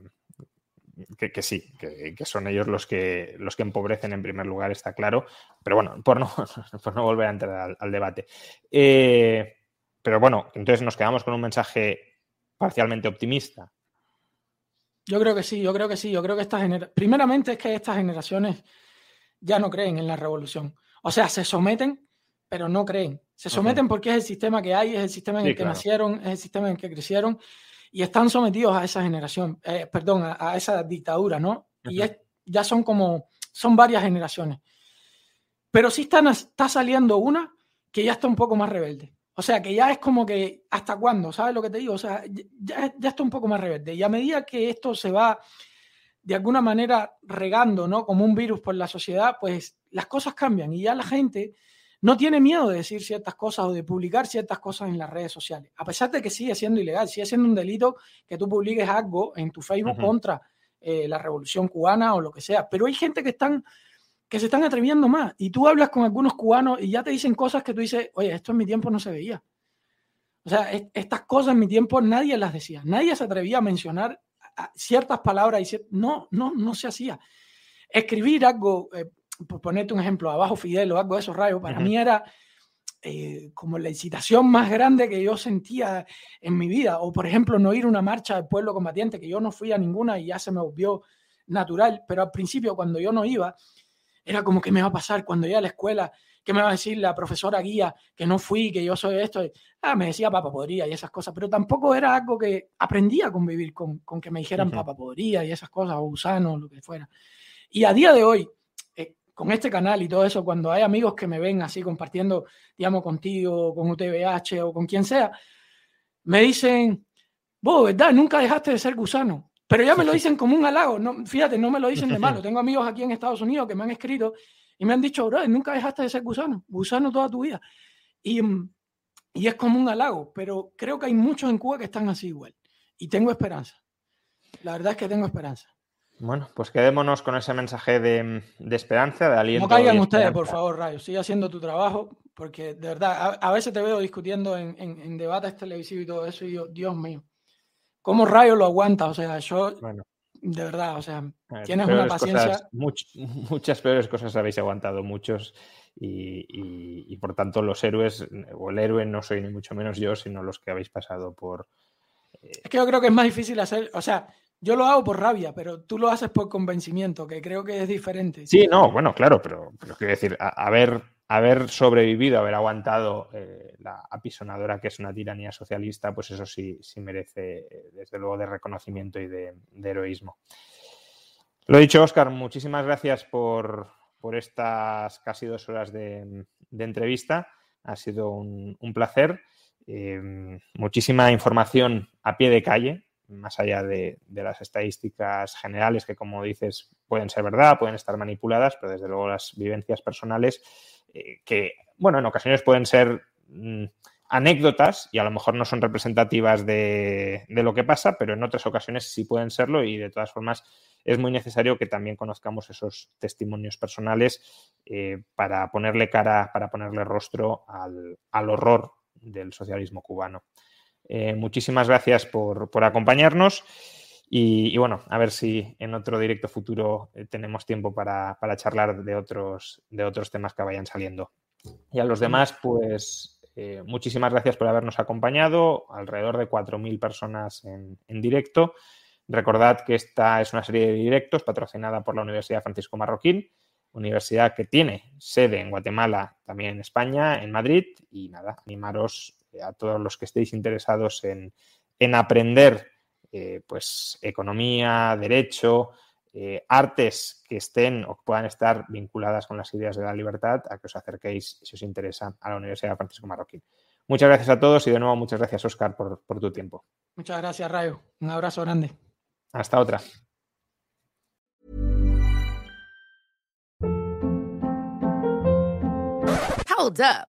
que, sí, que, son ellos los que, los que empobrecen en primer lugar, está claro. Pero bueno, por no, por no volver a entrar al, debate. Eh, pero bueno, entonces nos quedamos con un mensaje parcialmente optimista. Yo creo que sí, yo creo que sí. Yo creo que estas generaciones. Primeramente es que estas generaciones ya no creen en la revolución. O sea, se someten, pero no creen. Se someten porque es el sistema que hay, es el sistema en el que nacieron, es el sistema en el que crecieron y están sometidos a esa generación, eh, perdón, a, esa dictadura, ¿no? Y ya son como, son varias generaciones. Pero sí está, está saliendo una que ya está un poco más rebelde. O sea, que ya es como que, ¿hasta cuándo? ¿Sabes lo que te digo? O sea, ya, ya está un poco más rebelde. Y a medida que esto se va de alguna manera regando, ¿no? Como un virus por la sociedad, pues las cosas cambian y ya la gente no tiene miedo de decir ciertas cosas o de publicar ciertas cosas en las redes sociales, a pesar de que sigue siendo ilegal, sigue siendo un delito que tú publiques algo en tu Facebook contra eh, la revolución cubana o lo que sea, pero hay gente que están que se están atreviendo más. Y tú hablas con algunos cubanos y ya te dicen cosas que tú dices, oye, esto en mi tiempo no se veía. O sea, estas cosas en mi tiempo nadie las decía, nadie se atrevía a mencionar ciertas palabras y no, no, no se hacía. Escribir algo, eh, por ponerte un ejemplo, abajo Fidel o algo de esos rayos, para mí era eh, como la excitación más grande que yo sentía en mi vida. O, por ejemplo, no ir a una marcha del pueblo combatiente, que yo no fui a ninguna y ya se me volvió natural. Pero al principio, cuando yo no iba, era como, ¿qué me va a pasar cuando llegue a la escuela? ¿Qué me va a decir la profesora guía que no fui, que yo soy esto? Ah, me decía papá podría y esas cosas, pero tampoco era algo que aprendía a convivir con, con que me dijeran papá podría y esas cosas, o gusano, lo que fuera. Y a día de hoy, con este canal y todo eso, cuando hay amigos que me ven así compartiendo, digamos, contigo, con UTBH o con quien sea, me dicen, vos, ¿verdad? Nunca dejaste de ser gusano. Pero ya me lo dicen como un halago. No, fíjate, no me lo dicen de malo. Tengo amigos aquí en Estados Unidos que me han escrito y me han dicho, bro, nunca dejaste de ser gusano. Gusano toda tu vida. Y, y es como un halago. Pero creo que hay muchos en Cuba que están así igual. Y tengo esperanza. La verdad es que tengo esperanza. Bueno, pues quedémonos con ese mensaje de, esperanza, de aliento. No caigan ustedes, por favor, Rayo. Sigue haciendo tu trabajo, porque de verdad, a, veces te veo discutiendo en, debates televisivos y todo eso, y yo, Dios mío, ¿cómo Rayo lo aguanta? O sea, yo, de verdad, o sea, tienes una paciencia. muchas peores cosas habéis aguantado, muchos, y, y, por tanto, los héroes, o el héroe no soy ni mucho menos yo, sino los que habéis pasado por. Es que yo creo que es más difícil hacer, o sea, yo lo hago por rabia, pero tú lo haces por convencimiento, que creo que es diferente. Sí, no, bueno, claro, pero, quiero decir, haber, haber sobrevivido, haber aguantado eh, la apisonadora que es una tiranía socialista, pues eso sí, sí merece, desde luego, de reconocimiento y de, heroísmo. Lo dicho, Oscar, muchísimas gracias por, estas casi dos horas de, entrevista. Ha sido un, placer. Eh, muchísima información a pie de calle, más allá de, las estadísticas generales que, como dices, pueden ser verdad, pueden estar manipuladas, pero desde luego las vivencias personales eh, que, bueno, en ocasiones pueden ser mm, anécdotas y a lo mejor no son representativas de, lo que pasa, pero en otras ocasiones sí pueden serlo y de todas formas es muy necesario que también conozcamos esos testimonios personales eh, para ponerle cara, para ponerle rostro al horror del socialismo cubano. Eh, muchísimas gracias por, acompañarnos y, bueno, a ver si en otro directo futuro eh, tenemos tiempo para, charlar de otros, de otros temas que vayan saliendo. Y a los demás, pues eh, muchísimas gracias por habernos acompañado, alrededor de 4.000 personas en, en directo. Recordad que esta es una serie de directos patrocinada por la Universidad Francisco Marroquín, universidad que tiene sede en Guatemala, también en España, en Madrid. Y nada, animaros a todos los que estéis interesados en, en aprender eh, pues, economía, derecho, eh, artes que estén o puedan estar vinculadas con las ideas de la libertad, a que os acerquéis si os interesa a la Universidad Francisco Marroquín. Muchas gracias a todos y de nuevo muchas gracias, Oscar, por, por tu tiempo. Muchas gracias, Rayo. Un abrazo grande. Hasta otra. Hold up.